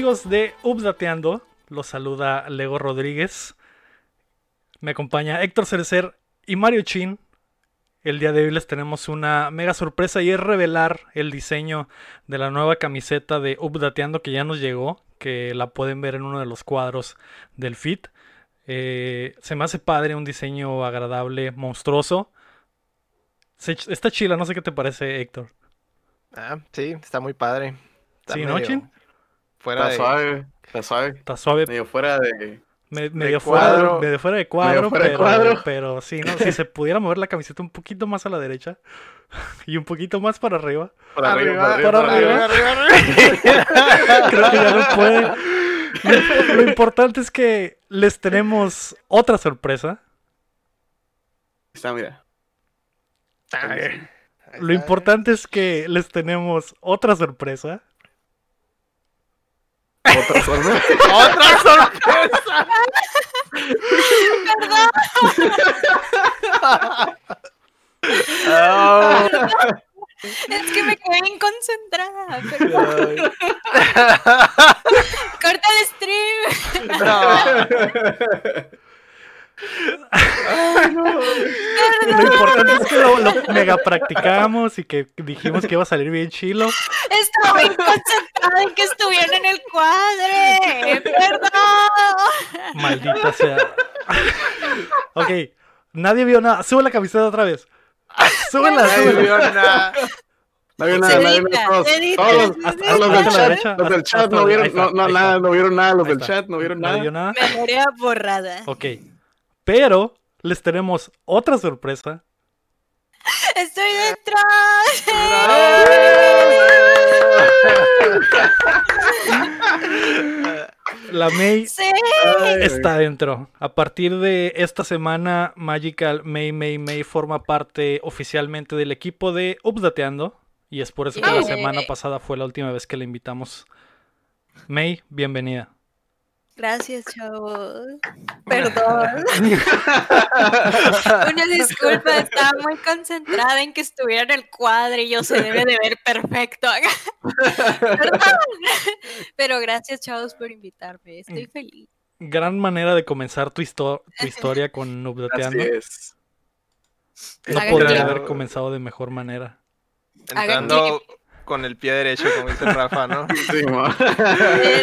amigos de Updateando? Los saluda Lego Rodríguez. Me acompaña Héctor Cerecer y Mario Chin. El día de hoy les tenemos una mega sorpresa y es revelar el diseño de la nueva camiseta de Updateando que ya nos llegó, que la pueden ver en uno de los cuadros del fit. Eh, se me hace padre, un diseño agradable, monstruoso. Se- está chila, no sé qué te parece, Héctor. Ah, sí, está muy padre. Está Sí, ¿no, Chin? Fuera Está de... suave, está suave. Está suave, Medio fuera de. Me- medio, fuera, cuadro. medio fuera de cuadro, fuera de pero, cuadro. pero sí, ¿no? Si se pudiera mover la camiseta un poquito más a la derecha y un poquito más para arriba, Por arriba, para arriba. arriba. creo que ya no puede. Lo, lo importante es que les tenemos otra sorpresa. Está, mira. Lo importante es que les tenemos otra sorpresa. Otra sorpresa. ¡Otra sorpresa! Oh, Es que me quedé bien concentrada. Pero... Corta el stream. no. Lo importante es que lo, lo mega practicamos y que dijimos que iba a salir bien chilo. Estaba bien concentrada en que estuvieran en el cuadre. Perdón. Maldita sea. ok, nadie vio nada. Sube la camiseta otra vez. Súbela, Nadie súbela. vio nada. No vio nada, nadie vio edita, todos. los- edita. hasta los del chat, los del no vieron, no, no, nada, no vieron nada, los del chat no vieron Nadie vio nada. nada. Memoria borrada. Ok. Pero les tenemos otra sorpresa. Estoy dentro. La May Sí. Está dentro. A partir de esta semana, Magical May May May forma parte oficialmente del equipo de Updateando. Y es por eso que la semana pasada fue la última vez que la invitamos. May, bienvenida. Gracias, chavos. Perdón. Una disculpa, estaba muy concentrada en que estuviera en el cuadro y yo se debe de ver perfecto. Perdón. Pero gracias, chavos, por invitarme. Estoy feliz. Gran manera de comenzar tu, histo- tu historia con es. No podría haber comenzado de mejor manera. Entrando con el pie derecho, como dice Rafa, ¿no? Sí,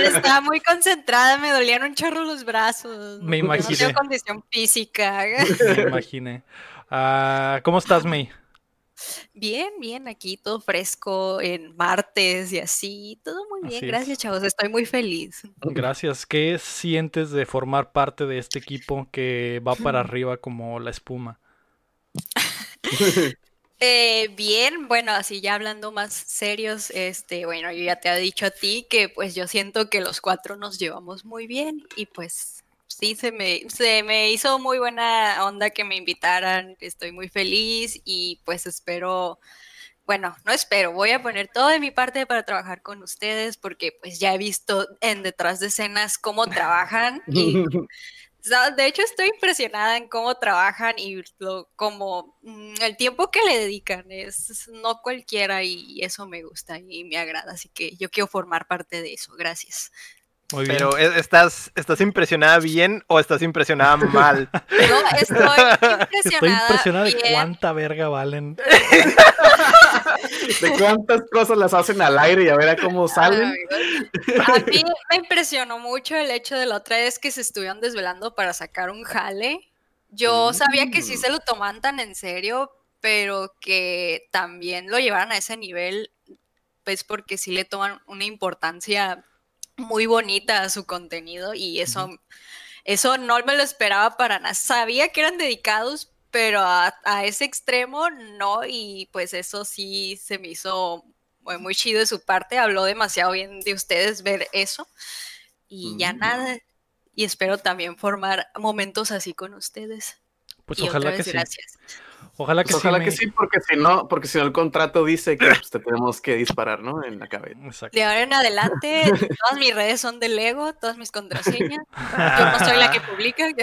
estaba muy concentrada, me dolían un chorro los brazos. Me No imaginé. tengo condición física. Me imaginé. Ah, ¿Cómo estás, May? Bien, bien, aquí todo fresco en martes y así. Todo muy bien. Así es. Gracias, chavos. Estoy muy feliz. Gracias. ¿Qué sientes de formar parte de este equipo que va para arriba como la espuma? Eh, bien, bueno, así ya hablando más serios, este, bueno, yo ya te he dicho a ti que pues yo siento que los cuatro nos llevamos muy bien y pues sí, se me, se me hizo muy buena onda que me invitaran, estoy muy feliz y pues espero, bueno, no espero, voy a poner todo de mi parte para trabajar con ustedes porque pues ya he visto en detrás de escenas cómo trabajan y De hecho, estoy impresionada en cómo trabajan y lo, como mm, el tiempo que le dedican es no cualquiera y eso me gusta y me agrada. Así que yo quiero formar parte de eso. Gracias. Muy bien. Pero ¿e- ¿estás, ¿estás impresionada bien o estás impresionada mal? No, estoy impresionada. Estoy impresionada de cuánta verga valen. De cuántas cosas las hacen al aire y a ver a cómo salen. Ay, A mí me impresionó mucho el hecho de la otra vez que se estuvieron desvelando para sacar un jale. Yo sabía que sí Mm. se lo toman tan en serio, pero que también lo llevaran a ese nivel, pues porque sí le toman una importancia muy bonita a su contenido y eso, eso no me lo esperaba para nada. Sabía que eran dedicados, pero a, a ese extremo no, y pues eso sí se me hizo muy, muy chido de su parte. Habló demasiado bien de ustedes ver eso. Y ya nada. Y espero también formar momentos así con ustedes. Pues y otra ojalá que vez sí. Ojalá que Pues sí. ojalá que sí, porque si no, porque si no el contrato dice que pues, te tenemos que disparar, ¿no? En la cabeza. Exacto. De ahora en adelante, todas mis redes son de Lego, todas mis contraseñas. Yo no soy la que publica.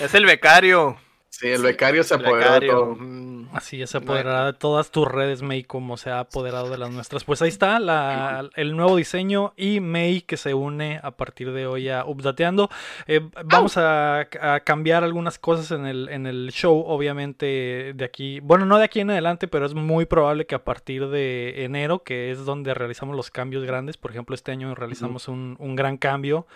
Es el becario. Sí, el becario se apoderó de todo. Mm. Así es, se apoderará de todas tus redes, May, como se ha apoderado de las nuestras. Pues ahí está la- el nuevo diseño y May que se une a partir de hoy a Updateando. Eh, vamos a, a cambiar algunas cosas en el, en el show, obviamente de aquí, bueno, no de aquí en adelante, pero es muy probable que a partir de enero, que es donde realizamos los cambios grandes, por ejemplo, este año realizamos un, un gran cambio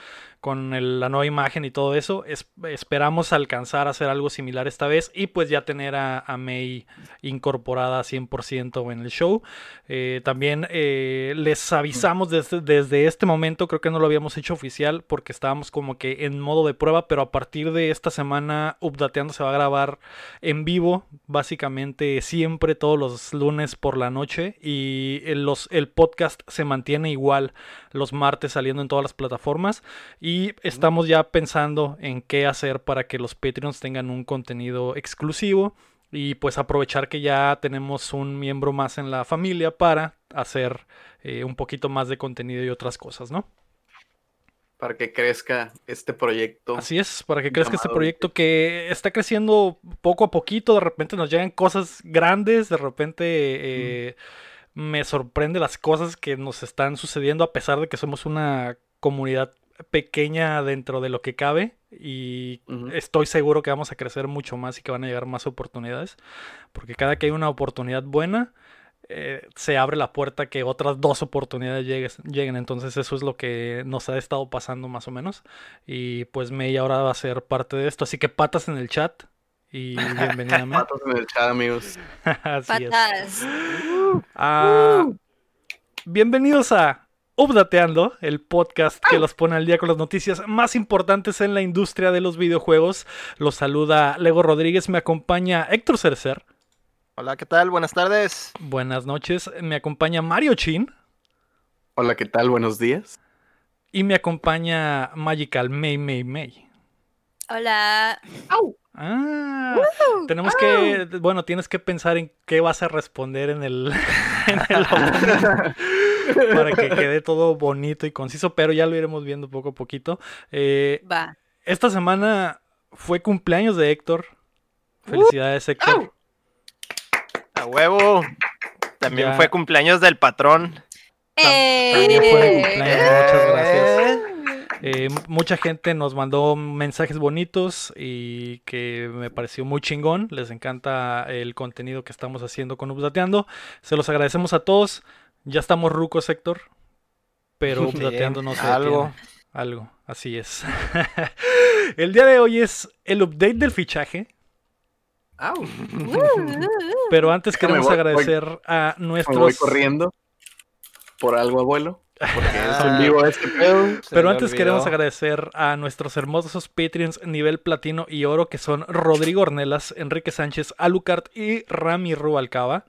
con el- la nueva imagen y todo eso. Es- esperamos alcanzar a hacer algo similar esta vez y pues ya tener a, May incorporada 100% en el show. Eh, también eh, les avisamos desde, desde este momento, creo que no lo habíamos hecho oficial porque estábamos como que en modo de prueba, pero a partir de esta semana Updateando se va a grabar en vivo, básicamente siempre todos los lunes por la noche y el, los, el podcast se mantiene igual los martes saliendo en todas las plataformas y estamos ya pensando en qué hacer para que los Patreons tengan un contenido exclusivo y pues aprovechar que ya tenemos un miembro más en la familia para hacer eh, un poquito más de contenido y otras cosas, ¿no? Para que crezca este proyecto. Así es, para que crezca este proyecto que está creciendo poco a poquito, de repente nos llegan cosas grandes, de repente eh, me sorprende las cosas que nos están sucediendo a pesar de que somos una comunidad pequeña dentro de lo que cabe y estoy seguro que vamos a crecer mucho más y que van a llegar más oportunidades, porque cada que hay una oportunidad buena, eh, se abre la puerta que otras dos oportunidades llegues- lleguen. Entonces eso es lo que nos ha estado pasando más o menos. Y pues May ahora va a ser parte de esto. Así que patas en el chat. Y bienvenida, May. Patos en el chat, amigos. Así es. Patas. Ah, bienvenidos a Updateando, el podcast que los pone al día con las noticias más importantes en la industria de los videojuegos. Los saluda Lego Rodríguez, me acompaña Héctor Cercer. Hola, ¿qué tal? Buenas tardes. Buenas noches, me acompaña Mario Chin Hola, ¿qué tal? Buenos días. y me acompaña Magical May May May. Hola. Ah, tenemos que, bueno, tienes que pensar en qué vas a responder en el, en el opening para que quede todo bonito y conciso, pero ya lo iremos viendo poco a poquito. Eh, Va. esta semana fue cumpleaños de Héctor. Felicidades, Héctor. A huevo. También Ya. fue cumpleaños del patrón. También fue Eh, cumpleaños, muchas gracias. Eh, mucha gente nos mandó mensajes bonitos y que me pareció muy chingón. Les encanta el contenido que estamos haciendo con Updateando. Se los agradecemos a todos. Ya estamos rucos, Héctor. Pero Updateando no se algo. detiene. Algo, así es. el día de hoy es el update del fichaje. Pero antes queremos voy- agradecer a Me voy nuestros... corriendo. Por algo, abuelo. Porque es Ah. en vivo este pedo. Pero antes olvidó. queremos agradecer a nuestros hermosos Patreons nivel platino y oro que son Rodrigo Ornelas, Enrique Sánchez, Alucard y Rami Rubalcaba.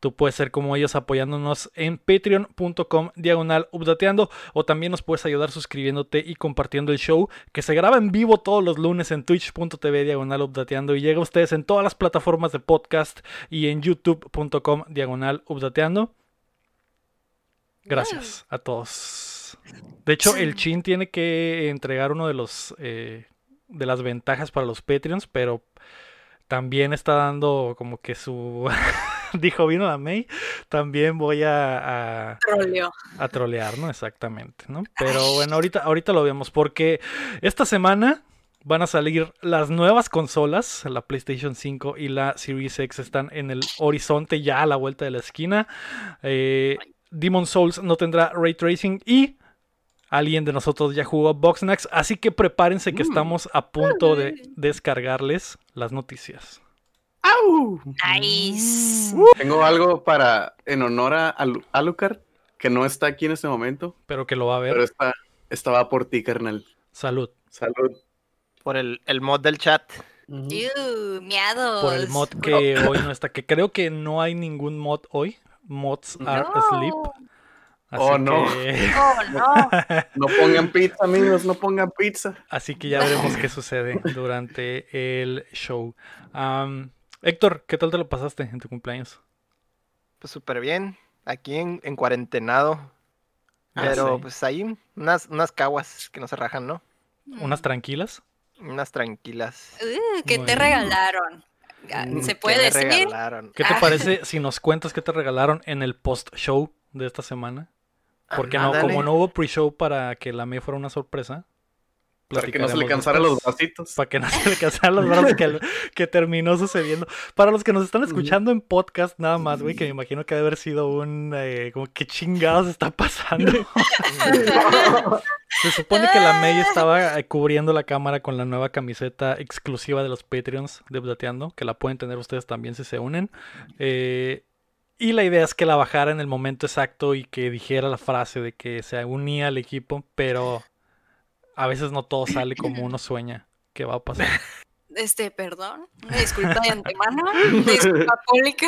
Tú puedes ser como ellos apoyándonos en patreon.com diagonal updateando o también nos puedes ayudar suscribiéndote y compartiendo el show que se graba en vivo todos los lunes en twitch.tv diagonal updateando y llega a ustedes en todas las plataformas de podcast y en youtube.com diagonal updateando. Gracias a todos. De hecho, el Chin tiene que entregar uno de los eh, de las ventajas para los Patreons, pero también está dando como que su dijo vino a May, también voy a, a, a trolear, ¿no? Exactamente, ¿no? Pero bueno, ahorita, ahorita lo vemos, porque esta semana van a salir las nuevas consolas, la PlayStation 5 y la Series X están en el horizonte ya a la vuelta de la esquina. Eh, Demon Souls no tendrá ray tracing y alguien de nosotros ya jugó Boxnax, así que prepárense que Mm. estamos a punto de descargarles las noticias. ¡Au! Nice. Tengo algo para en honor a Alu- Alucard, que no está aquí en este momento, Pero que lo va a ver. pero está, estaba por ti, carnal. Salud. Salud. Por el, el mod del chat. Ew, miados. Por el mod que hoy no está, que creo que no hay ningún mod hoy. Mods are No. asleep. Así Oh, no. que- Oh, no. No pongan pizza, amigos, no pongan pizza. Así que ya veremos qué sucede durante el show. Héctor, ¿qué tal te lo pasaste en tu cumpleaños? Pues súper bien. Aquí en, en cuarentenado. Ah, Pero sí. pues ahí unas, unas caguas que no se rajan, ¿no? ¿Unas tranquilas? Unas tranquilas. Uh, ¿Qué Muy te bien. regalaron? Ah, Mm, ¿Se ¿qué puede me decir? regalaron? ¿Qué te Ah. parece si nos cuentas qué te regalaron en el post-show de esta semana? Porque no, como no hubo pre-show para que la May fuera una sorpresa. Para que no se le cansaran los vasitos. Para que no se le cansaran los brazos que, que terminó sucediendo. Para los que nos están escuchando en podcast, nada más, güey, que me imagino que debe haber sido un. eh, como, ¿qué chingados está pasando? Se supone que la May estaba eh, cubriendo la cámara con la nueva camiseta exclusiva de los Patreons de Updateando, que la pueden tener ustedes también si se unen. Eh, y la idea es que la bajara en el momento exacto y que dijera la frase de que se unía al equipo, pero a veces no todo sale como uno sueña que va a pasar. Este, perdón, disculpa de antemano, una disculpa pública.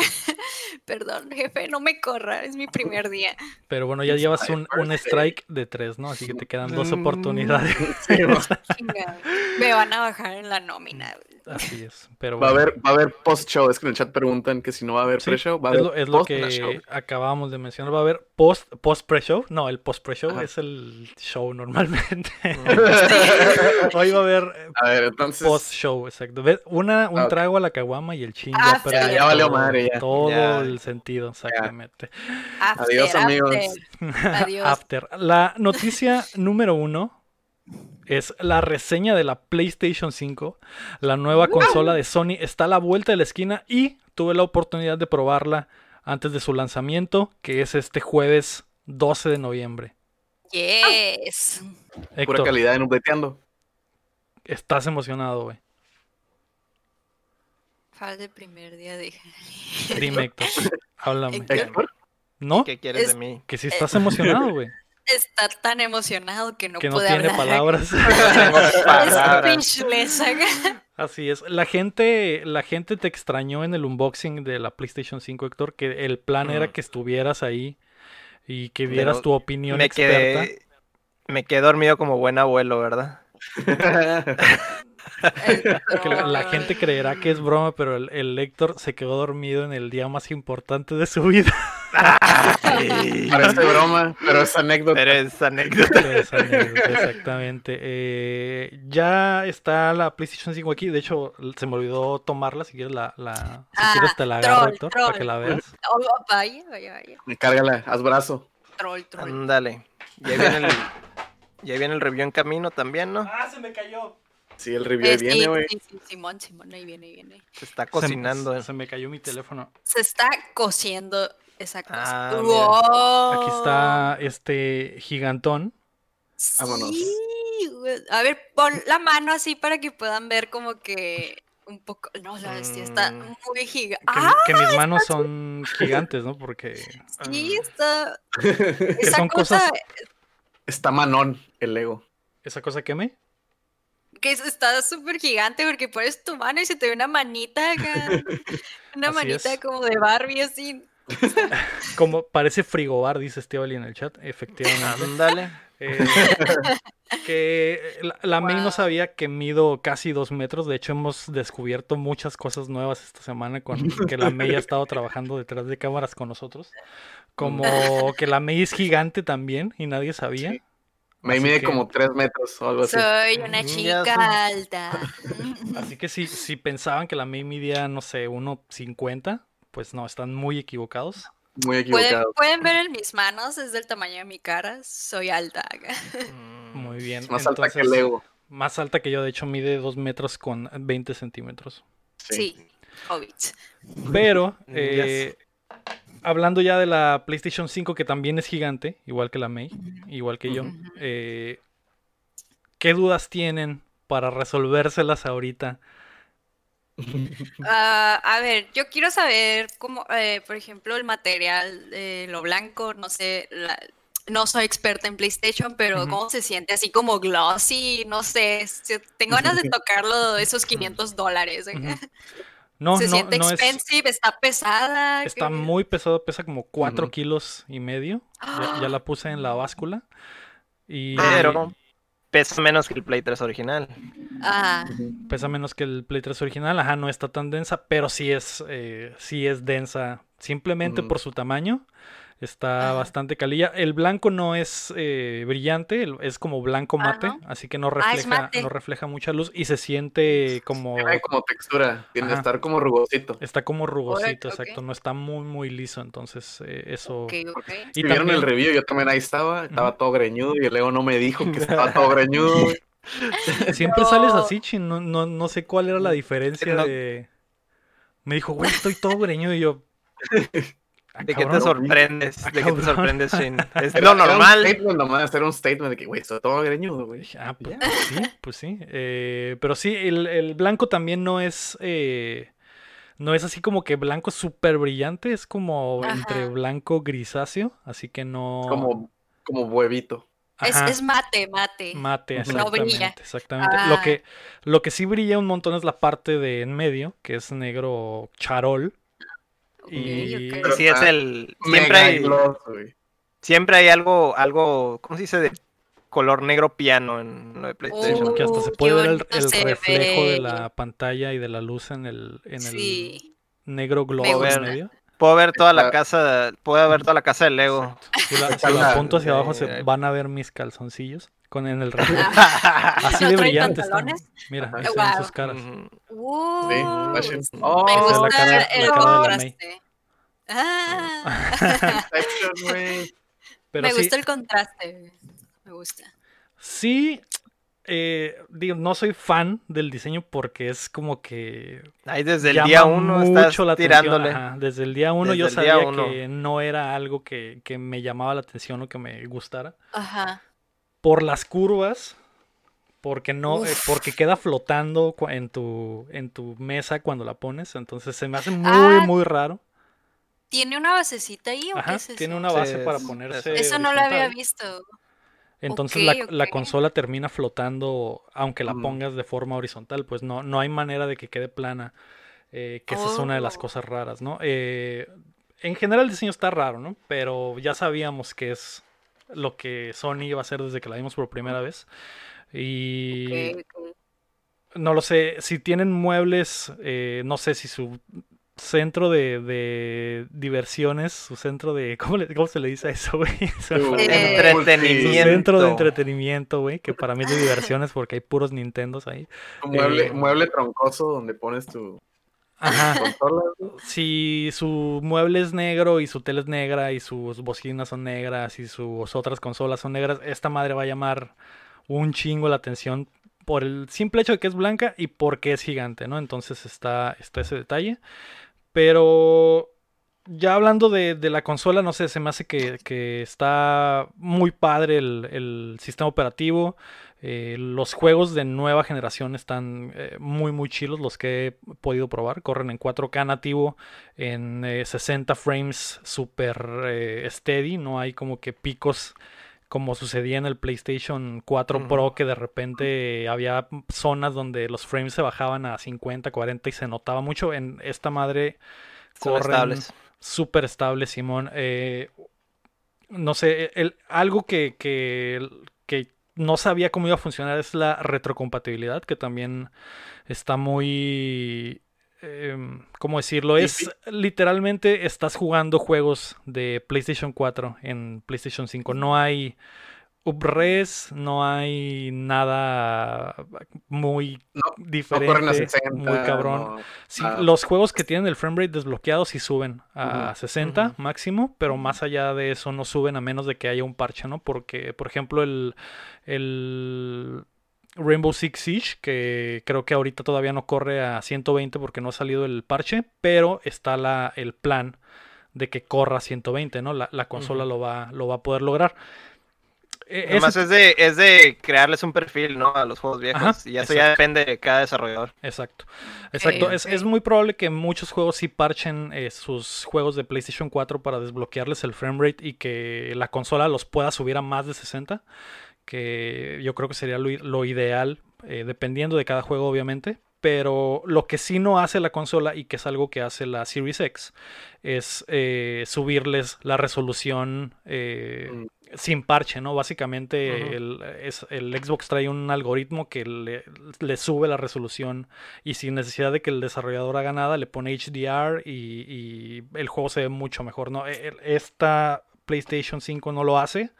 Perdón, jefe, no me corra, es mi primer día. Pero bueno, ya llevas un, un strike de tres, ¿no? Así que te quedan dos Mm. oportunidades. Me van a bajar en la nómina. Así es. Pero Va a bueno. haber, va a haber post-show. Es que en el chat preguntan que si no va a haber Sí, pre-show, va a es haber lo, es lo post-show. que acabamos de mencionar. Va a haber post, post pre-show. No, el post pre-show es el show normalmente. Hoy va a haber eh, A ver, entonces. post show, exacto. Una, un Ah, trago a la caguama y el chin Ah, ya perdió sí. Ya valió todo, madre, ya. todo Ya. el sentido, exactamente. After, Adiós, amigos. after. Adiós. After. La noticia número uno es la reseña de la PlayStation 5. La nueva consola de Sony está a la vuelta de la esquina y tuve la oportunidad de probarla antes de su lanzamiento, que es este jueves 12 de noviembre. Yes. Pura Héctor, calidad en updateando. estás emocionado, güey. Falta el primer día de. Dime, Héctor. Háblame. Héctor, ¿No? ¿Qué quieres Es- de mí? Que si estás emocionado, güey. Está tan emocionado que no que no puede tiene hablar. palabras. No. Speechless. Así es. La gente, la gente te extrañó en el unboxing de la PlayStation 5, Héctor, que el plan era Mm. que estuvieras ahí y que dieras Pero tu opinión Me experta. quedé, me quedé dormido como buen abuelo, ¿verdad? Que la, la gente creerá que es broma, pero el, el Héctor se quedó dormido en el día más importante de su vida. parece broma, pero es anécdota. Pero es anécdota. Pero es anécdota, Exactamente. Eh, ya está la PlayStation 5 aquí. De hecho, se me olvidó tomarla. Si quieres, la, la- si Ah, quieres te la agarro, troll, Héctor, para que la veas. Oh, vaya, vaya, vaya. Cárgala, haz brazo. Troll, troll. Ándale. Ya viene el, ya viene el review en camino también, ¿no? ¡Ah, se me cayó! Sí, el review Eh, sí, viene, güey. sí, sí, Simón, Simón, ahí viene, ahí viene. Se está Se- cocinando. Se, me cayó mi teléfono. Se está cociendo esa cosa. Ah. Wow. Aquí está este gigantón. Vámonos. Sí, güey. A ver, pon la mano así para que puedan ver como que un poco. No, la bestia está Mm. muy gigante. Que, mi- Ah, que mis manos son gigantes, ¿no? Porque sí, está. que Esa son cosa cosas. Está manón el Lego. ¿Esa cosa queme? Que es- está súper gigante porque pones tu mano y se te ve una manita acá. Una Así manita es. como de Barbie así. Como parece frigobar, dice Estevali en el chat. Efectivamente. Ándale. Eh, que la, la May no sabía que mido casi dos metros. De hecho, hemos descubierto muchas cosas nuevas esta semana con que la May ha estado trabajando detrás de cámaras con nosotros. Como que la May es gigante también y nadie sabía. Sí. Me Así mide que- como tres metros o algo así. Soy una chica alta. Así que si, si pensaban que la May midía, no sé, 1.50, pues no, están muy equivocados. Muy Pueden, equivocado. pueden ver en mis manos, es del tamaño de mi cara. Soy alta. Mm, Muy bien. Más alta que el Entonces, Lego. Más alta que yo, de hecho, mide 2 metros con 20 centímetros. Sí, Hobbit. Pero, Yes. Hablando ya de la PlayStation 5, que también es gigante, igual que la May, igual que yo, eh, ¿qué dudas tienen para resolvérselas ahorita? Ah, a ver, yo quiero saber cómo, eh, por ejemplo, el material, eh, lo blanco, no sé, la- no soy experta en PlayStation, pero cómo se siente así como glossy, no sé, tengo ganas de tocarlo, esos 500 dólares. ¿eh? No, se no, siente no es. expensive, está pesada. Está que- muy pesado, pesa como 4 Ujú. kilos y medio. Ya, ya la puse en la báscula. Y Pero pesa menos que el Play 3 original. Ah, pesa menos que el Play 3 original. Ajá, no está tan densa, pero sí es, eh, sí es densa. Simplemente por su tamaño. Está Ajá. bastante calilla. El blanco no es eh, brillante, es como blanco mate, así que no Ah, refleja, no refleja mucha luz y se siente como como textura. Tiene que estar como rugosito. está como rugosito, exacto, no está muy muy liso, entonces eh, eso Ok, ok. y Si vieron el también- review, yo también ahí estaba. Estaba todo greñudo y el Leo no me dijo que estaba todo greñudo. Siempre No. sales así, chin, no, no, no sé cuál era la diferencia de... Me dijo, güey, estoy todo greñudo y yo... "Ah, ¿De qué te cabrón". sorprendes? Ah, ¿De qué te sorprendes, Shin? Es Era- lo Era un normal. statement nomás, era un statement de que, güey, estoy todo greñudo, güey. Ah, pues, sí, pues sí. Eh, pero sí, el, el blanco también no es... eh, no es así como que blanco súper brillante, es como Ajá. entre blanco grisáceo, así que no... Como, como huevito. Es, mate, mate. Mate, No exactamente, brilla. exactamente. Lo Ah. que, lo que sí brilla un montón es la parte de en medio, que es negro charol. Y- ok. Sí, es el. Siempre hay, gloss, güey. siempre hay algo, algo, ¿cómo se dice? De color negro piano en lo de PlayStation. Oh, que hasta se puede ver el, el reflejo de la pantalla y de la luz en el, en el Sí. negro globo Me en gusta. medio. Puedo ver toda la casa, puedo ver toda la casa de Lego. Si la, si la apunto hacia abajo se eh, van a ver mis calzoncillos con en el reflejo. Así ¿no de brillantes están. Mira, Ajá. ven Wow. sus caras. Uh, Sí, me Oh, la gusta cara- la el cara de la contraste. Ah. Pero me sí, gusta el contraste. Me gusta. sí eh, digo, no soy fan del diseño porque es como que Ahí desde el día uno estás mucho la atención, tirándole. ajá. Desde el día uno Desde yo el sabía uno. que no era algo que, que me llamaba la atención o que me gustara. Ajá. Por las curvas, porque no, eh, Uf. porque queda flotando en tu, en tu mesa cuando la pones. Entonces se me hace muy, Ah, muy raro. ¿Tiene una basecita ahí o Ajá, qué es eso? tiene una base Sí, para es- ponerse. Eso no lo había visto. Entonces la, consola termina flotando, aunque la Mm. pongas de forma horizontal, pues no, no hay manera de que quede plana. eh, que esa es una de las Oh. cosas raras, ¿no? Eh, en general el diseño está raro, ¿no? Pero ya sabíamos que es lo que Sony iba a hacer desde que la vimos por primera vez. Y no lo sé, si tienen muebles, eh, no sé si su centro de, de diversiones, su centro de... ¿Cómo, le- cómo se le dice a eso, güey? Su- fue. Eh, Su Entretenimiento. centro de entretenimiento, güey, que para mí es de diversiones porque hay puros Nintendos ahí. Un mueble, Eh, mueble troncoso donde pones tu Ajá. Si su mueble es negro y su tele es negra y sus bocinas son negras y sus otras consolas son negras, esta madre va a llamar un chingo la atención por el simple hecho de que es blanca y porque es gigante, ¿no? Entonces está, está ese detalle. Pero ya hablando de, de la consola, no sé, se me hace que, que está muy padre el, el sistema operativo. Eh, los juegos de nueva generación están eh, muy muy chilos los que he podido probar. Corren en 4K nativo, en eh, 60 frames super eh, steady. No hay como que picos como sucedía en el PlayStation 4 Ujú. Pro que de repente había zonas donde los frames se bajaban a 50, 40 y se notaba mucho. En esta madre Son corren estables. súper estable, Simón. Eh, no sé, el, algo que, que, que no sabía cómo iba a funcionar es la retrocompatibilidad, que también está muy... em, ¿Cómo decirlo? Es literalmente estás jugando juegos de PlayStation 4 en PlayStation 5. No hay upres, no hay nada muy No- diferente, corren a 60. muy cabrón. no- Sí, Ah. los juegos que tienen el framerate desbloqueado sí suben a Ujú, 60 ujú. máximo, pero más allá de eso no suben a menos de que haya un parche, ¿no? Porque, por ejemplo, el, el Rainbow Six Siege, que creo que ahorita todavía no corre a 120 porque no ha salido el parche, pero está la, el plan de que corra a 120, ¿no? La, la consola lo, va, lo va a poder lograr. E- Además ese- es de, es de crearles un perfil, ¿no? A los juegos viejos. Ajá, y eso ya depende de cada desarrollador. Exacto. Exacto. Es, ok. es muy probable que muchos juegos sí parchen eh, sus juegos de PlayStation 4 para desbloquearles el framerate y que la consola los pueda subir a más de 60. Que yo creo que sería lo, lo ideal, eh, dependiendo de cada juego, obviamente. Pero lo que sí no hace la consola y que es algo que hace la Series X es eh, subirles la resolución eh, Mm. Sin parche, ¿no? Básicamente el, es- el Xbox trae un algoritmo que le, le sube la resolución y sin necesidad de que el desarrollador haga nada, le pone HDR y, y el juego se ve mucho mejor, ¿no? E- Esta PlayStation 5 no lo hace.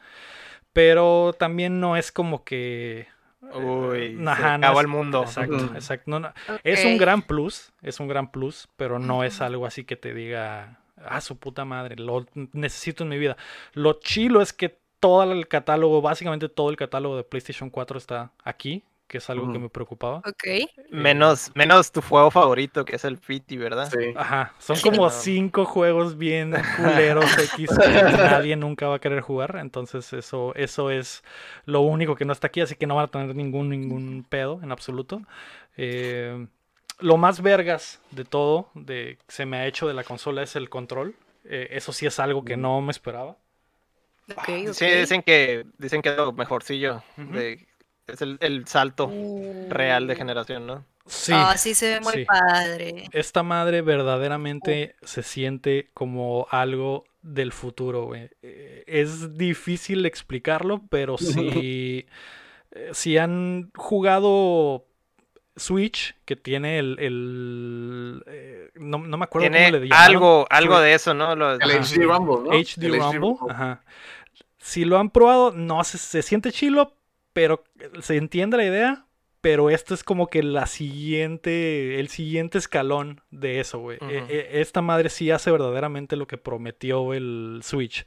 Pero también no es como que. Uy, se no acabó es- el mundo. Exacto, exacto. No, no, Es un gran plus, es un gran plus, pero no es algo así que te diga, ah, su puta madre, lo necesito en mi vida. Lo chilo es que todo el catálogo, básicamente todo el catálogo de PlayStation 4 está aquí, que es algo que me preocupaba. Ok. Eh, Menos, menos tu juego favorito, que es el Fiti, ¿verdad? Sí. Ajá, son como no. cinco juegos bien culeros X que nadie nunca va a querer jugar. Entonces eso, eso es lo único que no está aquí, así que no van a tener ningún, ningún pedo en absoluto. Eh, lo más vergas de todo, de que se me ha hecho de la consola es el control. Eh, eso sí es algo que no me esperaba. Ok. Sí, dicen que, dicen que es lo mejorcillo. De- es el, el salto real de Uh. generación, ¿no? Sí. Ah, sí se ve muy sí. padre. Esta madre verdaderamente se siente como algo del futuro, güey. Eh, Es difícil explicarlo, pero si, eh, si han jugado Switch, que tiene el... el, eh, no, no me acuerdo Tiene cómo le llamaron. algo, algo de eso, ¿no? Lo- El Ajá. HD Rumble, ¿no? HD El Rumble, ajá. Si lo han probado, no se, se siente chilo, pero se entiende la idea. Pero esto es como que la siguiente, el siguiente escalón de eso, güey. E- e- esta madre sí hace verdaderamente lo que prometió el Switch.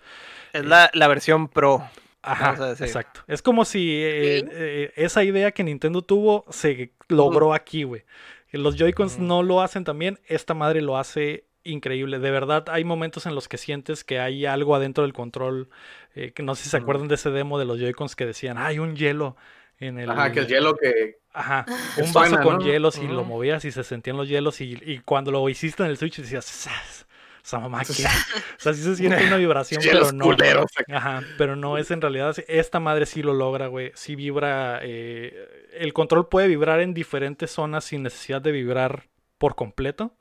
Es la, la versión pro. Ajá, exacto. Es como si eh, eh, esa idea que Nintendo tuvo se logró aquí, güey. Los Joy-Cons no lo hacen también, esta madre lo hace increíble. De verdad, hay momentos en los que sientes que hay algo adentro del control. eh, que no sé si se acuerdan de ese demo de los Joy-Cons que decían, hay un hielo en el... Ajá, que el hielo que. Ajá, que un vaso con ¿no? hielos y lo movías y se sentían los hielos y, y cuando lo hiciste en el Switch decías, "Sas, esa mamá qué?". O sea, sí se siente una vibración, pero no. culeros. Ajá, pero no es en realidad. Esta madre sí lo logra, güey. Sí vibra. eh, el control puede vibrar en diferentes zonas sin necesidad de vibrar por completo.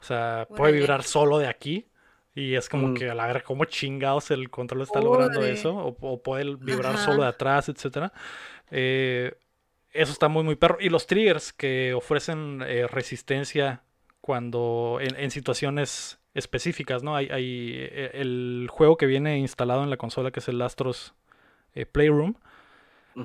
O sea, puede vibrar solo de aquí. Y es como Mm. que a la ver cómo chingados el control está logrando eso. O, o puede vibrar Ajá. solo de atrás, etcétera. Eh, eso está muy, muy perro. Y los triggers que ofrecen eh, resistencia cuando en, en situaciones específicas, ¿no? Hay, hay eh, el juego que viene instalado en la consola, que es el Astros eh, Playroom,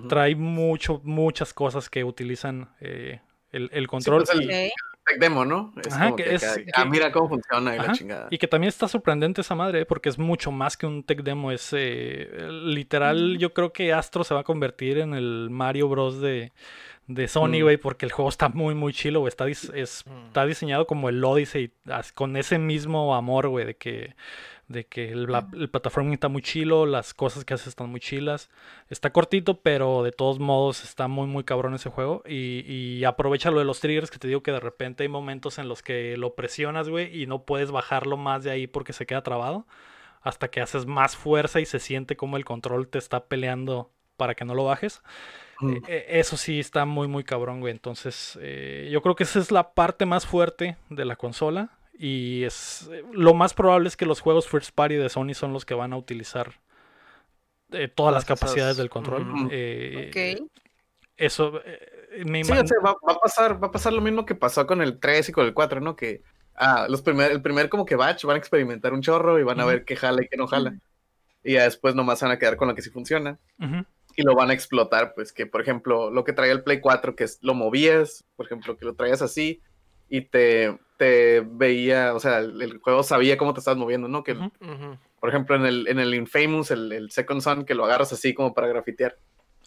trae mucho, muchas cosas que utilizan eh, el, el control. pues, el- y- Ok. Tech demo, ¿no? Es Ajá, como que que, es- acá, que- ah, mira cómo funciona y Ajá, la chingada. Y que también está sorprendente esa madre, porque es mucho más que un tech demo. Es eh, literal, yo creo que Astro se va a convertir en el Mario Bros. de, de Sony, Mm. güey, porque el juego está muy, muy chilo, güey. Está, dis- es- Mm. está diseñado como el Odyssey, con ese mismo amor, güey, de que, de que el, la- el platforming está muy chilo, las cosas que hace están muy chilas. Está cortito, pero de todos modos está muy, muy cabrón ese juego. Y, y aprovecha lo de los triggers, que te digo que de repente hay momentos en los que lo presionas, güey, y no puedes bajarlo más de ahí porque se queda trabado. Hasta que haces más fuerza y se siente como el control te está peleando para que no lo bajes. Mm. Eh, eh, eso sí está muy, muy cabrón, güey. Entonces, eh, yo creo que esa es la parte más fuerte de la consola. Y es eh, lo más probable es que los juegos first party de Sony son los que van a utilizar eh, todas las capacidades del control. Eh. Eso eh, me Sí, ima- o sea, va, va a pasar, va a pasar lo mismo que pasó con el 3 y con el 4, ¿no? Que ah, los primer, el primer como que batch van a experimentar un chorro y van a ver qué jala y qué no jala. Y ya después nomás se van a quedar con lo que sí funciona. Ujú, Y lo van a explotar, pues que por ejemplo lo que traía el Play 4, que es, lo movías, por ejemplo, que lo traías así y te, te veía, o sea, el, el juego sabía cómo te estabas moviendo, ¿no? Que, ujú. Ujú. por ejemplo, en el, en el Infamous, el, el Second Son, que lo agarras así como para grafitear.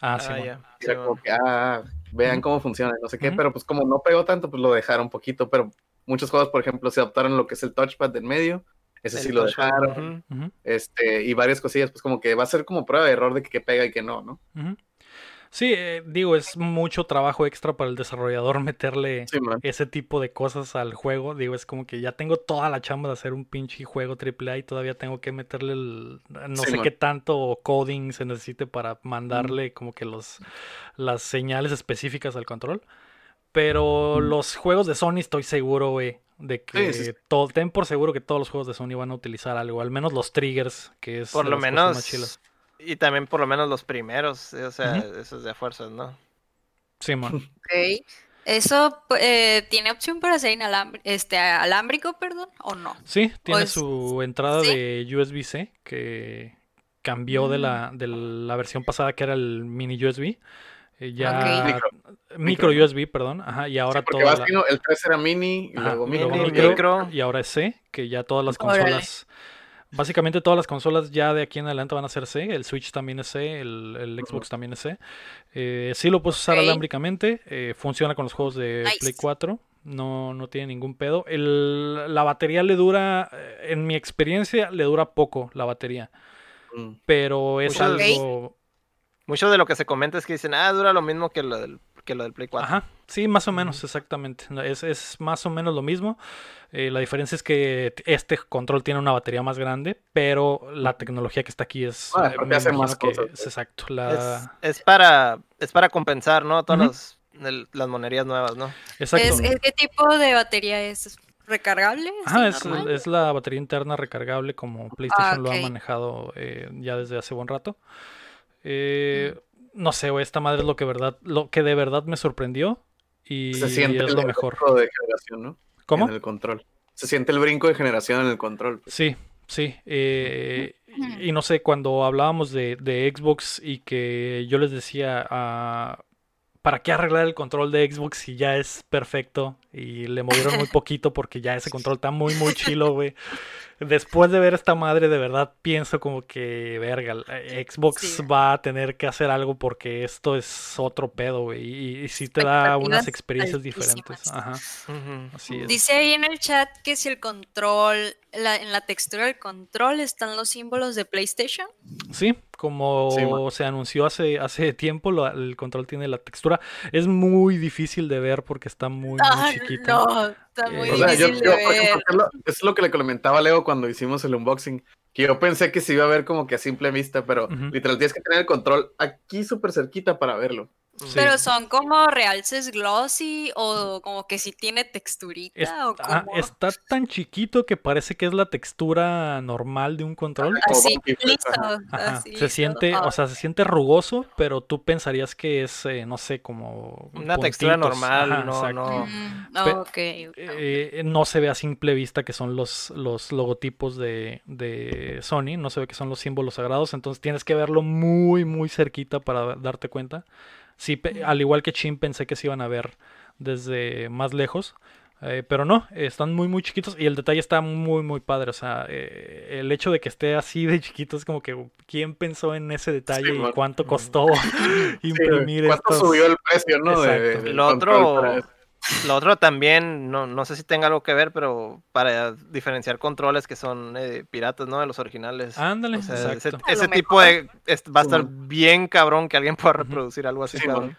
Ah, Ah, sí. ya. Era Sí, como que, ah, vean cómo funciona, no sé qué, pero pues como no pegó tanto, pues lo dejaron poquito, pero muchos juegos, por ejemplo, se adoptaron lo que es el touchpad del medio, ese sí lo dejaron, este, y varias cosillas, pues como que va a ser como prueba de error de que, que pega y que no, ¿no? Sí, eh, digo, es mucho trabajo extra para el desarrollador meterle Sí, ese tipo de cosas al juego. Digo, es como que ya tengo toda la chamba de hacer un pinche juego AAA y todavía tengo que meterle el, no Sí, sé man. qué tanto coding se necesite para mandarle como que los las señales específicas al control. Pero Mm. los juegos de Sony estoy seguro, güey, de que Sí, sí, sí. todo, ten por seguro que todos los juegos de Sony van a utilizar algo, al menos los triggers, que es Por de lo más menos. chilas. Y también por lo menos los primeros. O sea, esos de a fuerzas, ¿no? Sí, man. Ok. ¿Eso eh, tiene opción para ser inalam- este, alámbrico, perdón, o no? Sí, tiene es- su entrada ¿sí? de USB-C que, cambió de, Mm. la, de la versión pasada que era el mini USB. eh, ya. Micro. USB, perdón, ajá, y ahora Sí, la- viendo, el 3 era mini, y Ajá, luego y micro, luego micro, micro. y ahora es C, que ya todas las Órale. consolas, básicamente todas las consolas ya de aquí en adelante van a ser C, el Switch también es C, el, el Xbox también es C. Eh, sí lo puedes usar Ok. alámbricamente, eh, funciona con los juegos de Nice. Play 4, no, no tiene ningún pedo. El- la batería le dura, eh, en mi experiencia, le dura poco la batería, Mm. pero es algo... Mucho de lo que se comenta es que dicen, ah, dura lo mismo que lo del, que lo del Play 4. Ajá, sí, más o menos, exactamente. Es, es más o menos lo mismo. Eh, la diferencia es que este control tiene una batería más grande, pero la tecnología que está aquí es. Ah, eh, hace más que cosas, es exacto. Es, La, es para, es para compensar, ¿no? Todas las- el- las monerías nuevas, ¿no? exacto. ¿Es, ¿Qué tipo de batería es? ¿Recargable? Ajá, ¿Así es, la batería interna recargable como PlayStation lo ha manejado eh, ya desde hace buen rato. Eh, No sé, güey, esta madre es lo que verdad, lo que de verdad me sorprendió y Se siente es el lo mejor. brinco de generación, ¿no? ¿Cómo? En el control. Se siente el brinco de generación en el control. Sí, sí. eh, y, y no sé, cuando hablábamos de, de Xbox y que yo les decía, ah, ¿para qué arreglar el control de Xbox si ya es perfecto? Y le movieron muy poquito porque ya ese control está muy, muy chilo, güey. Después de ver esta madre, de verdad pienso como que, verga, la- Xbox Sí. va a tener que hacer algo porque esto es otro pedo, güey. Y, y sí te da unas experiencias altísimas. diferentes. Ajá, así es. Dice ahí en el chat que si el control, la- en la textura del control están los símbolos de PlayStation. Sí, como Sí, se anunció hace, hace tiempo, lo- el control tiene la textura. Es muy difícil de ver porque está muy, muy No, está muy Eh, O sea, yo, difícil yo, de por ejemplo, ver. es lo- que le comentaba a Leo cuando hicimos el unboxing, que yo pensé que se iba a ver como que a simple vista, pero Ujú. literal tienes que tener el control aquí súper cerquita para verlo. Sí. Pero son como realces glossy o como que si tiene texturita Es- o ah, como está tan chiquito que parece que es la textura normal de un control. como así listo. Así se siente, Ah, o sea, se siente rugoso, pero tú pensarías que es, eh, no sé, como Una textura normal, Ajá, no, no. mm. Eh, no se ve a simple vista que son los, los logotipos de, de Sony, no se ve que son los símbolos sagrados, entonces tienes que verlo muy, muy cerquita para darte cuenta. Sí, pe- al igual que Chin pensé que se iban a ver desde más lejos, eh, pero no, están muy, muy chiquitos y el detalle está muy, muy padre. O sea, eh, el hecho de que esté así de chiquito es como que, ¿quién pensó en ese detalle Sí, y cuánto costó Sí, imprimir ¿Cuánto estos? subió el precio, no? De- Lo otro? Lo otro también, no, no sé si tenga algo que ver, pero para diferenciar controles que son eh, piratas, ¿no? De los originales. Ándale, O sea, ese, tipo de... es- va a estar bien cabrón que alguien pueda reproducir algo así, Sí, cabrón.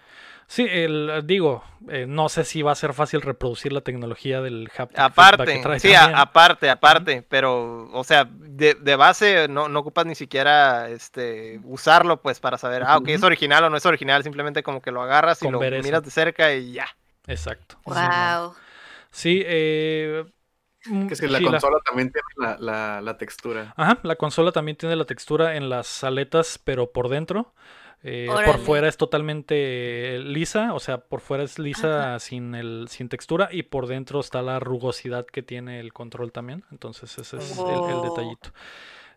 Sí, el, digo, eh, no sé si va a ser fácil reproducir la tecnología del haptic que Aparte, trae sí, a- aparte, aparte, pero, o sea, de, de base no, no ocupas ni siquiera este, usarlo, pues, para saber, ah, ok, es original o no es original, simplemente como que lo agarras y Con lo miras de cerca y ya. Exacto. Wow. Sí, eh, mm, Que si la sí, consola también tiene la, la, la textura. Ajá, la consola también tiene la textura en las aletas, pero por dentro. Eh, por fuera es totalmente lisa, o sea, por fuera es lisa sin el sin textura y por dentro está la rugosidad que tiene el control también. Entonces ese es el- el, detallito.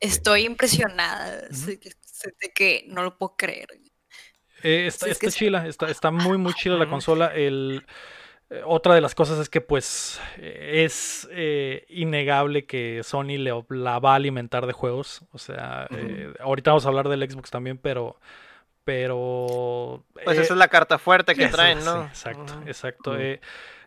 Estoy impresionada. Que- de que no lo puedo creer. Eh, está, Sí, es que está chila, está, está muy, muy chila la consola. El, eh, otra de las cosas es que, pues, eh, es eh, innegable que Sony le, la va a alimentar de juegos. O sea, ahorita vamos a hablar del Xbox también, pero. Pero. Pues eh, esa es la carta fuerte que traen, sí, ¿no? exacto, exacto. Eh,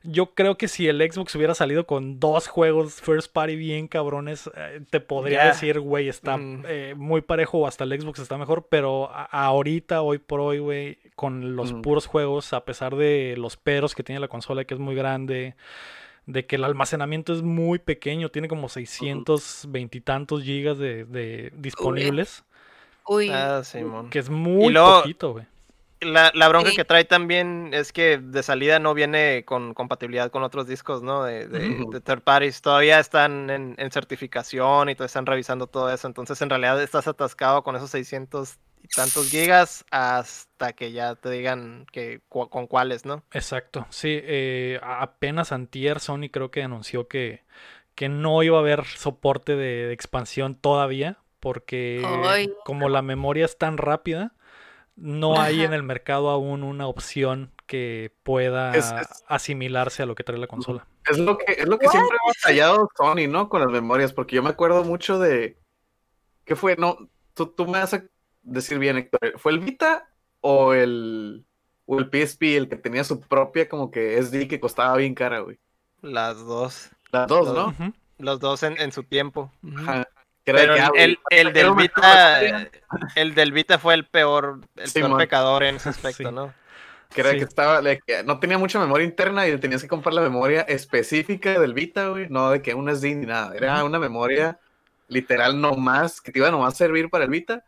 yo creo que si el Xbox hubiera salido con dos juegos first party bien cabrones, eh, te podría decir, güey, está Mm. eh, muy parejo o hasta el Xbox está mejor, pero ahorita, hoy por hoy, güey, con los Mm. puros juegos, a pesar de los peros que tiene la consola, que es muy grande, de que el almacenamiento es muy pequeño, tiene como 620 y tantos gigas de, de disponibles, Uy. Ah, Simón. que es muy luego- poquito, güey. La, la bronca Sí. que trae también es que de salida no viene con compatibilidad con otros discos, ¿no? De, de, Ujú. de third parties. Todavía están en, en certificación y todavía están revisando todo eso. Entonces, en realidad, estás atascado con esos 600 y tantos gigas hasta que ya te digan que cu- con cuáles, ¿no? Exacto, sí, eh, apenas antier Sony creo que anunció que, que no iba a haber soporte de, de expansión todavía, porque Ay. como la memoria es tan rápida, no hay en el mercado aún una opción que pueda Es- es- asimilarse a lo que trae la consola. Es lo que, es lo que siempre ha batallado Sony, ¿no? Con las memorias, porque yo me acuerdo mucho de. ¿Qué fue? No, tú, tú me vas a decir bien, Héctor. ¿Fue el Vita o el, o el PSP el que tenía su propia como que SD que costaba bien cara, güey? Las dos. Las dos, Las ¿no? Los dos en, en su tiempo. Ajá. Pero que, el, el del una Vita, el del Vita fue el peor, el Sí, peor pecador en ese aspecto, Sí. ¿no? Sí. que estaba, no tenía mucha memoria interna y tenías que comprar la memoria específica del Vita, güey. No de que un SD ni nada. Era una memoria literal nomás, que te iba a nomás servir para el Vita.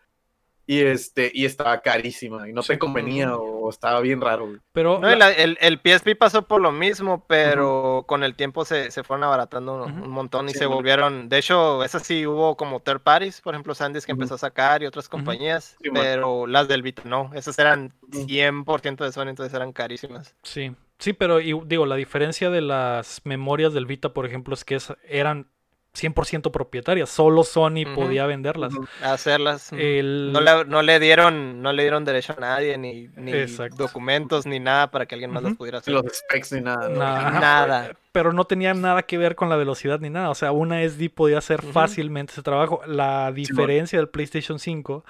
Y este, y estaba carísima. Y no Sí. te convenía o estaba bien raro, güey. Pero No, la- el, el PSP pasó por lo mismo, pero con el tiempo se, se fueron abaratando un, montón y Sí, se volvieron. De hecho, esas sí hubo como third parties, por ejemplo, Sandisk que empezó a sacar y otras compañías, Sí, man. pero las del Vita no. Esas eran Ujú. 100% de Sony, entonces eran carísimas. Sí, sí, pero y- digo, la diferencia de las memorias del Vita, por ejemplo, es que es- eran 100% propietarias, solo Sony podía venderlas. Hacerlas. El- No le, no le dieron, no le dieron derecho a nadie, ni, ni documentos, ni nada para que alguien más las pudiera Ni hacer. los specs ni nada. ¿no? Nada. Pero no tenía nada que ver con la velocidad ni nada. O sea, una SD podía hacer fácilmente ese trabajo. La diferencia del PlayStation 5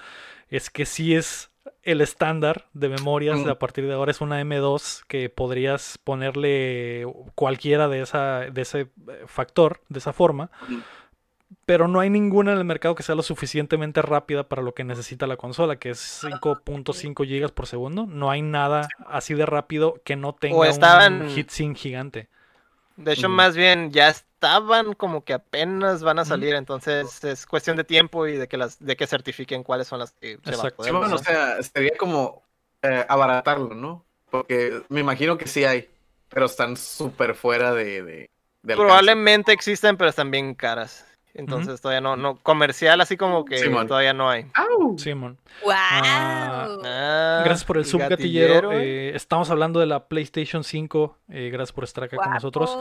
es que sí es el estándar de memorias Mm. de a partir de ahora es una M2 que podrías ponerle cualquiera de esa de ese eh, factor de esa forma pero no hay ninguna en el mercado que sea lo suficientemente rápida para lo que necesita la consola, que es 5.5 gigas por segundo. No hay nada así de rápido que no tenga estaban- un heatsink gigante. De hecho, más bien ya estaban como que apenas van a salir, entonces es cuestión de tiempo y de que las de que certifiquen cuáles son las que se va a Exacto. poder Sí, bueno, o sea, sería como eh, abaratarlo, ¿no? Porque me imagino que sí hay, pero están súper fuera de, de. Probablemente existen, pero están bien caras. Entonces todavía no, no, comercial así como que todavía no hay. ¡Au! Simón. ¡Wow! Ah, Gracias por el subgatillero. gatillero, ¿eh? Eh, estamos hablando de la PlayStation 5. eh, gracias por estar acá con nosotros.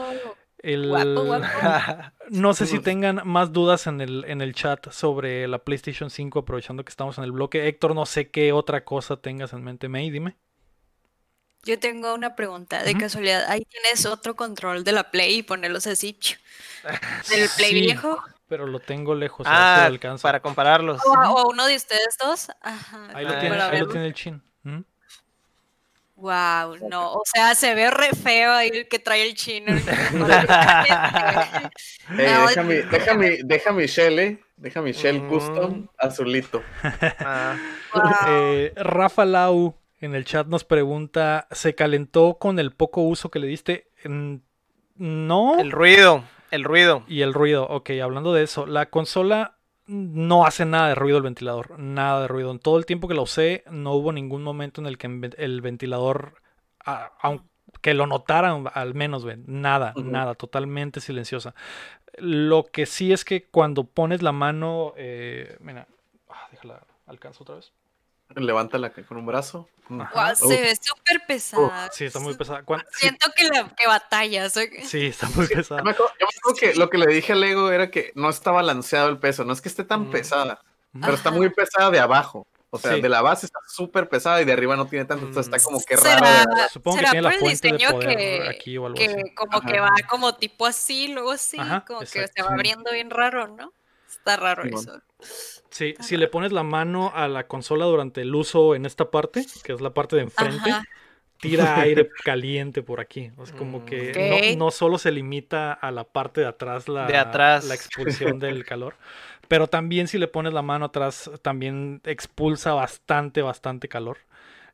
El- Guapo, guapo. No sé si tengan más dudas en el, en el chat sobre la PlayStation 5, aprovechando que estamos en el bloque. Héctor, no sé qué otra cosa tengas en mente. May, dime. Yo tengo una pregunta de casualidad. Ahí tienes otro control de la Play y ponerlos así. Del Play Sí, viejo. Pero lo tengo lejos, a ver si lo ah, para compararlos. O, o uno de ustedes dos. Ajá. Ahí lo Ah, tiene, ahí lo tiene el chin. Wow, no, o sea, se ve re feo ahí el que trae el chino. No, deja, mi, deja, mi, deja mi shell, ¿eh? Deja mi shell Mm. custom azulito. Ah, Wow. Eh, Rafa Lau en el chat nos pregunta, ¿se calentó con el poco uso que le diste? Mm, No. el ruido, el ruido. Y el ruido, ok, hablando de eso, la consola no hace nada de ruido el ventilador, nada de ruido. En todo el tiempo que la usé, no hubo ningún momento en el que el ventilador, aunque lo notaran al menos, ven, nada, nada, totalmente silenciosa. Lo que sí es que cuando pones la mano, eh, mira, ah, déjala, alcanzo otra vez. Levántala con un brazo. Mm. Se ve súper pesada. Sí, está muy pesada. Siento que, la, que batalla. soy- sí, está muy pesada. Yo me acuerdo, yo me acuerdo que lo que le dije a Lego era que no está balanceado el peso. No es que esté tan Mm. pesada, pero está muy pesada de abajo. O sea, Sí. de la base está súper pesada y de arriba no tiene tanto. Entonces está como que ¿Será, raro. Supongo que será tiene la fuente de diseño poder que, aquí o algo que así. como Ajá. que va como tipo así, luego así, Ajá, como que se va abriendo bien raro, ¿no? Está raro eso. Sí, si le pones la mano a la consola durante el uso en esta parte, que es la parte de enfrente, Ajá. tira aire caliente por aquí. O sea, como que Ok. no, no solo se limita a la parte de atrás la, De atrás. la expulsión del calor, pero también si le pones la mano atrás, también expulsa bastante, bastante calor.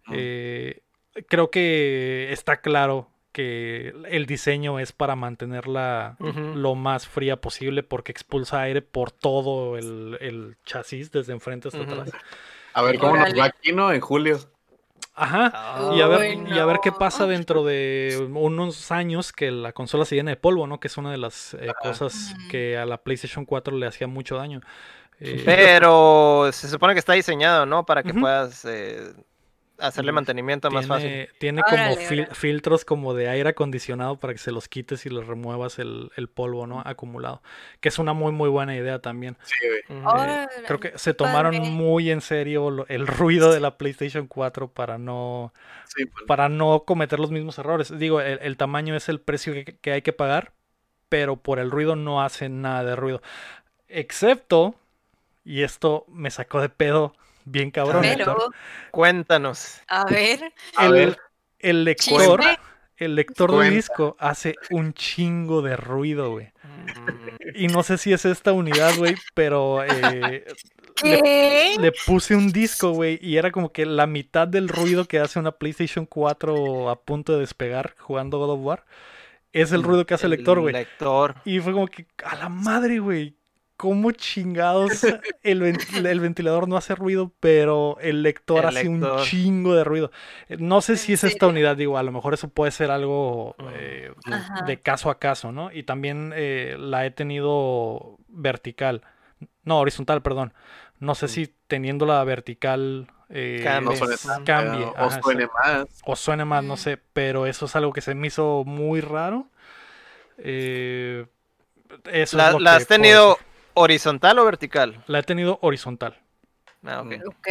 Mm. Eh, creo que está claro que el diseño es para mantenerla lo más fría posible porque expulsa aire por todo el, el chasis, desde enfrente hasta atrás. A ver cómo nos va aquí, ¿no? En julio. Ajá. Ah, Y a, ver, y a ver qué pasa dentro de unos años que la consola se llene de polvo, ¿no? Que es una de las eh, cosas que a la PlayStation 4 le hacía mucho daño. Eh, Pero se supone que está diseñado, ¿no? Para que puedas eh, hacerle mantenimiento más fácil. Tiene, como Órale, fil- órale. filtros como de aire acondicionado para que se los quites y les remuevas el, el polvo, ¿no? Acumulado. Que es una muy, muy buena idea también. Sí, güey. Ujú. Eh, creo que se tomaron padre. muy en serio lo- el ruido de la PlayStation 4 para no, Sí, pues, para no cometer los mismos errores. Digo, el, el tamaño es el precio que, que hay que pagar, pero por el ruido no hace nada de ruido. Excepto, y esto me sacó de pedo bien cabrón. Pero, Cuéntanos. a ver, A el, ver. el lector, chisme. el lector de disco hace un chingo de ruido, güey. Mm, Y no sé si es esta unidad, güey, pero eh, le, ¿Qué? le puse un disco, güey, y era como que la mitad del ruido que hace una PlayStation 4 a punto de despegar jugando God of War es el ruido que hace el lector, güey. lector. Y fue como que, a la madre, güey. ¿Cómo chingados el, ven- el ventilador no hace ruido, pero el lector El hace un chingo de ruido? Eh, No sé si ¿En es esta unidad, digo, a lo mejor eso puede ser algo Mm. eh, de caso a caso, ¿no? Y también eh, la he tenido vertical, no, horizontal, perdón. No sé Mm. si teniéndola vertical eh, no es- cambie, feo, ajá, o suene más. o suene más, no Mm. sé, pero eso es algo que se me hizo muy raro. Eh, eso ¿La, es lo la que has tenido decir. Horizontal o vertical? La he tenido horizontal. Ah, ok. Mm. Ok.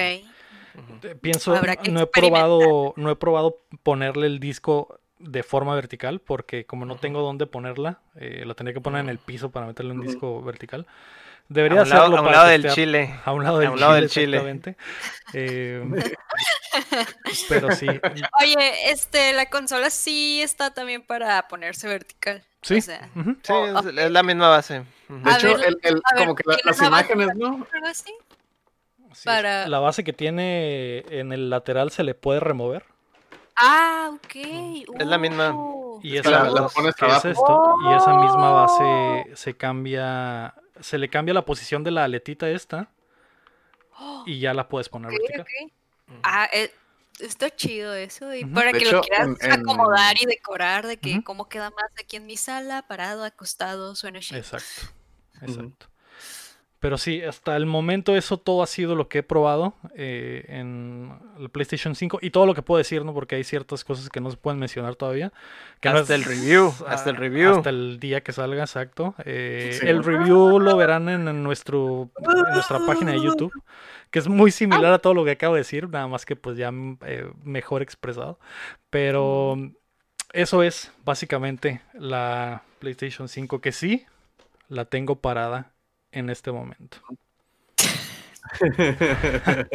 Ujú. Eh, Pienso, no he probado, no he probado ponerle el disco de forma vertical porque como no tengo dónde ponerla, eh, la tenía que poner en el piso para meterle un disco vertical. A Debería un lado, hacerlo a un para lado del chile. A un lado del a un lado chile, del chile. exactamente. Eh, pero sí, Oye, este, la consola sí está también para ponerse vertical. Sí. O sea, ujú. Sí, Oh, es, es la misma base. De A hecho, ver, el, el- a ver, como que la- ¿tiene las imágenes, ¿no? algo así. Sí, para- La base que tiene en el lateral se le puede remover. Ah, ok. Es la misma. Uh. Y Es esa, la- la pones que es esto, y esa misma Oh. base se cambia, se le cambia la posición de la aletita esta Oh, y ya la puedes poner ok, vertical. ok. Ah, eh, está chido eso. Y para De que hecho, lo quieras en- en- acomodar y decorar, de que cómo queda más aquí en mi sala, parado, acostado, suena chido. Exacto, exacto. Pero sí, hasta el momento eso todo ha sido lo que he probado eh, en el PlayStation 5 y todo lo que puedo decir, ¿no? Porque hay ciertas cosas que no se pueden mencionar todavía. Que no Hasta es- el review, hasta el review. Hasta el día que salga, exacto. Eh, Sí. El review lo verán en, en nuestro, en nuestra página de YouTube, que es muy similar a todo lo que acabo de decir, nada más que pues ya eh, mejor expresado. Pero eso es básicamente la PlayStation 5, que sí, la tengo parada en este momento.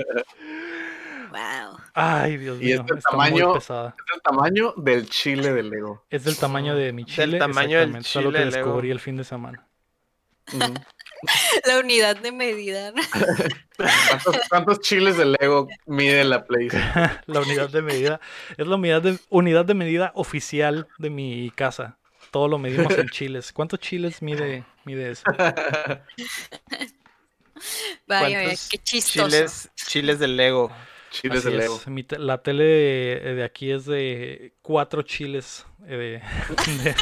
Wow. Ay, Dios Y mío, este está tamaño- muy pesada. Es el tamaño del chile de Lego. Es del tamaño de mi Del chile. tamaño del exactamente, es algo que chile Lego. descubrí el fin de semana. La unidad de medida. ¿no? ¿Cuántos, cuántos chiles de Lego mide la Play? La unidad de medida es la unidad de, unidad de medida oficial de mi casa. Todo lo medimos en chiles. ¿Cuántos chiles mide, mide eso? Vaya, vaya, ¿Cuántos qué chistoso. Chiles, chiles de Lego. Chiles Así de Lego. es, mi te- la tele de, de aquí es de cuatro chiles. eh, de- de-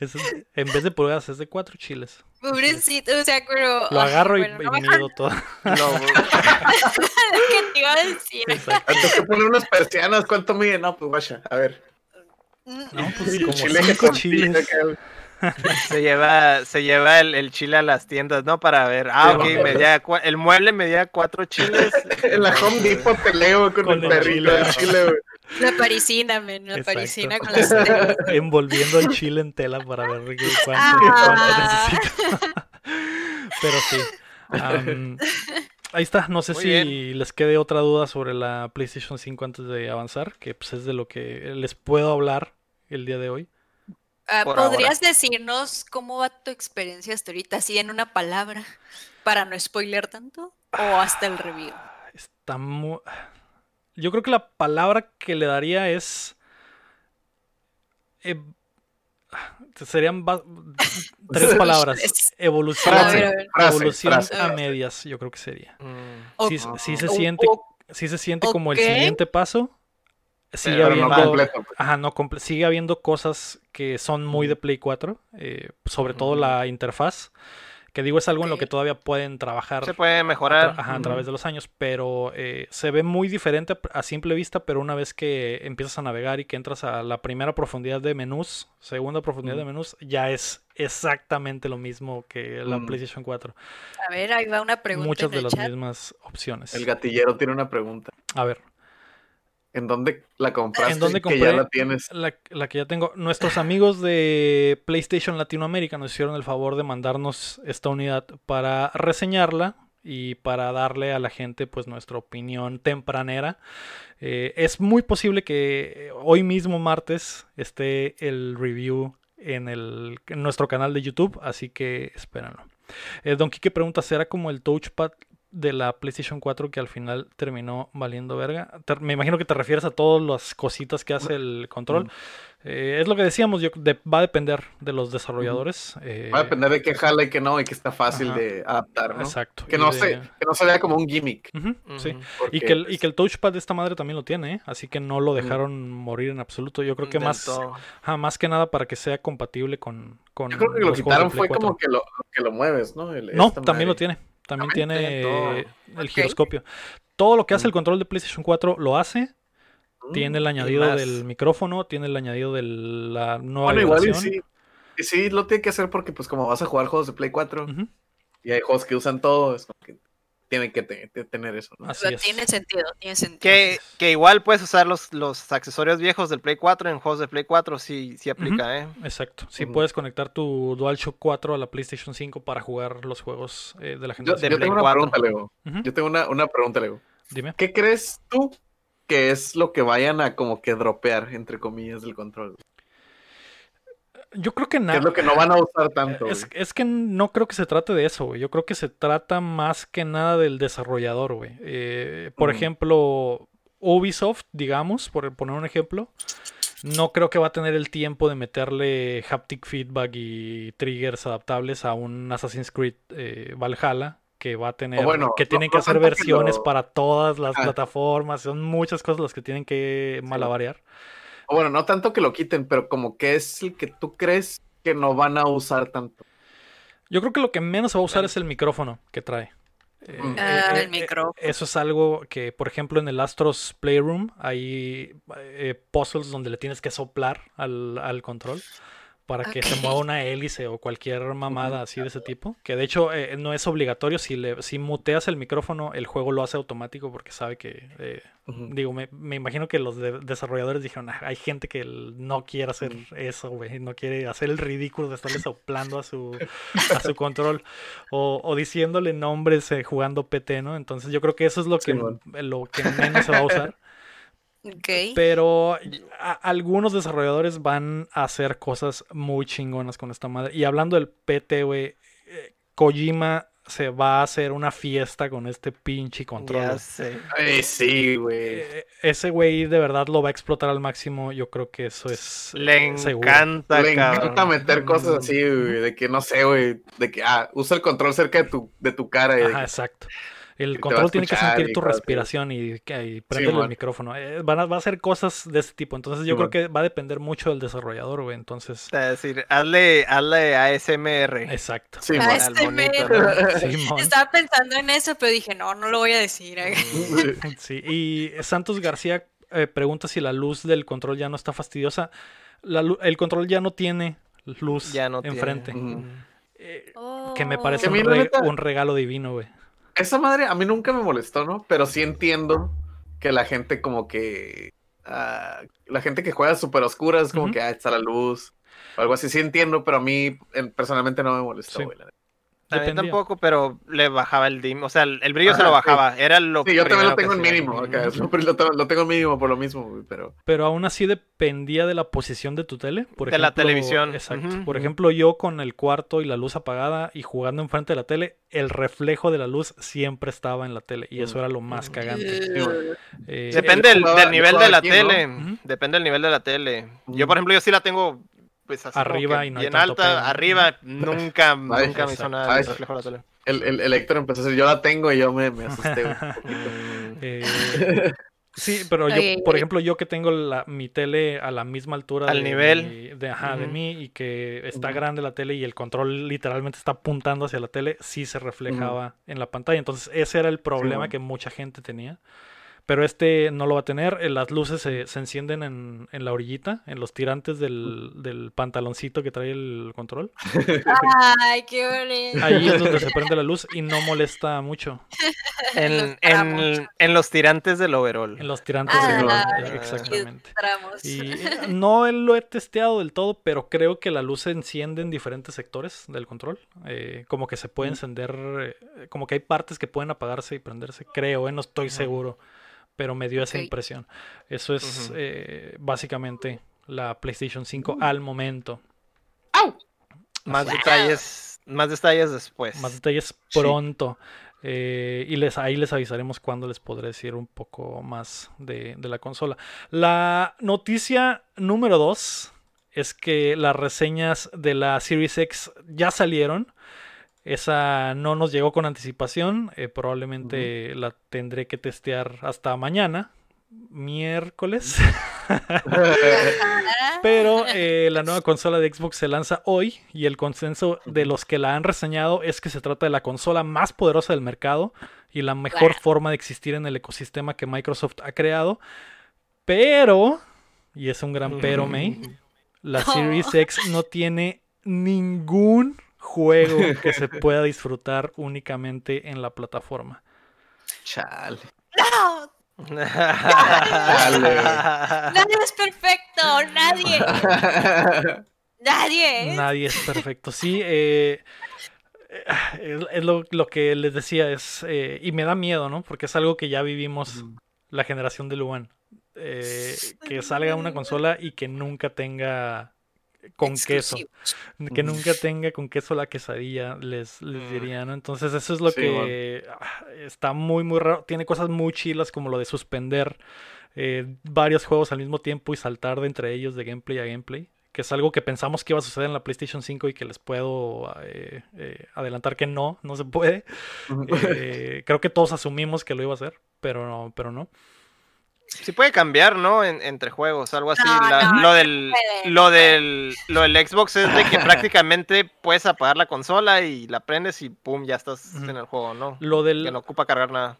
es- en vez de pulgadas es de cuatro chiles. Pobrecito, o sea, pero. Lo agarro y, bueno, y no mejor mido todo. No, que te iba a decir. Exacto. Tengo que poner unas persianas. ¿Cuánto mide? No, pues guacha. A ver. Mm, No, pues Y como chile con chiles. se lleva, se lleva el, el chile a las tiendas, ¿no? Para ver. Ah, ok, el mueble medía cuatro chiles. En la Home Depot te leo con, Con el el perrito del chile, güey. La parisina, men, la Exacto. parisina con las telas. Envolviendo el chile en tela para ver qué- cuánto, Ah. cuánto necesito. Pero sí. ahí está. No sé Muy si bien. les quede otra duda sobre la PlayStation 5 antes de avanzar, que pues es de lo que les puedo hablar el día de hoy. Ah, ¿Podrías decirnos cómo va tu experiencia hasta ahorita, así en una palabra, para no spoiler tanto? ¿O hasta el review? Está muy... Yo creo que la palabra que le daría es... eh, serían ba- tres palabras. Evolución, A ver, a ver. Frase, evolución frase. a medias, yo creo que sería. Mm. Sí, se siente, sí se siente como el siguiente paso. Sigue Pero no habiendo, completo. pues. ajá, no comple- sigue habiendo cosas que son muy de Play 4, eh, sobre todo la interfaz, Que digo, es algo en lo que todavía pueden trabajar Se puede a, mejorar. tra- ajá, a través de los años, pero eh, se ve muy diferente a- a simple vista, pero una vez que empiezas a navegar y que entras a la primera profundidad de menús, segunda profundidad de menús, ya es exactamente lo mismo que la Mm. PlayStation 4. A ver, ahí va una pregunta Muchas en de el las chat. mismas opciones. El gatillero tiene una pregunta. A ver, ¿En dónde la compraste? ¿En dónde Que compré? ya la tienes. la, la que ya tengo. Nuestros amigos de PlayStation Latinoamérica nos hicieron el favor de mandarnos esta unidad para reseñarla y para darle a la gente pues nuestra opinión tempranera. Eh, es muy posible que hoy mismo martes esté el review en, el, en nuestro canal de YouTube, así que espérenlo. Eh, Don Quique pregunta, ¿será como el touchpad de la PlayStation 4 que al final terminó valiendo verga? Te- me imagino que te refieres a todas las cositas que hace el control. Mm. Eh, es lo que decíamos, yo, de- va a depender de los desarrolladores. eh, Va a depender de qué jala y qué no, y que está fácil Ajá. de adaptar, ¿no? Exacto. Que no, de- se, que no se vea como un gimmick. Sí. Y que, el, y que el touchpad de esta madre también lo tiene, ¿eh? así que no lo dejaron morir en absoluto. Yo creo que más, ajá, más que nada para que sea compatible con, con Yo creo que lo quitaron fue 4. como que lo, que lo mueves, ¿no? El- No, también lo tiene. También tiene todo. el giroscopio. Todo lo que hace el Mm. control de PlayStation 4 lo hace. Mm, Tiene el y añadido del micrófono, tiene el añadido de la nueva Bueno, igual y sí. Y sí, lo tiene que hacer porque, pues, como vas a jugar juegos de Play 4 Ujú, y hay juegos que usan todo, es como que tienen que te- te- tener eso, ¿no? Así Pero es. tiene sentido, tiene sentido. Que, que igual puedes usar los, los accesorios viejos del Play 4 en juegos de Play 4, sí, sí aplica, ¿eh? Exacto. Sí, Ujú. puedes conectar tu DualShock 4 a la PlayStation 5 para jugar los juegos eh, de la Yo, generación. yo Play tengo una 4. pregunta, Lego. Ujú, Yo tengo una, una pregunta, Lego. Dime. ¿Qué crees tú que es lo que vayan a como que dropear, entre comillas, del control? Yo creo que ¿Qué nada. es lo que no van a usar tanto? Es, que no creo que se trate de eso, güey. Yo creo que se trata más que nada del desarrollador, güey. Eh, por Mm. ejemplo, Ubisoft, digamos, por poner un ejemplo, no creo que va a tener el tiempo de meterle haptic feedback y triggers adaptables a un Assassin's Creed eh, Valhalla que va a tener, bueno, que no- tienen que hacer que versiones lo- para todas las Ah. plataformas, son muchas cosas las que tienen que malabarear. Bueno, no tanto que lo quiten, pero como que es el que tú crees que no van a usar tanto. Yo creo que lo que menos se va a usar es el micrófono que trae. Eh, Mm. Ah, eh, el eh, micrófono. Eso es algo que, por ejemplo, en el Astros Playroom hay eh, puzzles donde le tienes que soplar al, al control para que se mueva una hélice o cualquier mamada así de ese tipo. Que de hecho eh, no es obligatorio. Si, le, si muteas el micrófono, el juego lo hace automático porque sabe que... eh. Digo, me, me imagino que los de- desarrolladores dijeron, "Ah, hay gente que no quiere hacer eso, güey, no quiere hacer el ridículo de estarle soplando a su, a su control o, o diciéndole nombres eh, jugando PT, ¿no? Entonces yo creo que eso es lo que, lo que menos se va a usar. Ok. Pero a- algunos desarrolladores van a hacer cosas muy chingonas con esta madre. Y hablando del PT, güey, eh, Kojima se va a hacer una fiesta con este pinche control. Ya sé. Ay, sí, güey. Eh, ese güey de verdad lo va a explotar al máximo. Yo creo que eso es Le eh, seguro. encanta, Le encanta meter cosas Mm. así, güey, de que no sé, güey, de que ah, usa el control cerca de tu, de tu cara de que- exacto. El control tiene que sentir tu respiración y, y prendele el micrófono. Eh, van a, va a hacer cosas de ese tipo. Entonces yo Sí, creo man. que va a depender mucho del desarrollador, güey. Entonces, Es decir, hazle, hazle ASMR. exacto. Simón. Estaba pensando en eso, pero dije, no, no lo voy a decir. Sí, y Santos García eh, pregunta si la luz del control ya no está fastidiosa. La lu- el control ya no tiene luz Ya no tiene. enfrente. Eh, Oh. que me parece Que a un, re- un regalo divino, güey. Esa madre a mí nunca me molestó, ¿no? Pero sí entiendo que la gente como que... ah, la gente que juega súper oscuras, como que ah, está la luz. O algo así, sí entiendo, pero a mí en- personalmente no me molestó, Sí. güey. la mí Dependía. tampoco, pero le bajaba el dim. O sea, el, el brillo se lo sí. bajaba. Era lo Sí, yo también lo tengo en mínimo. lo, tengo en mínimo por lo mismo, güey, pero... Pero aún así dependía de la posición de tu tele. Por De la televisión. Exacto. Por ejemplo, yo con el cuarto y la luz apagada y jugando enfrente de la tele, el reflejo de la luz siempre estaba en la tele. Y eso Mm. era lo más cagante. Eh, Eh, Depende del, nivel de la aquí, ¿no? tele. Depende del nivel de la tele. Yo, por ejemplo, yo sí la tengo pues así Arriba y no bien alta, pedo. arriba, nunca, nunca me hizo nada Ay. reflejo la tele. El, el, el Héctor empezó a decir, yo la tengo y yo me, me asusté, un poquito. eh, Sí, pero yo, Ay, por ejemplo, yo que tengo la- mi tele a la misma altura Al de, nivel. de, ajá, de mí y que está grande la tele y el control literalmente está apuntando hacia la tele, sí se reflejaba en la pantalla. Entonces, ese era el problema bueno. que mucha gente tenía. Pero este no lo va a tener. eh, Las luces se, se encienden en, en la orillita, en los tirantes del, del pantaloncito que trae el control. Ay, qué bonito. Ahí es donde se prende la luz y no molesta mucho. En, en, en los tirantes del overall. En los tirantes Ah, del- Ay, Exactamente. Tramos. Y eh, no lo he testeado del todo, pero creo que la luz se enciende en diferentes sectores del control. eh, como que se puede encender, eh, como que hay partes que pueden apagarse y prenderse. Creo, eh, no estoy seguro, pero me dio esa impresión. Eso es eh, básicamente la PlayStation 5 al momento. Más Así es. detalles, más detalles después. Más detalles Sí. pronto. eh, y les, ahí les avisaremos cuando les podré decir un poco más de, de la consola. La noticia número 2 es que las reseñas de la Series X ya salieron. Esa no nos llegó con anticipación. eh, probablemente la tendré que testear hasta mañana, miércoles. Pero eh, la nueva consola de Xbox se lanza hoy y el consenso de los que la han reseñado es que se trata de la consola más poderosa del mercado y la mejor forma de existir en el ecosistema que Microsoft ha creado. Pero, y es un gran pero, May, la. Series X no tiene ningún juego que se pueda disfrutar únicamente en la plataforma. Chale. ¡No! Nadie es perfecto. Nadie. Nadie. Nadie es perfecto. Sí, eh, es, es lo, lo que les decía, es, eh, y me da miedo, ¿no? Porque es algo que ya vivimos la generación de Luan. Eh, que salga una consola y que nunca tenga con queso. Que nunca tenga con queso la quesadilla, les, les Mm. diría, ¿no? Entonces eso es lo Sí, que ah, está muy, muy raro. Tiene cosas muy chilas como lo de suspender eh, varios juegos al mismo tiempo y saltar de entre ellos de gameplay a gameplay. Que es algo que pensamos que iba a suceder en la PlayStation 5 y que les puedo eh, eh, adelantar que no, no se puede. Creo que todos asumimos que lo iba a hacer, pero no, pero no. Sí puede cambiar, ¿no? En- entre juegos, algo así. No, La- no, lo del, lo del, lo del Xbox es de que prácticamente puedes apagar la consola y la prendes y pum, ya estás en el juego, ¿no? Lo del, Que no ocupa cargar nada.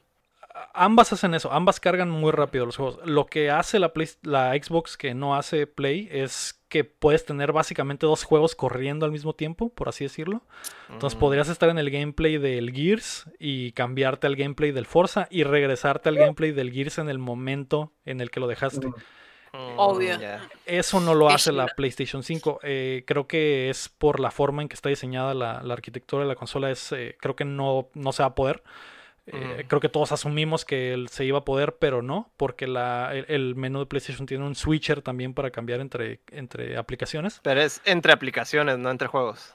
ambas hacen eso, ambas cargan muy rápido los juegos. Lo que hace la, Play- la Xbox que no hace Play es que puedes tener básicamente dos juegos corriendo al mismo tiempo, por así decirlo. Entonces Mm. podrías estar en el gameplay del Gears y cambiarte al gameplay del Forza y regresarte al gameplay del Gears en el momento en el que lo dejaste. Mm, Obvio. Eso no lo hace la. PlayStation 5. Eh, creo que es por la forma en que está diseñada la, la arquitectura de la consola. Es, eh, creo que no, no se va a poder. Eh. Creo que todos asumimos que se iba a poder, pero no, porque la, el, el menú de PlayStation tiene un switcher también para cambiar entre, entre aplicaciones. Pero es entre aplicaciones, no entre juegos.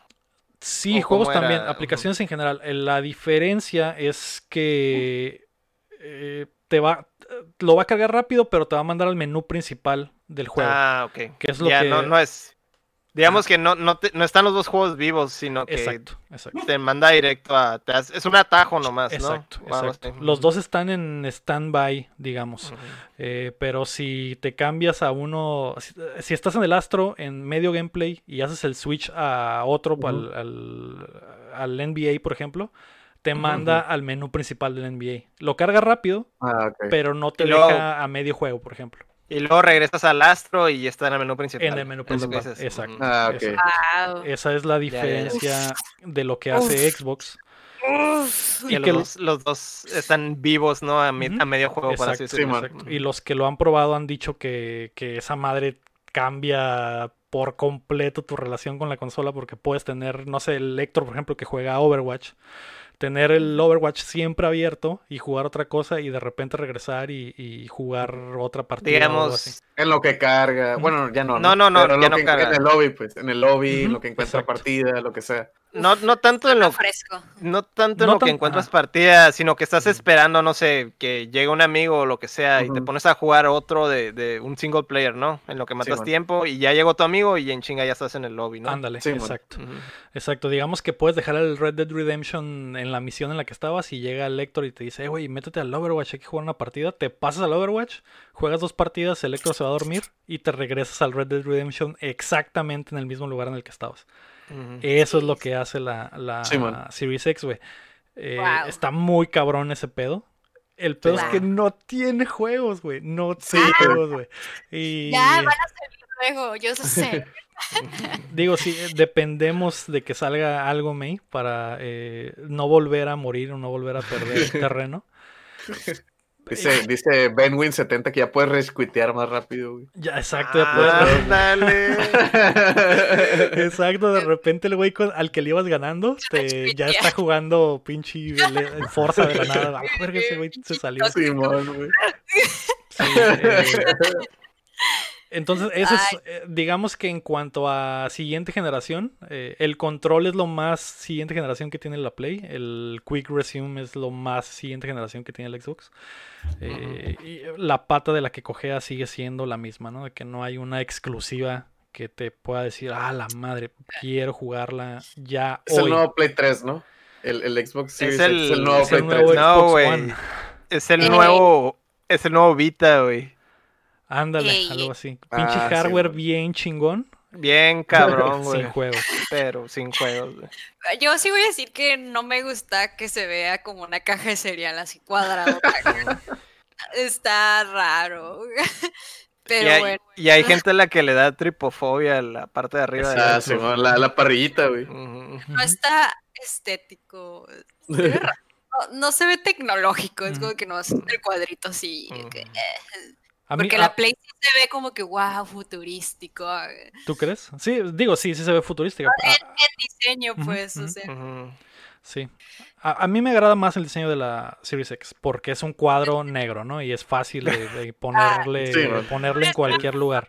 Sí, ¿O juegos también, era? aplicaciones en general. Eh, La diferencia es que eh, te va, lo va a cargar rápido, pero te va a mandar al menú principal del juego. Ah, ok. ¿Qué es lo ya, que- no, no es. Digamos que no, no, te- no están los dos juegos vivos, sino que Exacto, exacto. te manda directo a. hace- es un atajo nomás, ¿no? Exacto. Los dos están en stand-by, digamos. Eh, pero si te cambias a uno, si, si estás en el Astro en medio gameplay y haces el switch a otro, al, al, al NBA, por ejemplo, te manda al menú principal del NBA. Lo carga rápido, Ah, pero no te luego- deja a medio juego, por ejemplo. Y luego regresas al astro y está en el menú principal. En el menú principal. Exacto. Ah, ok. Exacto. Wow. Esa es la ya, ya. diferencia de lo que hace Xbox. Uf. Y que los, dos, los dos están vivos, ¿no? A, mi- Ujú. a medio juego, para Sí, exacto. Y los que lo han probado han dicho que, que esa madre cambia por completo tu relación con la consola porque puedes tener, no sé, el Héctor, por ejemplo, que juega a Overwatch, tener el Overwatch siempre abierto y jugar otra cosa y de repente regresar y, y jugar otra partida. o algo así. Digamos, En lo que carga. Bueno, ya no. No, no, no, ya en lo no que carga. En el lobby, pues. En el lobby, lo que encuentra exacto. partida, lo que sea. No, no tanto en lo fresco. No tanto en No lo que encuentras ajá. partida, sino que estás esperando, no sé, que llegue un amigo o lo que sea y te pones a jugar otro de, de un single player, ¿no? En lo que matas tiempo y ya llegó tu amigo y en chinga ya estás en el lobby, ¿no? Ándale, Sí, exacto. Exacto, digamos que puedes dejar el Red Dead Redemption en la misión en la que estabas y llega el Héctor y te dice, "Eh, güey, métete al Overwatch, hay que jugar una partida. Te pasas al Overwatch, juegas dos partidas, el Héctor se va a dormir y te regresas al Red Dead Redemption exactamente en el mismo lugar en el que estabas. Eso es lo que hace la, la Sí. Series X, güey. Eh, Wow. Está muy cabrón ese pedo. El pedo es que no tiene juegos, güey. No tiene juegos, güey. Y Ya van a salir luego, yo sé. digo, sí, dependemos de que salga algo, May, para eh, no volver a morir o no volver a perder terreno. Dice, dice Benwin 70 que ya puedes resquitear más rápido, güey. Ya, exacto, ya puedes- Ah, Ándale. Exacto, de repente el güey con- al que le ibas ganando te, ya está jugando pinche le- Forza de la nada. A verga, ese güey se salió. Simón, güey. Sí, eh, Entonces, eso es, Ay. eh, digamos que en cuanto a siguiente generación, eh, el control es lo más siguiente generación que tiene la Play, el Quick Resume es lo más siguiente generación que tiene el Xbox. Eh, y la pata de la que cojea sigue siendo la misma, ¿no? De que no hay una exclusiva que te pueda decir, ah, la madre, quiero jugarla ya Es el nuevo Play 3, ¿no? El, el Xbox Series el- X es el nuevo Es el Play nuevo 3. No, Xbox güey. One. Es el nuevo. Es el nuevo Vita, güey. Ándale, Ey. algo así. Ah, Pinche hardware bien chingón, Bien cabrón, güey. sin juegos. Pero sin juegos, güey. Yo sí voy a decir que no me gusta que se vea como una caja de cereal así cuadrada. Está raro. Pero y, hay, bueno, y hay gente a la que le da tripofobia a la parte de arriba de Ah, la, la parrillita, güey. No está estético. No, no se ve tecnológico, es como que no es el cuadrito así. A mí- Porque a- la Play sí se ve como que wow, futurístico. ¿Tú crees? Sí, digo, sí, sí se ve futurística. En, Ah, en diseño, pues, o sea. Sí. A, a mí me agrada más el diseño de la Series X porque es un cuadro negro, ¿no? Y es fácil de, de ponerle, Sí, ponerle en cualquier lugar.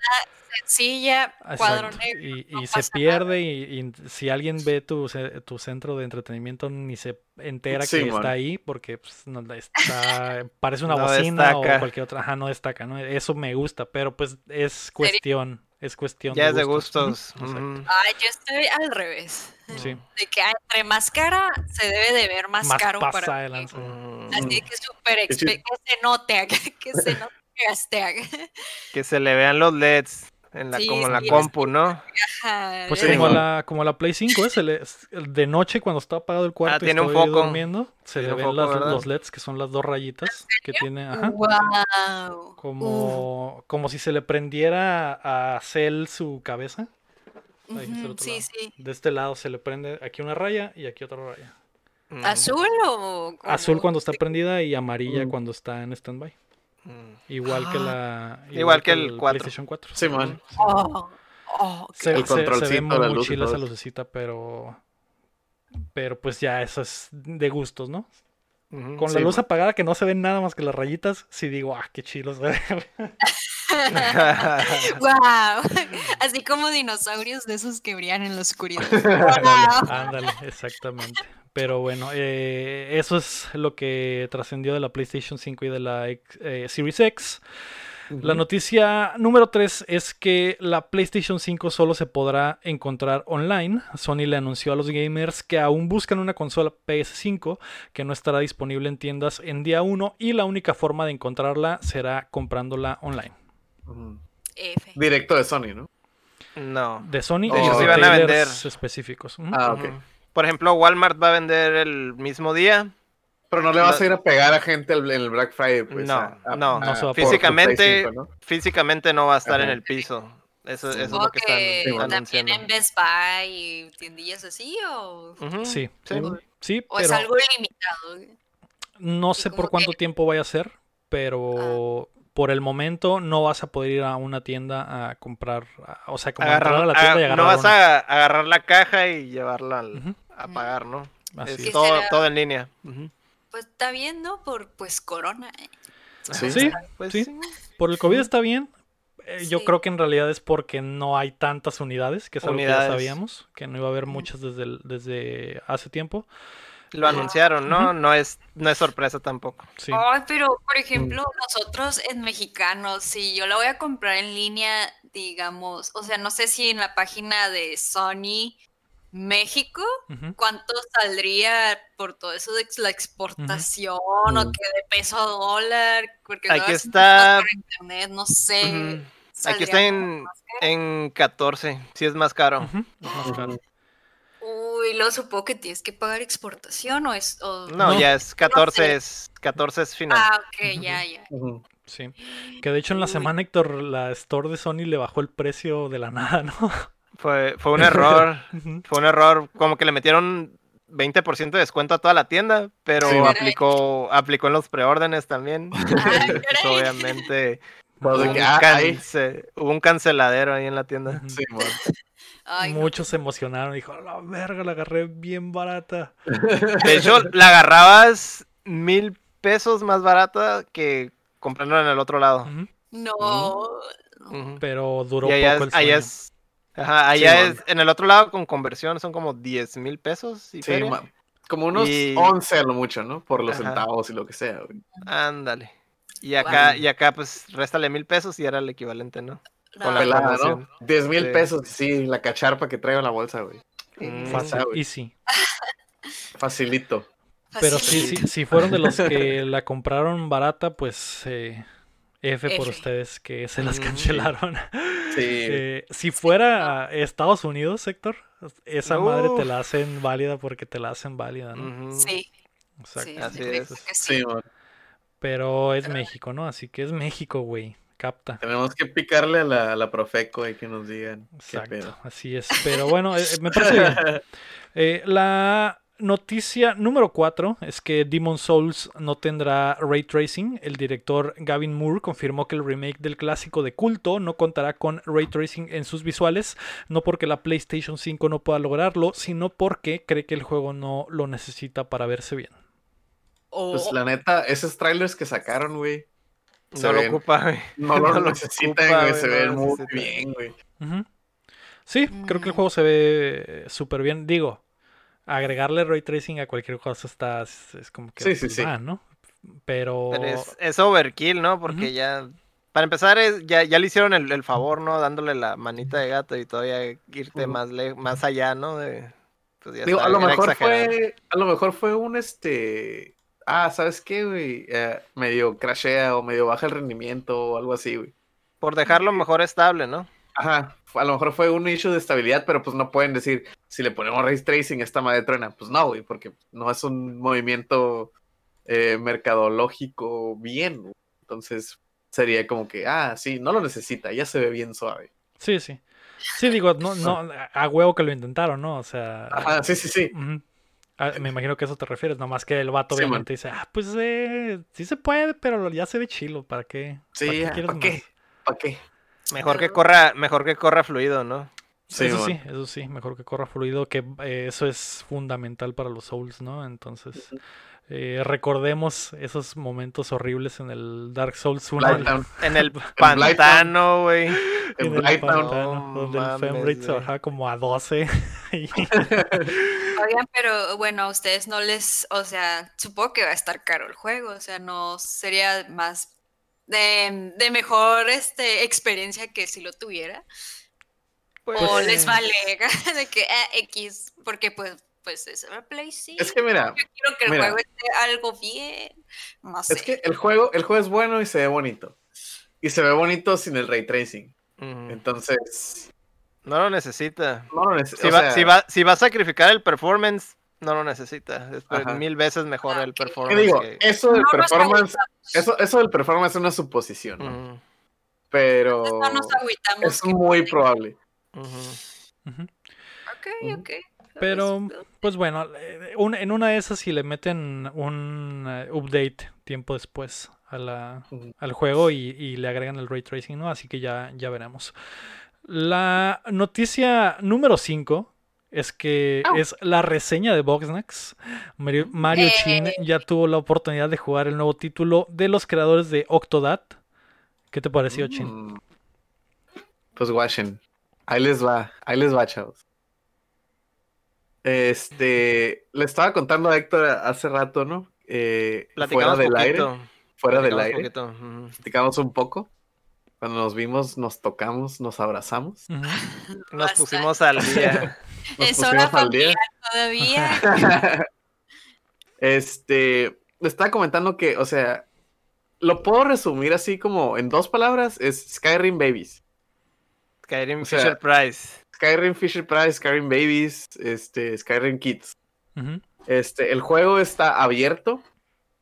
Sencilla, cuadro Exacto. negro. Y, no y se pierde y, y si alguien ve tu, tu centro de entretenimiento ni se entera Sí, que man. está ahí porque pues, no está, parece una No bocina o destaca. cualquier otra. Ajá, no destaca, ¿no? Eso me gusta, pero pues es cuestión, es cuestión Ya es de gustos. gustos. Exacto. Ujú. Ay, yo estoy al revés. Sí. De que entre más cara se debe de ver más, Más caro pasa para de mí. Ujú. Así que súper que se note, que, se note. Que se le vean los LEDs en la, Sí, como en la sí, compu, ¿no? Ajá, Pues Sí, como, la, como la Play 5 es, el- es el de noche cuando está apagado el cuarto y tiene un estoy foco. durmiendo, se Tiene le un ven foco, las- ¿verdad? los LEDs que son las dos rayitas que tiene, ajá, Wow. como, como si se le prendiera a Cell su cabeza. Ahí, sí, lado. sí. De este lado se le prende aquí una raya y aquí otra raya. Ujú. ¿Azul o como- Azul cuando está prendida y amarilla Mm. cuando está en standby. Ujú. Igual que Ah. la Igual que el 4. PlayStation 4. Sí, man. Oh, oh, Se, El se- se ve controlcito, muy, luz chila esa lucecita, pero pero pues ya eso es de gustos, ¿no? Con Sí, la luz man. apagada que no se ven nada más que las rayitas, sí digo, ah, qué ve. wow. Así como dinosaurios de esos que brillan en la oscuridad. Ándale, Wow. ándale, exactamente. Pero bueno, eh, eso es lo que trascendió de la PlayStation 5 y de la X- eh, Series X. La noticia número 3 es que la PlayStation 5 solo se podrá encontrar online. Sony le anunció a los gamers que aún buscan una consola PS5 que no estará disponible en tiendas en día 1 y la única forma de encontrarla será comprándola online. F. Directo de Sony, ¿no? No. De Sony a retailers vender. específicos. Ah, ok. Por ejemplo, Walmart va a vender el mismo día. Pero no le vas No. a ir a pegar a gente en el Black Friday, pues. No, a- a- no. A Físicamente, 5, ¿no? físicamente no va a estar en el piso. Eso, eso es lo que están que bueno. también anunciando. en Best Buy y tiendillas así o, Sí. sí. Sí, o es pero algo limitado. no sé por cuánto que- tiempo vaya a ser, pero por el momento no vas a poder ir a una tienda a comprar, a- o sea, como entrar a la tienda y agarrar no vas una. a agarrar la caja y llevarla al- a pagar, ¿no? Así es todo, será- todo en línea. Pues está bien, ¿no? Por pues corona. ¿eh? Sí. Sí, Pues sí. sí. Por el COVID está bien. eh, yo Sí. creo que en realidad es porque no hay tantas unidades, que es algo que ya sabíamos, que no iba a haber muchas desde, el- desde hace tiempo. Lo anunciaron, ¿no? No es, no es sorpresa tampoco. Sí. Ay, pero por ejemplo, nosotros en mexicanos, si yo la voy a comprar en línea, digamos, o sea, no sé si en la página de Sony México. ¿cuánto saldría por todo eso de la exportación o que de peso a dólar? Porque Aquí está- por internet, no sé. Aquí está en, en 14, si es más caro. Es más caro. Uy, lo supongo que tienes que pagar exportación o es. o- No, No. ya es 14, sé. es 14 es final. Ah, ok, ya, ya. Sí. Que de hecho en la Uy. semana, Héctor, la store de Sony le bajó el precio de la nada, ¿no? Fue, fue un error, fue un error, como que le metieron 20% de descuento a toda la tienda, pero Sí. aplicó, aplicó en los preórdenes también. Ah, Pues, obviamente Pues hubo un, ah, ahí. hubo un canceladero ahí en la tienda. Sí, mon. Ay, no. Muchos se emocionaron. Dijo, la verga, la agarré bien barata. De hecho, la agarrabas mil pesos más barata que comprarla en el otro lado. No. Pero duró Y allá poco es, el allá es- ajá, allá Sí, es, en el otro lado con conversión son como 10 mil pesos y Sí, como unos Y- 11 a lo mucho, ¿no? Por los Ajá. centavos y lo que sea. Ándale. Y acá, Wow. y acá pues réstale mil pesos y era el equivalente, ¿no? Con la Pelada, promoción. ¿no? 10 mil Sí. pesos, sí, la cacharpa que traigo en la bolsa, güey. Mm, Fácil, güey. easy. Facilito. Pero sí, sí, si fueron de los que la compraron barata, pues eh, F por ustedes que se las Mm. cancelaron. Sí. Eh, si fuera a Estados Unidos, Héctor, esa madre te la hacen válida porque te la hacen válida, ¿no? Sí, Exacto. sí, Así sí, es. sí. Pero es México, ¿no? Así que es México, güey. Capta. Tenemos que picarle a la, a la Profeco y que nos digan qué Exacto, pedo. así es. Pero bueno, eh, me parece bien. Eh, la noticia número 4 es que Demon Souls no tendrá ray tracing. El director Gavin Moore confirmó que el remake del clásico de culto no contará con ray tracing en sus visuales, no porque la PlayStation 5 no pueda lograrlo, sino porque cree que el juego no lo necesita para verse bien. O- Pues la neta, esos trailers que sacaron, güey, Se No lo ocupa, güey. no lo No lo necesitan, ocupa, güey, se no ven lo muy necesita. bien, güey. Sí, creo que el Mm. juego se ve súper bien. Digo, agregarle ray tracing a cualquier cosa está es, es como que Sí, sí, sí. va, ¿no? Pero, Pero es, es overkill, ¿no? Porque ya. Para empezar, es- ya, ya le hicieron el, el favor, ¿no? Dándole la manita de gato y todavía irte más, le- más allá, ¿no? De, pues ya Digo, está, a lo mejor exagerado. fue, a lo mejor fue un este, ah, ¿sabes qué, güey? Eh, medio crashea o medio baja el rendimiento o algo así, güey. Por dejarlo mejor estable, ¿no? Ajá, a lo mejor fue un issue de estabilidad, pero pues no pueden decir, si le ponemos ray tracing esta madre truena. Pues no, güey, porque no es un movimiento eh, mercadológico bien, güey. Entonces sería como que, ah, sí, no lo necesita, ya se ve bien suave. sí, sí. Sí, digo, no, no, a huevo que lo intentaron, ¿no? O sea, Ajá, sí, sí, sí. Ah, me imagino que a eso te refieres, nomás que el vato Sí, obviamente dice, ah, pues eh, sí se puede, pero ya se ve chilo, ¿para qué? Sí, ¿Para ya, quieres ¿para qué? más? ¿Para qué? Mejor que corra, mejor que corra fluido, ¿no? Sí, eso man. sí, eso sí, mejor que corra fluido, que eh, eso es fundamental para los Souls, ¿no? Entonces, eh, recordemos esos momentos horribles en el Dark Souls 1. Blighttown. En el pantano, güey. En en el pantano, No donde el mames, se bajaba como a 12. y- Oigan, pero bueno, a ustedes no les, o sea, supongo que va a estar caro el juego, o sea, no sería más de, de mejor este experiencia que si lo tuviera. o Pues, les vale de que ah, X, porque pues, pues es una Play sí. Es que mira, Yo quiero que el mira. juego esté algo bien. No sé. es que el juego, el juego es bueno y se ve bonito. Y se ve bonito sin el ray tracing. Entonces, No lo necesita. no lo necesito. Si va, si, va, si va a sacrificar el performance, no lo necesita. Es Ajá. mil veces mejor el ok. ¿Qué performance. digo? que- Eso del No performance, eso, eso del performance es una suposición, ¿no? Pero No nos agüitamos. es muy probable. Ok, ok. Pero, pues bueno, eh, un- en una de esas si le meten un eh, update tiempo después a la, al juego y, y le agregan el ray tracing, ¿no? Así que ya, ya veremos. La noticia número 5 es que Au. es la reseña de Boxnax. Mario, Mario Eh. Chin ya tuvo la oportunidad de jugar el nuevo título de los creadores de Octodad. ¿Qué te pareció, Chin? Mm. pues guachen. Ahí les va, ahí les va, chavos. Este, le estaba contando a Héctor hace rato, ¿no? Eh, fuera del aire, fuera del aire, poquito, platicamos un poco. Cuando nos vimos, nos tocamos, nos abrazamos. Nos pusimos al día. Nos Es hora pusimos al día. familiar todavía. este, le estaba comentando que, o sea, lo puedo resumir así como en dos palabras, es Skyrim Babies. Skyrim O sea, Fisher Price. Skyrim Fisher Price, Skyrim Babies, este, Skyrim Kids. Este, el juego está abierto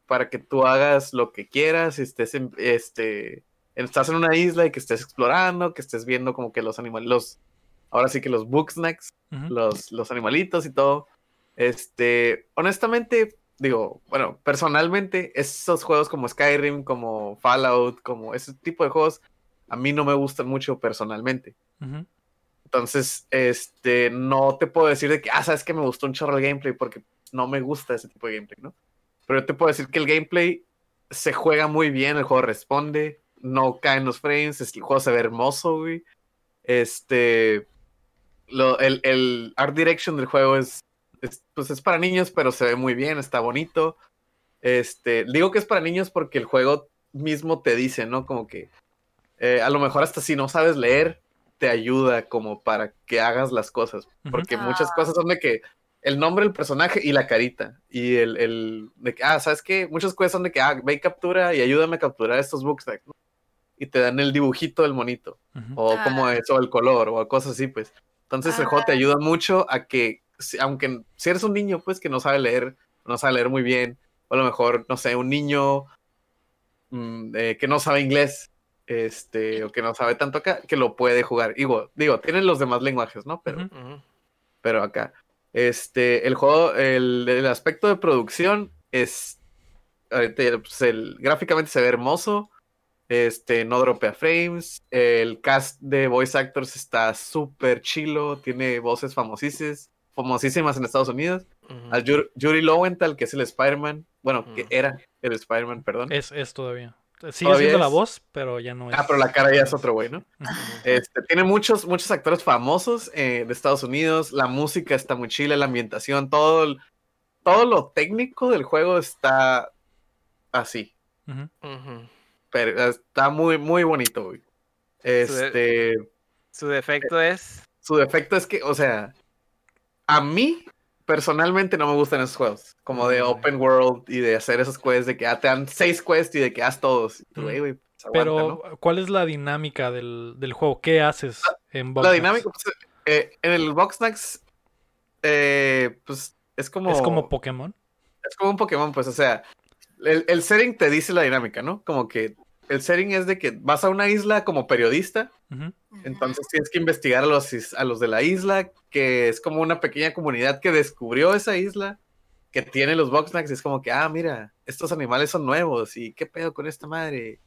para que tú hagas lo que quieras, estés en, este, estás en una isla y que estés explorando, que estés viendo como que los animales, los, ahora sí que los booksnacks, Ujú. los, los animalitos y todo. Este, honestamente, digo, bueno, personalmente, esos juegos como Skyrim, como Fallout, como ese tipo de juegos, a mí no me gustan mucho personalmente. Entonces, este, no te puedo decir de que, ah, sabes que me gustó un chorro el gameplay porque no me gusta ese tipo de gameplay, ¿no? Pero yo te puedo decir que el gameplay se juega muy bien, el juego responde, no caen los frames, el juego se ve hermoso, güey. Este, lo- el, el art direction del juego es, es, pues es para niños, pero se ve muy bien, está bonito. Este, digo que es para niños porque el juego mismo te dice, ¿no? Como que eh, a lo mejor hasta si no sabes leer, te ayuda como para que hagas las cosas. Porque Ah. muchas cosas son de que el nombre del personaje y la carita. Y el, el de que, ah, ¿sabes qué? Muchas cosas son de que, ah, ve y captura y ayúdame a capturar estos booksnacks, ¿no? Y te dan el dibujito del monito o Ah. como es, o el color, o cosas así, pues. Entonces el juego te ayuda mucho a que, si- aunque si eres un niño, pues, que no sabe leer, no sabe leer muy bien, o a lo mejor, no sé, un niño mm, eh, que no sabe inglés, este, o que no sabe tanto acá, que lo puede jugar. Digo, digo, tienen los demás lenguajes, ¿no? Pero, pero acá. Este, el juego, el, el aspecto de producción es, pues, el, gráficamente se ve hermoso, este, no dropea frames, el cast de voice actors está súper chilo, tiene voces famosísimas, famosísimas en Estados Unidos. Al Yuri, Yuri Lowenthal, que es el Spider-Man, bueno, que era el Spider-Man, perdón. Es, es todavía. Sigue Todavía siendo la voz, pero ya no es. Ah, pero la cara ya es otro güey, ¿no? Este, tiene muchos, muchos actores famosos eh, de Estados Unidos. La música está muy chila, la ambientación, todo, el- todo lo técnico del juego está así. Ujú. Pero está muy, muy bonito, güey. Este, Su defecto es. su defecto es que, o sea, a mí personalmente no me gustan esos juegos, como de Mm. open world y de hacer esos quests de que ah, te dan seis quests y de que haz todos. Mm. "Güey, güey, pues, aguanta, Pero, ¿no?". ¿cuál es la dinámica del, del juego? ¿Qué haces en La Box dinámica, pues, eh, en el Boxnax, eh, pues es como, Es como Pokémon. es como un Pokémon, pues, o sea, el, el setting te dice la dinámica, ¿no? Como que el setting es de que vas a una isla como periodista, entonces tienes que investigar a los, a los de la isla, que es como una pequeña comunidad que descubrió esa isla, que tiene los Boxnax, y es como que, ah, mira, estos animales son nuevos, y qué pedo con esta madre.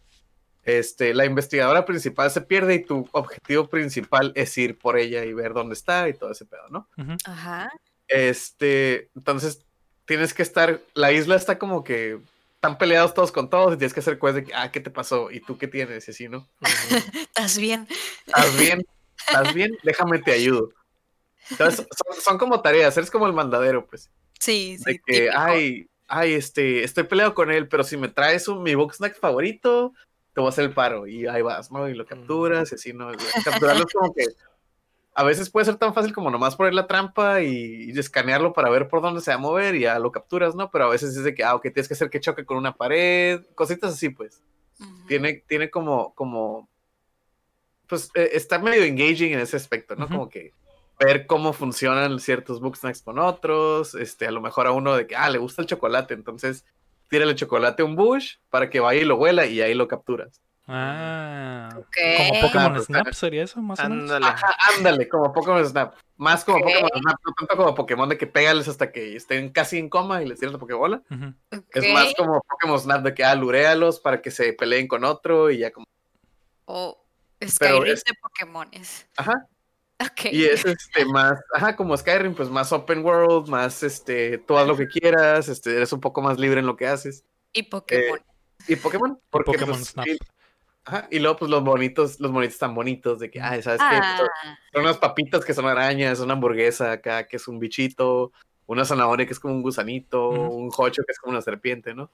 Este, la investigadora principal se pierde y tu objetivo principal es ir por ella y ver dónde está y todo ese pedo, ¿no? Ajá. Este, entonces tienes que estar, la isla está como que están peleados todos con todos y tienes que hacer cosas de que, ah, ¿qué te pasó? ¿Y tú qué tienes? Y así, ¿no? ¿Estás bien? ¿Estás bien? ¿Estás bien? Déjame te ayudo. Entonces, son, son como tareas, eres como el mandadero, pues. Sí, sí. De que, típico. ay, ay, este, estoy peleado con él, pero si me traes un, mi box snack favorito, te voy a hacer el paro. Y ahí vas, ¿no? Y lo capturas, y así, ¿no? Capturarlo es como que a veces puede ser tan fácil como nomás poner la trampa y, y escanearlo para ver por dónde se va a mover y ya lo capturas, ¿no? Pero a veces es de que, ah, ok, tienes que hacer que choque con una pared, cositas así, pues. Tiene, tiene como, como, pues eh, está medio engaging en ese aspecto, ¿no? Como que ver cómo funcionan ciertos booksnacks con otros, este, a lo mejor a uno de que, ah, le gusta el chocolate, entonces tírale chocolate a un bush para que vaya y lo huela y ahí lo capturas. Ah. Como Pokémon Ah, Snap sería eso, más o menos. Ándale. Ajá, ándale, como Pokémon Snap. Más como Ok. Pokémon Snap, no tanto como Pokémon de que pégales hasta que estén casi en coma y les tiras la Pokébola. Ujú. Es más como Pokémon Snap de que, ah, luréalos para que se peleen con otro y ya como... O Skyrim es- de Pokémones. Ajá, Ok. Y es este más, ajá, como Skyrim, pues más open world, más este, tú haz lo que quieras, este, eres un poco más libre en lo que haces. Y Pokémon. ¿Y Pokémon? Porque Pokémon pues, Snap. Sí, Ajá, y luego, pues los bonitos, los bonitos tan bonitos, de que, ay, ¿sabes qué? Ah, Son unas papitas que son arañas, una hamburguesa acá que es un bichito, una zanahoria que es como un gusanito, un jocho que es como una serpiente, ¿no?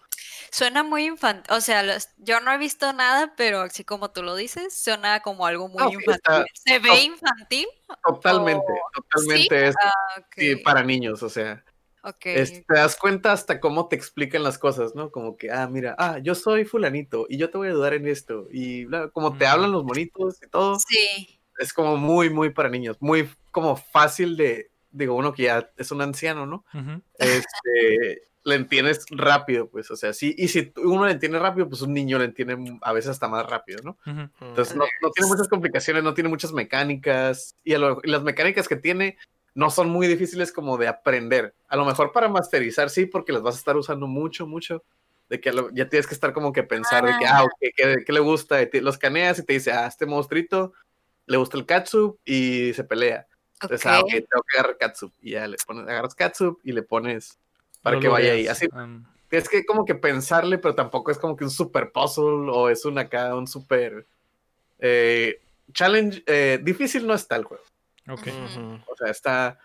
suena muy infantil. O sea, los- yo no he visto nada, pero así como tú lo dices, suena como algo muy Ah, infantil. ¿Se ve infantil? Totalmente, totalmente es Ah, ok. sí, para niños, o sea, ok. es- te das cuenta hasta cómo te explican las cosas, ¿no? Como que, ah, mira, ah, yo soy fulanito y yo te voy a ayudar en esto, y bla, como te hablan los bonitos y todo, Sí. es como muy, muy para niños, muy como fácil de, digo, uno que ya es un anciano, ¿no? Este, le entiendes rápido, pues, o sea, sí, y si uno le entiende rápido, pues un niño le entiende a veces hasta más rápido, ¿no? Entonces no, no tiene muchas complicaciones, no tiene muchas mecánicas, y, a lo- y las mecánicas que tiene no son muy difíciles como de aprender. A lo mejor para masterizar, sí, porque las vas a estar usando mucho, mucho, de que lo- ya tienes que estar como que pensar de que, ah, ok, ¿qué, qué le gusta? Y te- los caneas y te dice, ah, este monstruito le gusta el katsup y se pelea. Entonces, ah, ok, ok. tengo que agarrar katsup. Y ya le pones, agarras katsup y le pones para que vaya ahí. Así, am, tienes que como que pensarle, pero tampoco es como que un super puzzle o es un acá, un super eh, challenge. eh, difícil no está el juego. Ok. O sea, está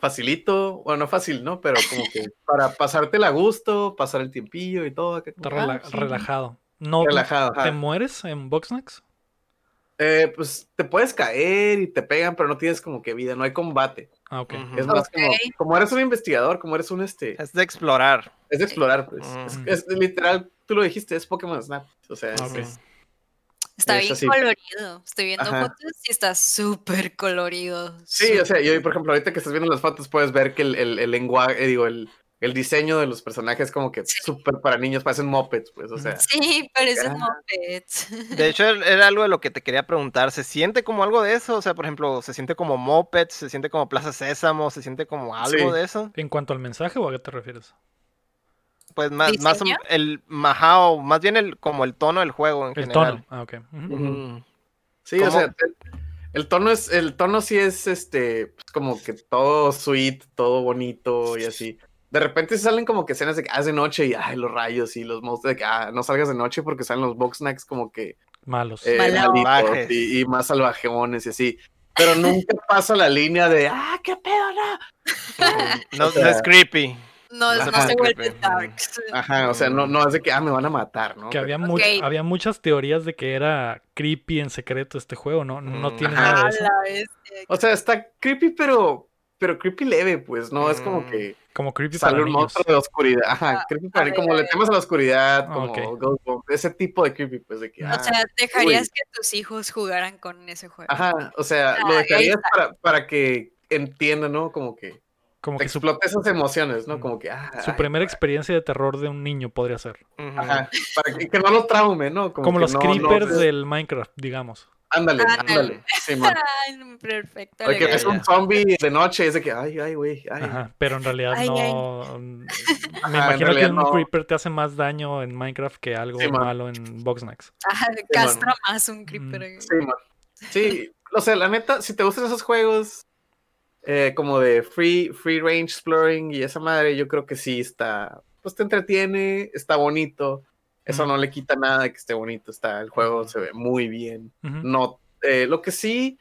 facilito, bueno, no fácil, ¿no? Pero como que para pasártela a gusto, pasar el tiempillo y todo. acá Está como, rela- ah, sí, relajado. No, Relajado, ¿Te ajá. mueres en Boxnax? Eh, pues te puedes caer y te pegan, pero no tienes como que vida, no hay combate. Ah, ok. Ujú. Es más como, Ok. como eres un investigador, como eres un este, Es de explorar. es de explorar, pues. Mm. Es, es literal, tú lo dijiste, es Pokémon Snap. O sea, es- Ok. Ujú. Está es bien así. colorido. Estoy viendo Ajá. fotos y está súper colorido. Sí, o sea, yo, por ejemplo, ahorita que estás viendo las fotos, puedes ver que el, el, el lenguaje, eh, digo, el, el diseño de los personajes como que súper para niños, parecen mopeds, pues, o sea. Sí, parecen Ah. mopeds. De hecho, era algo de lo que te quería preguntar. ¿Se siente como algo de eso? O sea, por ejemplo, ¿se siente como Moped? ¿Se siente como Plaza Sésamo? ¿Se siente como algo Sí. de eso? ¿En cuanto al mensaje o a qué te refieres? Pues más, más el majao, más bien el como el tono del juego en El general. tono. Ah, ok. Sí, o sea, el, el tono es, el tono sí es este, pues, como que todo sweet, todo bonito y así. De repente salen como que escenas de que ah, es de noche y ay, los rayos y los monstruos de que ah, no salgas de noche porque salen los box snacks como que Malos. eh, y, y más salvajeones y así. Pero nunca pasa la línea de ah, qué pedo, no. No, O sea, no es creepy. No, no se vuelve darks. Ajá, o sea, no, no es de que ah, me van a matar, ¿no? que había, much- había muchas teorías de que era creepy en secreto este juego, ¿no? No Mm, tiene ajá. nada A de eso. la bestia. O sea, está creepy, pero, pero creepy leve, pues, no es como Mm. que Como creepy para sale un niños. monstruo de la oscuridad. Ajá, creepy para ver, como le temas a la oscuridad, Ah, como ok. Ghost Bomb, ese tipo de creepy, pues, de que, O ah, O sea, dejarías uy. que tus hijos jugaran con ese juego. ajá, o sea, Ah, lo dejarías para, para que entienda, ¿no? Como que Como que su, explote esas emociones, ¿no? Mm. Como que, ah, su ay, primera experiencia de terror de un niño podría ser. Ajá, para que, que no lo traume, ¿no? Como, los no- creepers no- del Minecraft, digamos. Ándale, Ándale. ándale. Sí, perfecto. Porque legal. es un zombie de noche y es de que, ay, ay, güey, ay. Ajá, pero en realidad Ay, ay. no. Me en imagino que un no. creeper te hace más daño en Minecraft que algo Sí, man. malo en Boxnax. Ah, castra más un creeper. Mm. Sí, man. Sí, o sea, la neta, si te gustan esos juegos eh, como de free, free range exploring y esa madre, yo creo que sí está, pues te entretiene, está bonito. Eso no le quita nada de que esté bonito, está, el juego se ve muy bien. No, eh, lo que sí,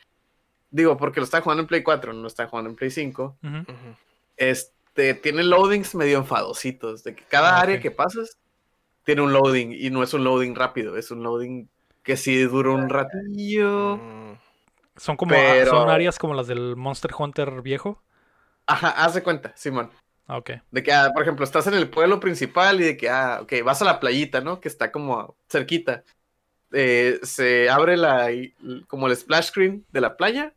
digo, porque lo está jugando en Play 4, no lo está jugando en Play 5, ujú. Ujú. este, tiene loadings medio enfadositos, de que cada Ah, área que pasas tiene un loading y no es un loading rápido, es un loading que sí dura un ratillo. Mm. Son como Pero- son áreas como las del Monster Hunter viejo. Ajá, haz de cuenta, Simón. Ah, ok. De que, ah, por ejemplo, estás en el pueblo principal y de que, ah, ok, vas a la playita, ¿no? Que está como cerquita. Eh, se abre la, como el splash screen de la playa,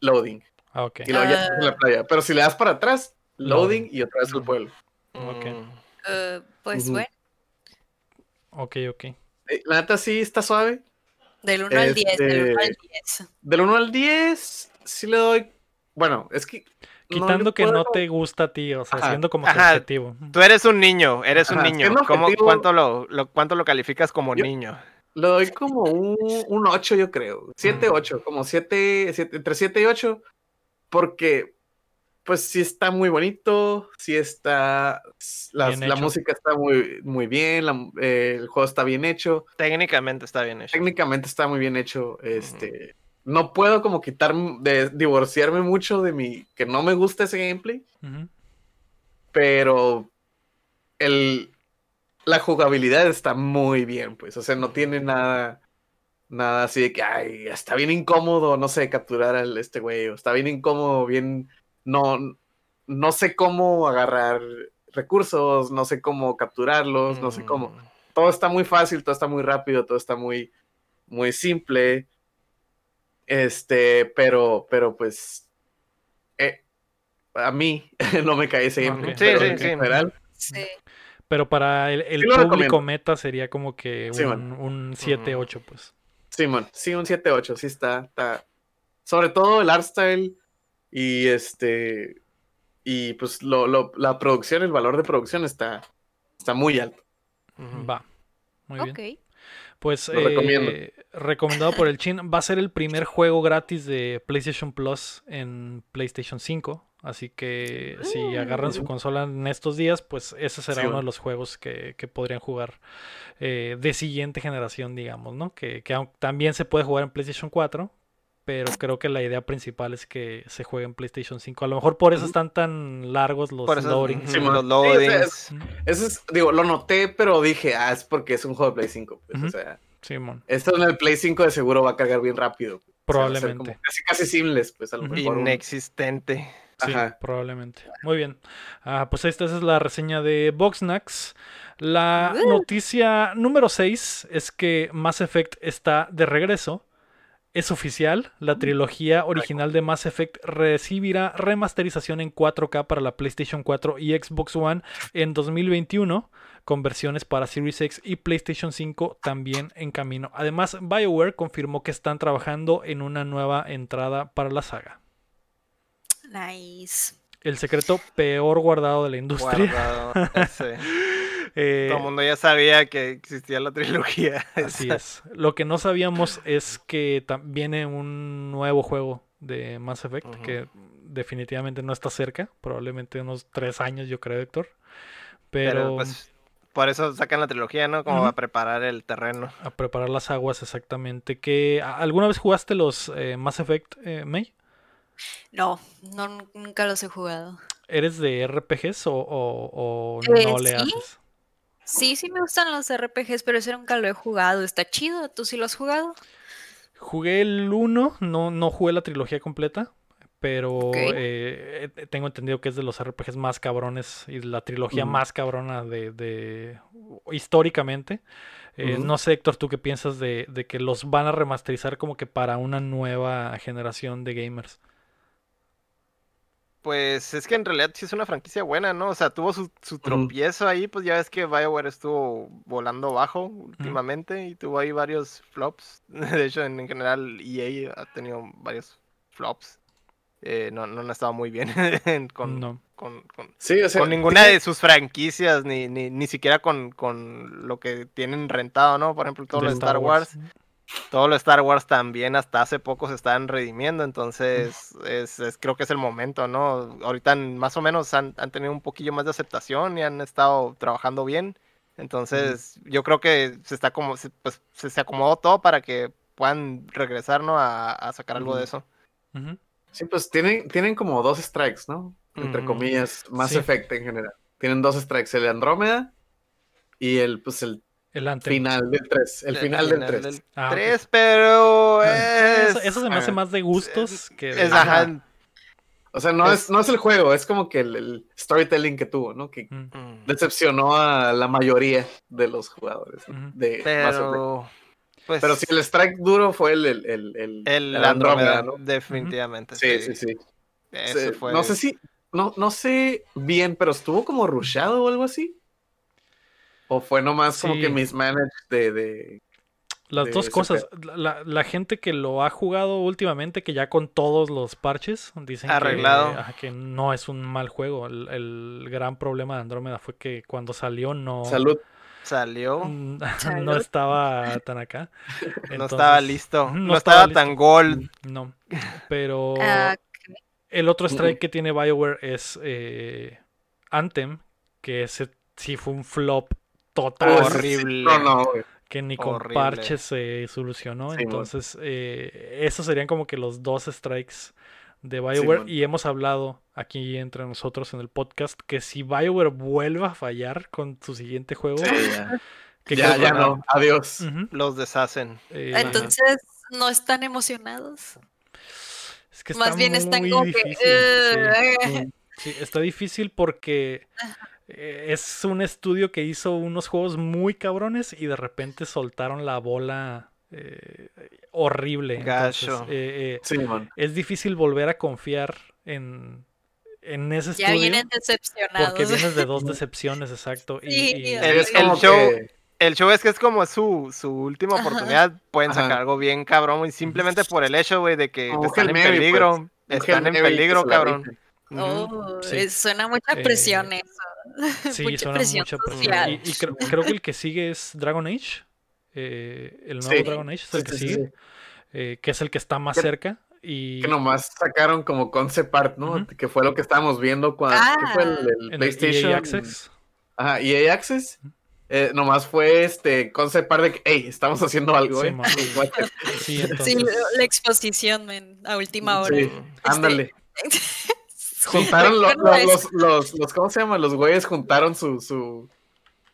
loading. Ah, ok. Y luego ya Ah. estás en la playa. Pero si le das para atrás, loading Loading. y otra vez el Ujú. pueblo. Ok. Mm. Eh, pues bueno, Ok, ok. Eh, la neta sí está suave. Del 1 al 10, del 1 al Este, 10. Del 1 al 10, sí le doy. Bueno, es que. no Quitando le que no puedo- te gusta a ti, o sea, Ajá, siendo como ajá. subjetivo. Tú eres un niño, eres un Ajá, niño. siendo ¿Cómo, objetivo- cuánto, lo, lo- ¿Cuánto lo calificas como Yo- niño? Le doy como un, un 8, yo creo. 7, Mm. 8, como 7, entre 7 y 8. Porque pues sí está muy bonito, sí está, la, música está muy, muy bien, la- eh, el juego está bien hecho, Técnicamente está bien hecho. técnicamente está muy bien hecho, este, no puedo como quitar, de, divorciarme mucho de mi, que no me gusta ese gameplay, pero el, la jugabilidad está muy bien, pues, o sea, no tiene nada, nada así de que, ay, está bien incómodo, no sé, capturar al este güey, o está bien incómodo, bien, no, no sé cómo agarrar recursos, no sé cómo capturarlos, no sé cómo, Mm, todo está muy fácil, todo está muy rápido, todo está muy, muy simple, este, pero, pero pues, eh, a mí no me cae ese gameplay, Sí, pero sí, en sí. general, Sí. Pero para el, el Sí público recomiendo. meta sería como que Sí, un, man. un 7-8, pues. Simón, sí, un 7-8, sí está, está. Sobre todo el art style y este. Y pues lo, lo- la producción, el valor de producción está, está muy alto. Va. Muy bien. Pues Lo recomiendo. eh, recomendado por el Chin. Va a ser el primer juego gratis de PlayStation Plus en PlayStation 5. Así que si agarran su consola en estos días, pues ese será Sí, uno de los juegos que, que podrían jugar eh, de siguiente generación, digamos, ¿no? Que, que también se puede jugar en PlayStation 4, pero creo que la idea principal es que se juegue en PlayStation 5. A lo mejor por eso están tan largos los Por eso, loadings. Sí, los Sí, o loadings. Eso es, digo, lo noté, pero dije, ah, es porque es un juego de Play 5. Pues. O sea, Simón, esto en el Play 5 de seguro va a cargar bien rápido. O sea, probablemente. como casi, casi seamless, pues a lo mejor. Inexistente. Sí, Ajá. probablemente. Muy bien. Ah, pues esta es la reseña de Boxnax. La noticia número 6 es que Mass Effect está de regreso. Es oficial, la trilogía original de Mass Effect recibirá remasterización en 4K para la PlayStation 4 y Xbox One en 2021, con versiones para Series X y PlayStation 5 también en camino. Además, BioWare confirmó que están trabajando en una nueva entrada para la saga. Nice. El secreto peor guardado de la industria. Guardado. ese. Eh, Todo el mundo ya sabía que existía la trilogía. así es. Lo que no sabíamos es que viene un nuevo juego de Mass Effect que definitivamente no está cerca. Probablemente unos tres años, yo creo, Héctor. Pero, Pero pues por eso sacan la trilogía, ¿no? Como Ujú. a preparar el terreno. a preparar las aguas exactamente. que ¿a- ¿Alguna vez jugaste los eh, Mass Effect, eh, May? No, no, nunca los he jugado. ¿Eres de RPGs o, o- o Eh, no le sí. haces? Sí, sí me gustan los RPGs, pero ese nunca lo he jugado. Está chido. ¿Tú sí lo has jugado? Jugué el 1, no, no jugué la trilogía completa, pero eh, eh, tengo entendido que es de los RPGs más cabrones y la trilogía más cabrona de, de- históricamente. Eh. No sé, Héctor, ¿tú qué piensas de, de que los van a remasterizar como que para una nueva generación de gamers? Pues es que en realidad sí es una franquicia buena, ¿no? O sea, tuvo su, su tropiezo ahí, pues ya ves que BioWare estuvo volando bajo últimamente y tuvo ahí varios flops. De hecho, en, en general EA ha tenido varios flops. Eh, no, no han estado muy bien en- con, No. con, con- Sí, o sea, con ninguna de sus franquicias, ni, ni, ni siquiera con, con lo que tienen rentado, ¿no? Por ejemplo, todo De lo de Star Wars. Todo lo Star Wars también hasta hace poco se estaban redimiendo, entonces es, es- creo que es el momento, ¿no? Ahorita más o menos han, han tenido un poquillo más de aceptación y han estado trabajando bien, entonces yo creo que se está como, se- pues se, se acomodó todo para que puedan regresar, ¿no? A, a sacar algo de eso. Sí, pues tienen, tienen como dos strikes, ¿no? Entre Ujú. comillas, Mass Sí. Effect en general. Tienen dos strikes, el de Andrómeda y el, pues, el El final del 3. El final del 3. Ah, ok. 3, pero Eso, es... eso se me hace ah, más de gustos que de- es, ajá. O sea, no es, Es- no es el juego, es como que el, el storytelling que tuvo, ¿no? Que Mm. decepcionó a la mayoría de los jugadores pero... Pues, Pero si el strike duro fue el, el, el, el, el el Andrómeda, ¿no? definitivamente. Sí, sí, sí. Eso Se- fue... No sé si, no, no sé bien, pero estuvo como rushado o algo así. O fue nomás como Sí. que mismanaged de, de Las de dos cosas. La, la gente que lo ha jugado últimamente, que ya con todos los parches, dicen que- Arreglado. que, no es un mal juego. El, el gran problema de Andrómeda fue que cuando salió no, salud. Salió, no estaba tan acá. no estaba listo, no, estaba, tan listo. gold. No, pero Ah, El otro strike que tiene BioWare es eh, Anthem, que ese sí fue un flop total. Oh. Horrible. No, no, güey. que ni con Horrible. parches se solucionó. Sí. Entonces, eh, esos serían como que los dos strikes de BioWare. y hemos hablado aquí entre nosotros en el podcast que si BioWare vuelve a fallar con su siguiente juego, Sí, ya. que ya, ya no. Adiós. Los deshacen. eh, Entonces, ¿no están emocionados? es que Más bien están muy como que... difícil, sí. Está difícil porque eh, es un estudio que hizo unos juegos muy cabrones y de repente soltaron la bola eh, horrible. Entonces, Gacho. eh, eh, Sí, es difícil volver a confiar en, en ese Ya estudio. vienen decepcionados. Porque vienes de dos decepciones, exacto. Y, Sí, y- el- Es el como show- que- El show es que es como su, su última Ajá. oportunidad. Pueden Ajá. sacar algo bien cabrón. Y simplemente por el hecho, güey, de que Como están en Mary, peligro. pues. Están en peligro, cabrón. Oh, Sí. es- suena mucha Eh, presión eso. sí, mucha suena presión mucha presión. social. Y, y creo, creo que el que sigue es Dragon Age. eh, el nuevo Sí. Dragon Age es el Sí, que sigue. sí. eh, que es el que está más Que- cerca. Y Que nomás sacaron como concept art, ¿no? Que fue lo que estábamos viendo cuando Ah. ¿qué fue el, el PlayStation. EA Access. Ajá, EA Access. eh, nomás fue este concept art de que, hey, estamos haciendo algo, Sí, ¿eh? la exposición, men, a última hora. Sí, ándale. Este, Juntaron lo- recuerdo lo- eso. los, los, los, ¿cómo se llama? Los güeyes juntaron su, su,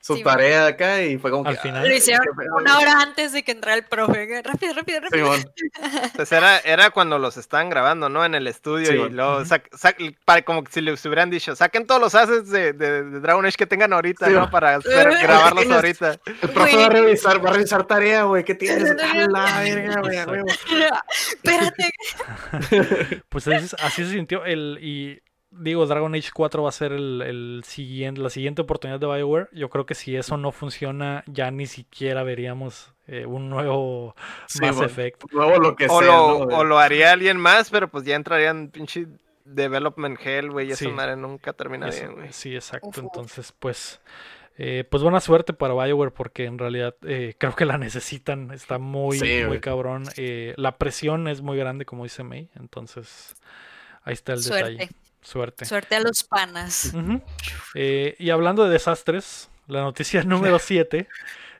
su Sí, tarea acá y fue como Al que. final. Lo hicieron qué pedo. una hora antes de que entrara el profe. Rápido, rápido, rápido. Simón, Pues era, era cuando los estaban grabando, ¿no? En el estudio Sí, y bueno. luego sac- sac- para, como si les hubieran dicho, saquen todos los assets de, de- de Dragon Age que tengan ahorita, Sí, ¿no? Para hacer- grabarlos ahorita. el profe va a revisar, va a revisar tarea, güey. ¿Qué tienes? La verga, güey. Espérate. Pues es- así se sintió. El, y digo, Dragon Age 4 va a ser el, el siguiente, la siguiente oportunidad de BioWare. Yo creo que si eso no funciona, ya ni siquiera veríamos eh, un nuevo Sí, Mass bueno. Effect. Luego lo que O sea. lo, ¿no? o lo haría alguien más, pero pues ya entrarían pinche development hell, güey. Y esa Sí. madre nunca termina Eso, bien, güey. sí, exacto. Entonces, pues, eh, pues buena suerte para BioWare porque en realidad eh, creo que la necesitan. Está muy, Sí, muy cabrón. Eh, la presión es muy grande, como dice May. Entonces, ahí está el Suerte. detalle. Suerte. Suerte a los panas. Eh, y hablando de desastres, la noticia número 7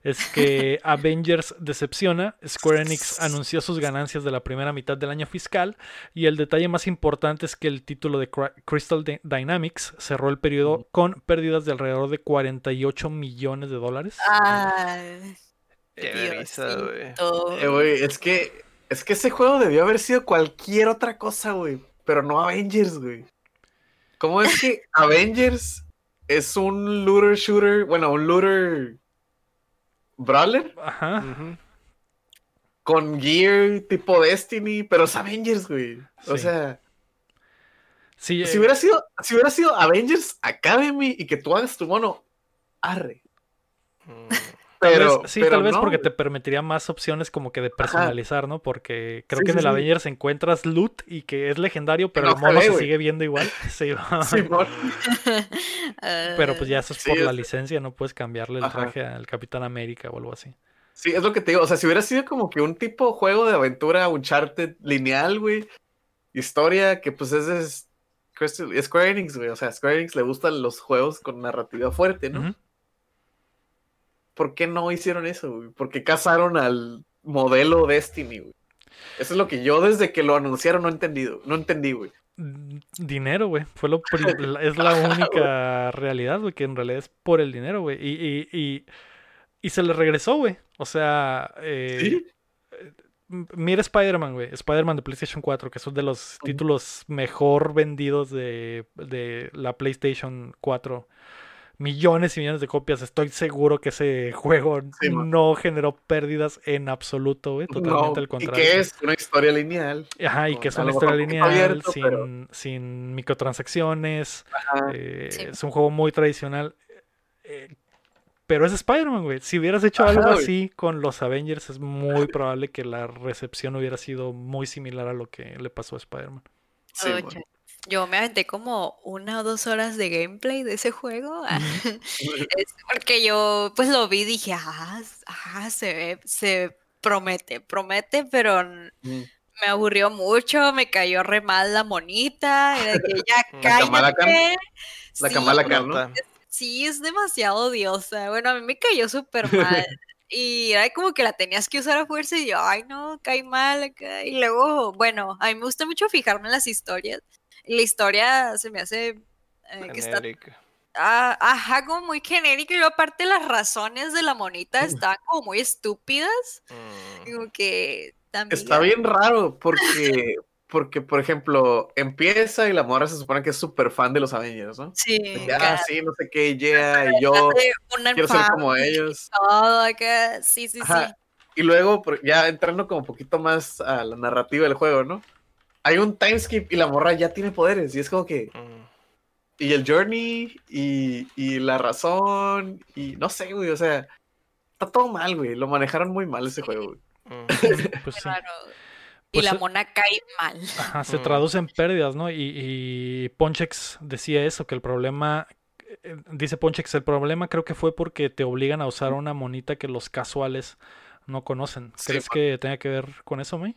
es que Avengers decepciona. Square Enix anunció sus ganancias de la primera mitad del año fiscal. Y el detalle más importante es que el título de Crystal Dy- Dynamics cerró el periodo con pérdidas de alrededor de 48 millones de dólares. Ay, Qué risa, güey. Eh, güey, es que, es que ese juego debió haber sido cualquier otra cosa, güey. Pero no Avengers, güey. ¿Cómo es que Avengers es un looter shooter? Bueno, un looter brawler Ajá. Con gear tipo Destiny, pero es Avengers, güey. O Sí. sea, Sí, si eh, hubiera sido, si hubiera sido Avengers Academy y que tú hagas tu mono, arre. Mm. Tal vez- sí, pero tal vez no, porque te permitiría más opciones como que de personalizar, ¿no? Porque creo Sí, que en el sí. Avengers encuentras loot y que es legendario, pero no el mono se sigue viendo igual. Sí, pero pues ya eso es Sí, por la es- licencia, no puedes cambiarle el Ajá. traje al Capitán América o algo así. Sí, es lo que te digo. O sea, si hubiera sido como que un tipo juego de aventura Uncharted lineal, güey. Historia que pues es de S- Crystal- Square Enix, güey. O sea, a Square Enix le gustan los juegos con narrativa fuerte, ¿no? ¿Por qué no hicieron eso, güey? ¿Por qué casaron al modelo Destiny, güey? Eso es lo que yo desde que lo anunciaron no he entendido. No entendí, güey. Mm, Dinero, güey. Fue lo es la única realidad, güey, que en realidad es por el dinero, güey. Y, y, y, y se le regresó, güey. O sea, eh, ¿Sí? m- mira Spider-Man, güey. Spider-Man de PlayStation 4, que es uno de los títulos mejor vendidos de, de la PlayStation 4. Millones y millones de copias. Estoy seguro que ese juego Sí, man. no generó pérdidas en absoluto, güey. Totalmente No, al y contrario. que es una historia lineal. Ajá, y que es una historia lineal, abierto, sin, pero- sin microtransacciones. Ajá. eh, Sí. Es un juego muy tradicional. eh, pero es Spider-Man, güey. Si hubieras hecho Ajá, algo güey. así con los Avengers, es muy probable que la recepción hubiera sido muy similar a lo que le pasó a Spider-Man. Sí, Oye, güey. Yo me aventé como una o dos horas de gameplay de ese juego. Es porque yo pues lo vi y dije, ah, ah, se ve, se promete, promete, pero Mm. me aburrió mucho, me cayó re mal la monita, era que ya La Kamala Khan. Sí, es demasiado odiosa. Bueno, a mí me cayó súper mal. Y era como que la tenías que usar a fuerza y yo, ay no, cae mal acá. Y luego, bueno, a mí me gusta mucho fijarme en las historias. La historia se me hace eh, que está, Genérica. ah, ajá, como muy genérica. Y luego aparte las razones de la monita estaban como muy estúpidas. Mm. Como que también... Está bien raro porque, porque, por ejemplo, empieza y la morra se supone que es súper fan de los Avengers, ¿no? Sí, acá, ah, sí, no sé qué, yeah, y yo quiero ser como ellos. Todo acá, sí, sí, sí. Y luego, ya entrando como un poquito más a la narrativa del juego, ¿no? Hay un timeskip y la morra ya tiene poderes. Y es como que. Mm. Y el journey, y, y la razón, y no sé, güey. O sea, está todo mal, güey. Lo manejaron muy mal ese juego, güey. Mm. Pues sí. Claro. Y Pues, la mona cae mal. Ajá, se Mm. traduce en pérdidas, ¿no? Y, y Ponchex decía eso, que el problema, eh, dice Ponchex, el problema creo que fue porque te obligan a usar una monita que los casuales no conocen. ¿Crees que tenga que ver con eso, May?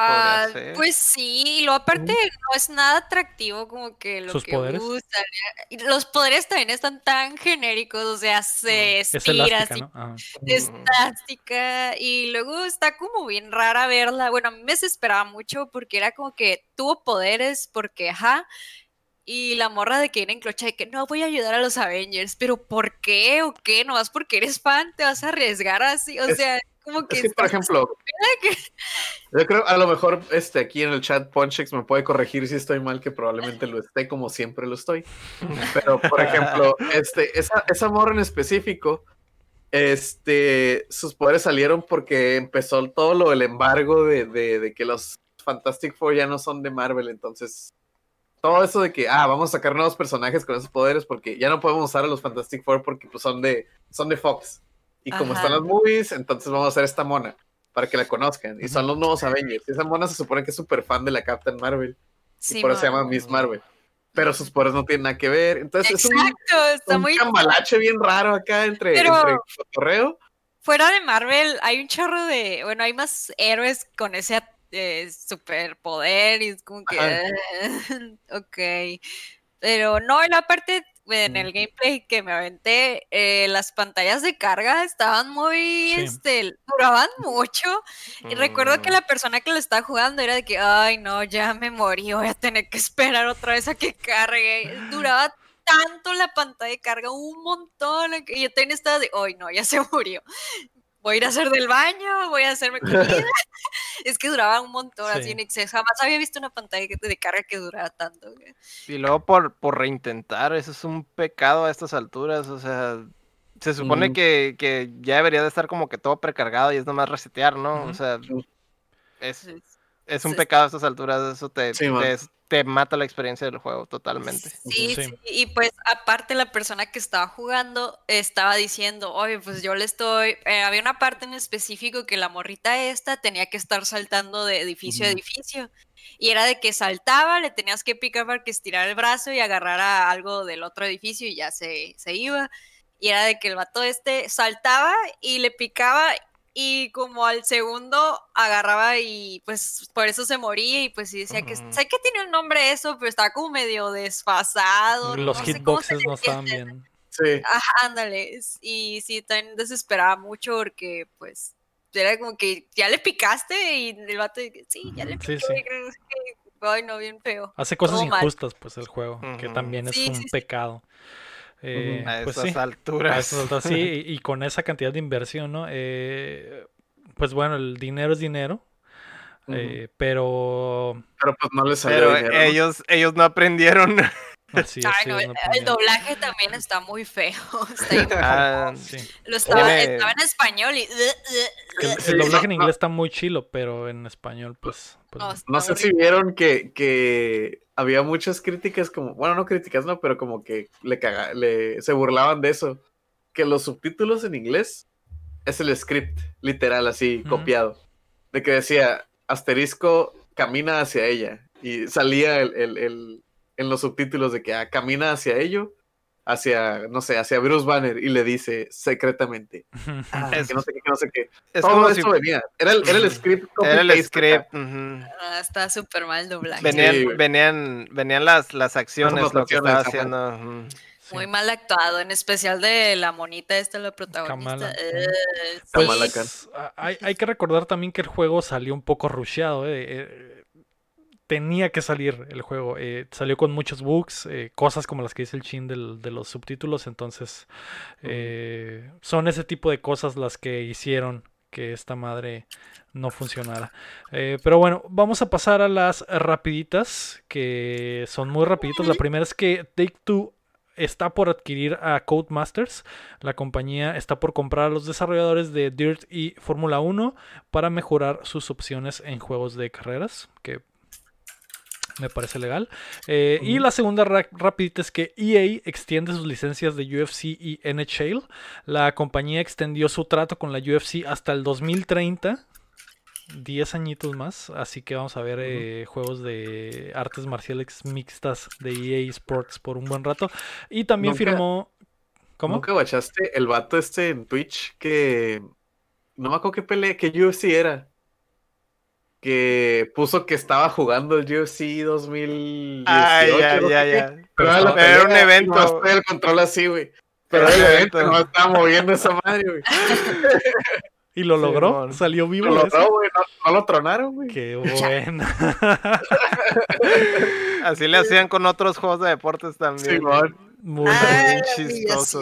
Ah, pues sí, y lo aparte no es nada atractivo como que lo ¿Sus que poderes? los poderes también están tan genéricos, o sea, se Es estira elástica, así, ¿no? Ajá. es Mm. y luego está como bien rara verla. Bueno, a mí me desesperaba mucho porque era como que tuvo poderes, porque ajá. Y la morra de que viene en clocha de que no voy a ayudar a los Avengers, pero ¿por qué o qué? No vas porque eres fan, te vas a arriesgar así, o Es- sea, como que Es que, por ejemplo, yo creo, a lo mejor este, aquí en el chat Ponchex me puede corregir si estoy mal, que probablemente lo esté, como siempre lo estoy. Pero, por ejemplo, este, esa, esa morra en específico, este, sus poderes salieron porque empezó todo lo del embargo de, de, de que los Fantastic Four ya no son de Marvel, entonces todo eso de que, ah, vamos a sacar nuevos personajes con esos poderes porque ya no podemos usar a los Fantastic Four porque pues, son de son de Fox. Y como Ajá. están las movies, entonces vamos a hacer esta mona para que la conozcan. Y son los nuevos Avengers. Y esa mona se supone que es súper fan de la Captain Marvel. Y Sí, por eso se llama Miss Marvel. Pero sus poderes no tienen nada que ver. Entonces es un, Exacto, está un muy cambalache bien raro acá entre, Pero- entre cotorreo. fuera de Marvel hay un chorro de, bueno, hay más héroes con ese eh, superpoder y es como que, ok, pero no, y la parte en el gameplay que me aventé, eh, las pantallas de carga estaban muy, Sí. este, duraban mucho y recuerdo que Mm. la persona que lo estaba jugando era de que, ay no, ya me morí, voy a tener que esperar otra vez a que cargue, duraba tanto la pantalla de carga, un montón, y yo tenía estaba de, ay no, ya se murió voy a ir a hacer del baño, voy a hacerme comida. es que duraba un montón así Sí. en exceso. Jamás había visto una pantalla de carga que durara tanto. güey. Y luego por, por reintentar, eso es un pecado a estas alturas, o sea, se supone que, que ya debería de estar como que todo precargado y es nomás resetear, ¿no? O sea, es, es un sí. pecado a estas alturas, eso te, Sí, man. te, te mata la experiencia del juego totalmente. Sí, Sí. sí, y pues aparte la persona que estaba jugando estaba diciendo, oye, pues yo le estoy, eh, había una parte en específico que la morrita esta tenía que estar saltando de edificio a edificio, y era de que saltaba, le tenías que picar para que estirara el brazo y agarrara algo del otro edificio y ya se, se iba, y era de que el vato este saltaba y le picaba y como al segundo agarraba y pues por eso se moría y pues sí decía que sé que tiene un nombre eso, pero estaba como medio desfasado. Los no hitboxes no estaban bien. Sí. Ajá, ándale. Y sí, también desesperaba mucho porque pues era como que ya le picaste y el vato sí, ya le Sí, piqué. sí. que- Ay, no, bien feo. Hace cosas Todo mal. injustas, pues, el juego, que también es Sí, un sí, sí. pecado. Eh, A pues esas sí. alturas. A esas alturas, sí, y, y con esa cantidad de inversión, ¿no? Eh, pues bueno, el dinero es dinero, eh, pero Pero pues no les salió Pero dinero, ¿no? ellos, ellos no aprendieron. así es, Ay, sí, no, es el, doblaje también está muy feo. Está. Ah, Sí. Lo estaba, estaba en español y. El, Sí, el doblaje en no, inglés está muy chilo, pero en español, pues, pues No, sé si vieron que, que había muchas críticas como, bueno, no críticas, no, pero como que le, caga, le se burlaban de eso. Que los subtítulos en inglés es el script, literal, así, copiado. De que decía, asterisco, camina hacia ella. Y salía el, el- el- en los subtítulos de que ah, camina hacia ello, hacia, no sé, hacia Bruce Banner y le dice secretamente, ah, Es- que no sé qué, que no sé qué. Es Todo como eso si venía. Era el, era el script. era el script. Ah, está súper mal el doblaje. Venían, Sí, venían, venían las, las acciones, lo que estaba haciendo. Sí. Muy mal actuado, en especial de la monita esta, la protagonista. Kamala. Eh, sí. Kamala Pues, hay, hay que recordar también que el juego salió un poco rusheado. eh, eh, tenía que salir el juego. eh, salió con muchos bugs, eh, cosas como las que dice el chin del- de los subtítulos. Entonces, eh, son ese tipo de cosas las que hicieron que esta madre no funcionara. Eh, pero bueno, vamos a pasar a las rapiditas, que son muy rapiditas. La primera es que Take Two está por adquirir a Codemasters. La compañía está por comprar a los desarrolladores de Dirt y Fórmula 1 para mejorar sus opciones en juegos de carreras, que me parece legal. Eh, Y la segunda ra- rapidita es que EA extiende sus licencias de UFC y NHL. La compañía extendió su trato con la UFC hasta el 2030. 10 añitos más, así que vamos a ver eh, juegos de artes marciales mixtas de EA Sports por un buen rato. Y también Nunca- firmó... ¿Cómo? ¿Nunca guachaste el vato este en Twitch que no me acuerdo qué pelea, qué UFC era? Que puso que estaba jugando el UFC 2018. Ay, ya, ya, ya. Pero Pero era, un evento. el control así, güey. Pero Era el un evento, no estaba moviendo esa madre, güey. Y lo Sí, logró, salió vivo. Lo logró, güey. No, no lo tronaron, güey. Qué bueno. Así le hacían con otros juegos de deportes también. Simón. Muy, Ah, chistoso.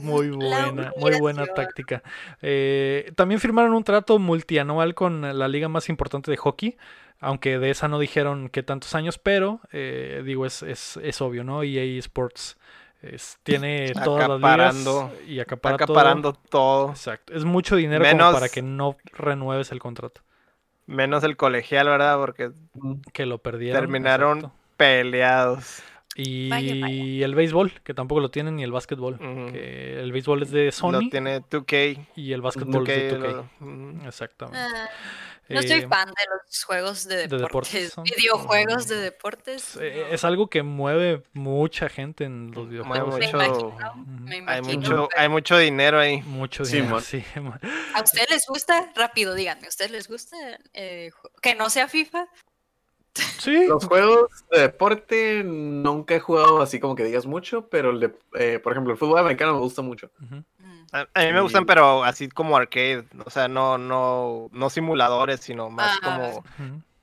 muy buena, muy buena táctica. Eh, también firmaron un trato multianual con la liga más importante de hockey. Aunque de esa no dijeron que tantos años, pero eh, digo, es, es, es obvio, ¿no? EA Sports es- tiene todas las Acaparando- ligas y Está acapara todo. acaparando todo. Exacto. Es mucho dinero como Menos- para que no renueves el contrato. Menos el colegial, ¿verdad? Porque Que lo perdieron. terminaron exacto. peleados. Y Vaya, vaya. el béisbol, que tampoco lo tienen, ni el básquetbol. Que el béisbol es de Lo Sony tiene 2K. y el básquetbol 2K, es de 2K. lo- ujú. Exactamente. Ah, no soy Eh, fan de los juegos de de deportes, Videojuegos de deportes. eh, no. es algo que mueve mucha gente en los videojuegos. Me imagino, me Hay mucho, pero- hay mucho dinero ahí. Mucho dinero, sí. ¿A ustedes les gusta? Rápido, díganme, ¿a ustedes les gusta eh, que no sea FIFA? Sí, Los juegos de deporte nunca he jugado así como que digas mucho, pero el de, eh, por ejemplo, el fútbol americano me gusta mucho. A, a mí me gustan, pero así como arcade. O sea, no, no, no simuladores, sino más Ah. como,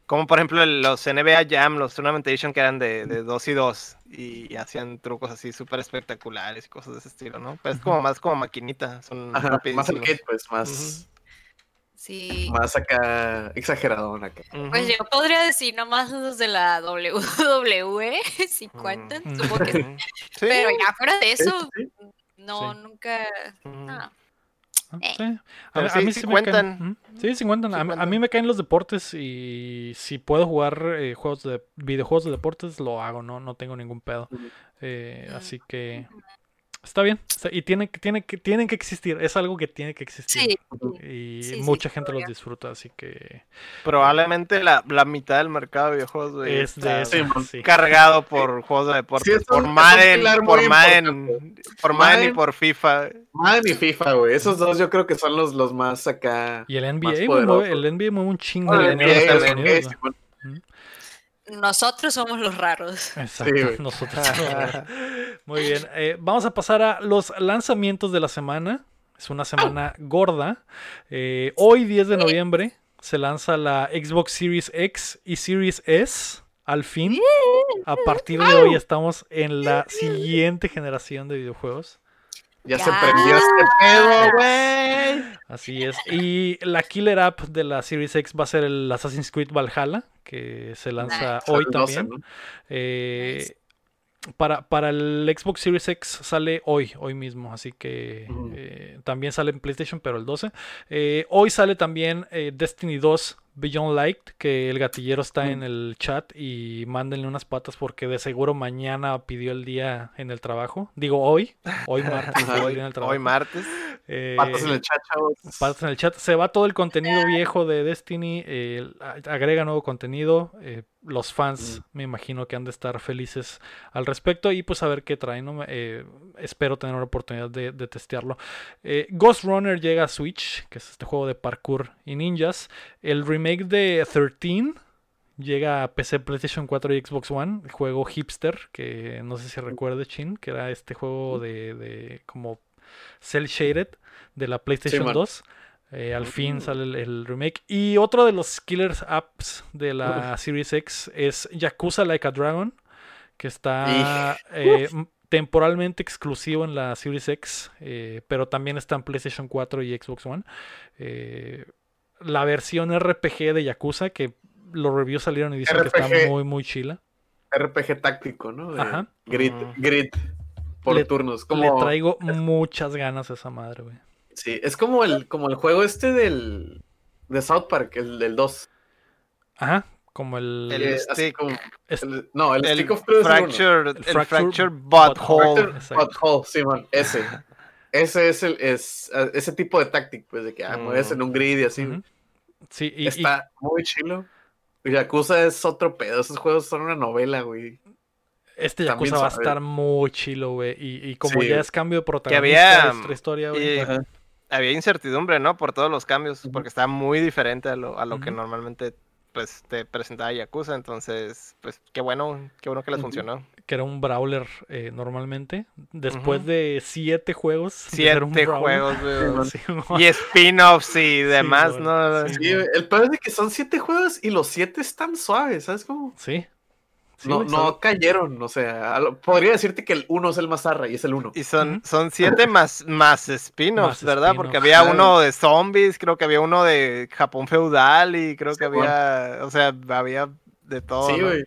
como por ejemplo los NBA Jam, los Tournament Edition que eran de, de dos y dos y, hacían trucos así súper espectaculares y cosas de ese estilo, ¿no? Pero es como más como maquinita, son Ajá, más arcade, pues, más, Sí. más acá exageradón acá. Pues yo podría decir nomás los de la WWE, si cuentan, Mm. supongo que sí. Pero ya fuera de eso, Sí, no, Sí. nunca. No. Eh. A, mí sí cuentan. Sí, sí cuentan. A, mí- cuentan. me caen los deportes y si puedo jugar eh, juegos de videojuegos de deportes lo hago, no, no tengo ningún pedo. Eh, así que está bien. está- y tiene, que- tiene que, tienen que existir. Es algo que tiene que existir. Sí, Y Sí, sí, mucha gente los disfruta, así que Probablemente la, la mitad del mercado de videojuegos güey, es de está eso. sí, sí. cargado por juegos de deportes. es por Madden, por Madden, por Madden y por FIFA. Madden y FIFA, güey. Esos dos yo creo que son los, los más acá. Y el NBA, mueve, el NBA mueve un chingo de el dinero en Estados Unidos. Nosotros somos los raros. Exacto, nosotros. Muy bien, eh, vamos a pasar a los lanzamientos de la semana. Es una semana gorda. Eh, hoy, 10 de noviembre, se lanza la Xbox Series X y Series S. Al fin, a partir de hoy estamos en la siguiente generación de videojuegos. Ya, Ya. se prendió este pedo, güey. Así es. Y la killer app de la Series X va a ser el Assassin's Creed Valhalla, que se lanza Nice. hoy Al 12, también. ¿no? Eh, para, para el Xbox Series X sale hoy, hoy mismo, así que eh, también sale en PlayStation, pero el 12. Eh, hoy sale también eh, Destiny 2 Beyond Light, que el gatillero está en el chat y mándenle unas patas porque de seguro mañana pidió el día en el trabajo. Digo hoy, hoy martes. Hoy, día en el trabajo. hoy martes. Eh, Patas en el chat, chavos. patas en el chat. Se va todo el contenido viejo de Destiny. eh, agrega nuevo contenido. eh, los fans me imagino que han de estar felices al respecto. Y pues a ver qué traen. ¿no? Eh, espero tener una oportunidad de, de testearlo. Ghost Runner llega a Switch, que es este juego de parkour y ninjas. El remake de 13 llega a PC, PlayStation 4 y Xbox One. El juego hipster, que no sé si recuerde, Chin, que era este juego de, de como cel shaded de la PlayStation man. 2. Eh, al fin sale el, el remake. Y otro de los killers apps de la Series X es Yakuza Like a Dragon, que está eh, temporalmente exclusivo en la Series X, eh, pero también está en PlayStation 4 y Xbox One. Eh, la versión RPG de Yakuza, que los reviews salieron y dicen que está muy, muy chila. RPG táctico, ¿no? De Ajá. Grid, Ujú. grid por Le- turnos. Le Como, traigo muchas ganas a esa madre, güey. Sí, es como el, como el juego este del de South Park, el del 2. Ajá, como el... Así stick. como- el- no, el, El Stick of Truth es el uno. fracture, el Fracture butthole. butthole. Butthole, Simón, ese. Ese es el es eh, ese tipo de táctica, pues de que ah, Mm. mueves en un grid y así. Ujú. Sí, y, y- Está muy chilo. Yakuza es otro pedo, esos juegos son una novela, güey. este también Yakuza va a estar muy chilo, güey. Y, y como Sí. ya es cambio de protagonista había, de nuestra historia, güey. Y había incertidumbre, ¿no? Por todos los cambios, porque está muy diferente a lo, a lo que normalmente pues te presentaba Yakuza, entonces pues qué bueno, qué bueno que les funcionó. Que era un brawler eh, normalmente. Después de siete juegos. de ser un Siete juegos, güey. Sí, mo- Y spin-offs y demás. ¿no? Sí. Sí, el peor es de que son siete juegos y los siete están suaves, ¿sabes cómo? Sí. Sí, no, no cayeron, o sea, podría decirte que el uno es el más zarra y es el uno. Y son, son siete más, más spin-offs, Más ¿verdad? Porque había Claro. uno de zombies, creo que había uno de Japón feudal y creo que bueno. había, o sea, había de todo. Sí, ¿no? güey.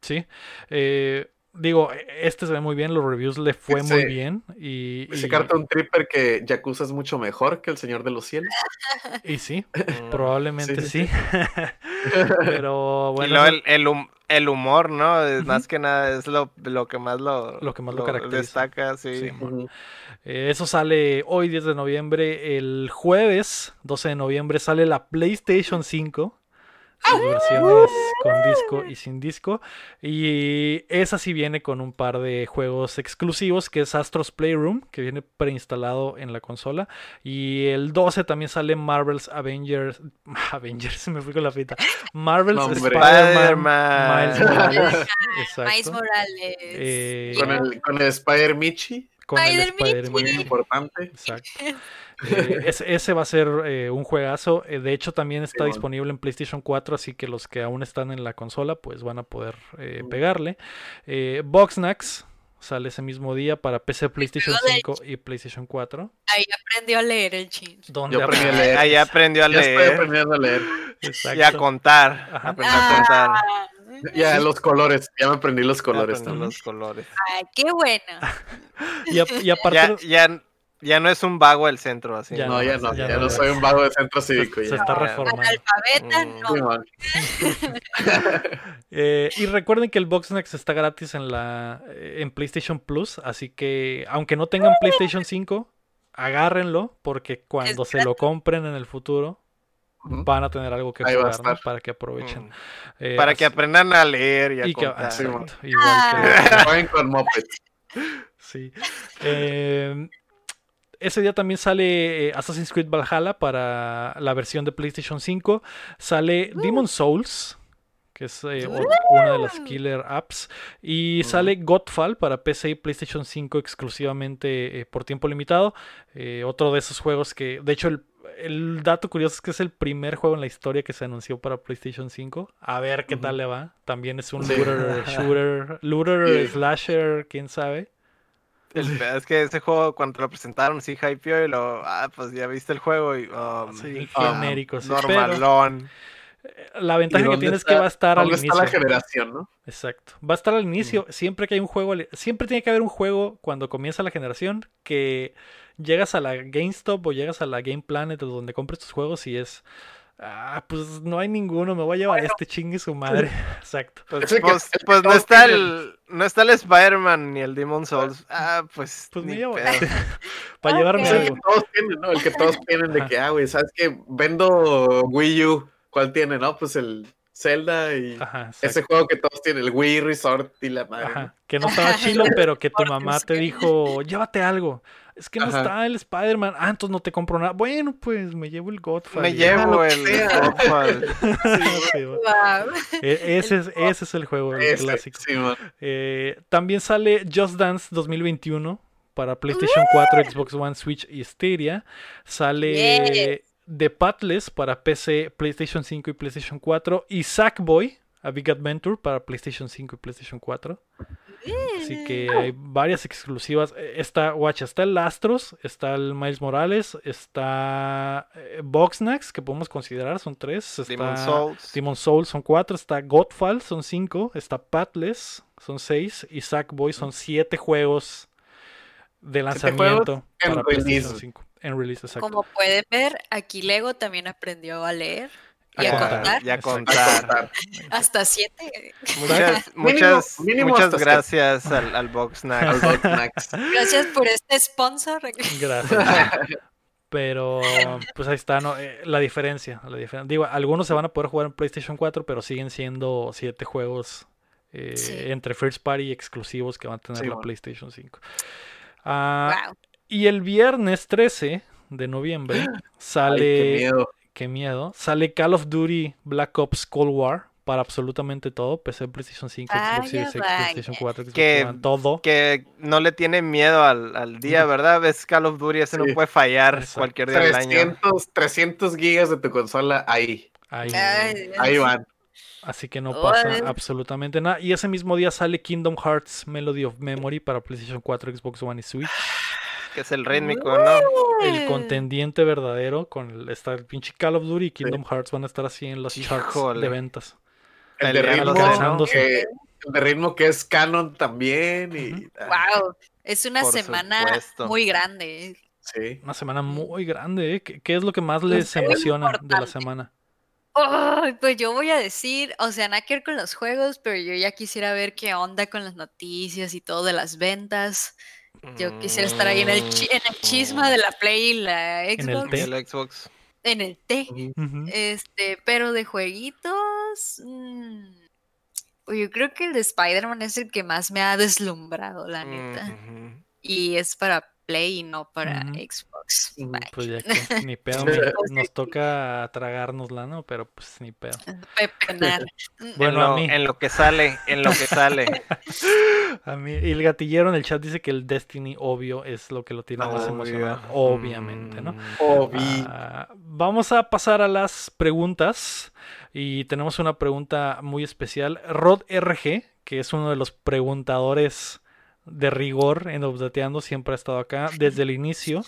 Sí. Eh, digo, este se ve muy bien. Los reviews le fue muy bien. Y, Ese y- carta un tripper que Yakuza es mucho mejor que el Señor de los Cielos. y sí, probablemente Sí, sí. Pero y bueno. luego eso- el, el, hum- el humor, ¿no? Es Ujú. Más que nada es lo, lo que más lo, Lo que más lo caracteriza. destaca, sí. Eh, eso sale hoy 10 de noviembre. El jueves 12 de noviembre sale la PlayStation 5. Sus versiones con disco y sin disco. Y esa sí viene con un par de juegos exclusivos, que es Astro's Playroom, que viene preinstalado en la consola. Y el 12 también sale Marvel's Avengers. Avengers, se me fui con la fita. Marvel's. Spider-Man. Miles. Morales. Miles Exacto. Morales. Eh, Con el, con el Spider Michi, Con el Spider-Man. muy importante. Exacto. Eh, ese, ese va a ser eh, un juegazo. Eh, de hecho, también está disponible en PlayStation 4, así que los que aún están en la consola, pues van a poder eh, Mm. pegarle. Eh, Boxnax sale ese mismo día para PC, PlayStation de 5 y PlayStation 4. Ahí aprendió a leer el chin. Donde Yo aprendí a leer. Ahí aprendió a Ya estoy leer aprendiendo a leer. Exacto. y a contar. Ajá. Aprendió a contar. Ah, Ya los colores, ya me aprendí los colores Aprendió también. los colores. ay, qué bueno. Y, a- y aparte, Ya, ya, ya no es un vago el centro, así. Ya No, ya no, ya ya, no. no soy un vago de centro se, cívico. se ya. está Ya. reformando. Analfabeta, Mm. no. Eh, y recuerden que el Boxnex está gratis en la eh, en PlayStation Plus, así que aunque no tengan PlayStation 5, agárrenlo porque cuando se lo compren en el futuro van a tener algo que jugar, ¿no? para que aprovechen. Mm. Eh, Para que aprendan a leer y a y que- contar. ah, Sí, exacto, man. igual que- Jueguen con. Sí. Eh, ese día también sale eh, Assassin's Creed Valhalla para la versión de PlayStation 5. Sale Demon Souls, que es eh, o- una de las killer apps. Y sale Godfall para PC y PlayStation 5 exclusivamente eh, por tiempo limitado. Eh, otro de esos juegos que, de hecho, el, el dato curioso es que es el primer juego en la historia que se anunció para PlayStation 5. A ver qué tal le va. También es un looter, shooter, looter, slasher, quién sabe. El es que ese juego, cuando lo presentaron, sí hypeó y lo. Ah, pues ya viste el juego y. um, Sí, Ah, genérico, sí, pero Normalón. la ¿Y ventaja que tienes es que va a estar al ¿Dónde está inicio. la generación, no? Exacto. Va a estar al inicio. Siempre que hay un juego, siempre tiene que haber un juego cuando comienza la generación que llegas a la GameStop o llegas a la Game Planet o donde compres tus juegos y es Ah, pues no hay ninguno, me voy a llevar este chingue su madre. Exacto. Pues, que- pues- pues no está el no está el Spider-Man ni el Demon Souls. Ah, pues, Pues me ni llevo este. Para llevarme Es el que algo. todos tienen, ¿no? El que todos tienen de que, ah, güey, ¿sabes qué? Vendo Wii U. ¿Cuál tiene, no? Pues el Zelda y Ajá, ese juego que todos tienen, el Wii Resort y la madre. Ajá, que no estaba chilo, pero que tu mamá te dijo, llévate algo. Es que no Ajá. está el Spider-Man. Ah, entonces no te compro nada. Bueno, pues me llevo el Godfather. Me llevo el. Godfall. Sí. Wow. E- ese, es, ese es el juego, el Ese, clásico. sí. Eh, también sale Just Dance 2021 para PlayStation 4, Xbox One, Switch y Stadia. Sale Yes. The Patless para PC, PlayStation 5 y PlayStation 4. Y Sackboy, A Big Adventure para PlayStation 5 y PlayStation 4. Así que hay varias exclusivas. Eh, Está, guacha, está el Astros, está el Miles Morales, está eh, Boxnax, que podemos considerar, son tres. Está Demon Souls. Demon Souls son cuatro, está Godfall son cinco, está Patless son seis y Sackboy son siete juegos de lanzamiento en para PlayStation release. 5. En release, exacto. Como pueden ver, aquí Lego también aprendió a leer y A a contar. contar. Ya Exacto. contar. Hasta siete. Muchas, muchas, mínimo muchas hasta gracias al, al Box. Gracias por este sponsor. Gracias. Pero pues ahí está, ¿no? Eh, la diferencia, la diferencia. Digo, algunos se van a poder jugar en PlayStation 4, pero siguen siendo siete juegos eh, Sí. entre first party y exclusivos que van a tener Sí, la bueno. PlayStation 5. Ah, wow. Y el viernes 13 de noviembre Ay, sale. qué miedo. qué miedo. Sale Call of Duty Black Ops Cold War para absolutamente todo. PC, PlayStation 5, Xbox Series X, vaya. PlayStation 4, Xbox Que- One, todo. Que no le tiene miedo al, al día, ¿verdad? Ves Call of Duty, ese no puede fallar Exacto. cualquier día del año. 300, 300 gigas de tu consola ahí. Ahí. Ay, Dios. Ahí van. Así que no pasa absolutamente nada. Y ese mismo día sale Kingdom Hearts Melody of Memory para PlayStation 4, Xbox One y Switch. Que es el rítmico, ¿no? El contendiente verdadero con el, está el pinche Call of Duty y Kingdom Hearts van a estar así en los charts de ventas. El de ritmo, que, el de ritmo que es canon también. Y, Wow. Es una Por semana supuesto. muy grande. Sí. Una semana muy grande, ¿eh? ¿Qué, qué es lo que más les emociona de la semana? Pues yo voy a decir, o sea, nada que ver con los juegos, pero yo ya quisiera ver qué onda con las noticias y todo de las ventas. Yo quisiera estar ahí en el, chi- en el chisma de la Play y la Xbox. té. El Xbox. En el. Ujú. Este, pero de jueguitos. mm, pues yo creo que el de Spider-Man es el que más me ha deslumbrado, la neta. Y es para Play y no para. Xbox. Pues ya que ni pedo, ni- nos toca tragárnosla, ¿no? Pero pues ni pedo. Pepenar. Bueno, en, a mí. en lo que sale, en lo que sale. A mí, y el gatillero en el chat dice que el Destiny, obvio, es lo que lo tiene más emocionado. Obviamente, ¿no? Mm. Obi. Ah, vamos a pasar a las preguntas. Y tenemos una pregunta muy especial. Rod RG, que es uno de los preguntadores de rigor en Updateando, siempre ha estado acá desde el inicio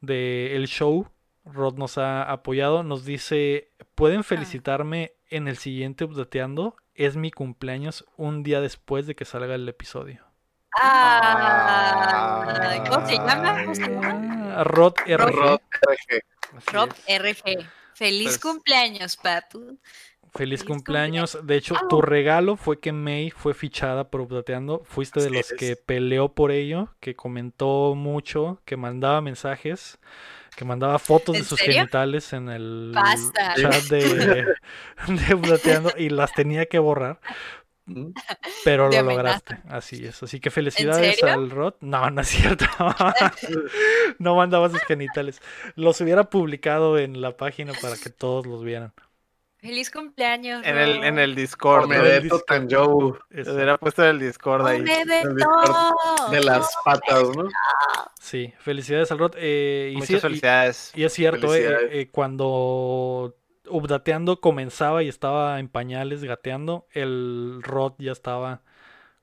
del show. Rod nos ha apoyado. Nos dice: ¿Pueden felicitarme en el siguiente Updateando? Es mi cumpleaños un día después de que salga el episodio. Ah, ¿Cómo se llama? ¿Cómo se llama? Ah, Rod RG. Rod RG. Es. RG. Feliz Pues- cumpleaños, papu. Feliz Feliz cumpleaños. De hecho, tu regalo fue que May fue fichada por Updateando. Fuiste de los es. que peleó por ello, que comentó mucho, que mandaba mensajes, que mandaba fotos de ¿En sus serio? genitales en el Basta. chat de, de Updateando y las tenía que borrar. Mm. Pero lo lograste, así es. Así que felicidades al Rod. No, no es cierto. no mandaba sus genitales. Los hubiera publicado en la página para que todos los vieran. Feliz cumpleaños. En el, en el Discord. ¿no? Medeto Tanjou Es- Se hubiera puesto en el Discord ahí. Discord de las patas, ¿no? Sí, felicidades al Rod. eh, y, Muchas sí- felicidades. y es cierto, eh, eh, cuando Updateando comenzaba y estaba en pañales gateando, el Rod ya estaba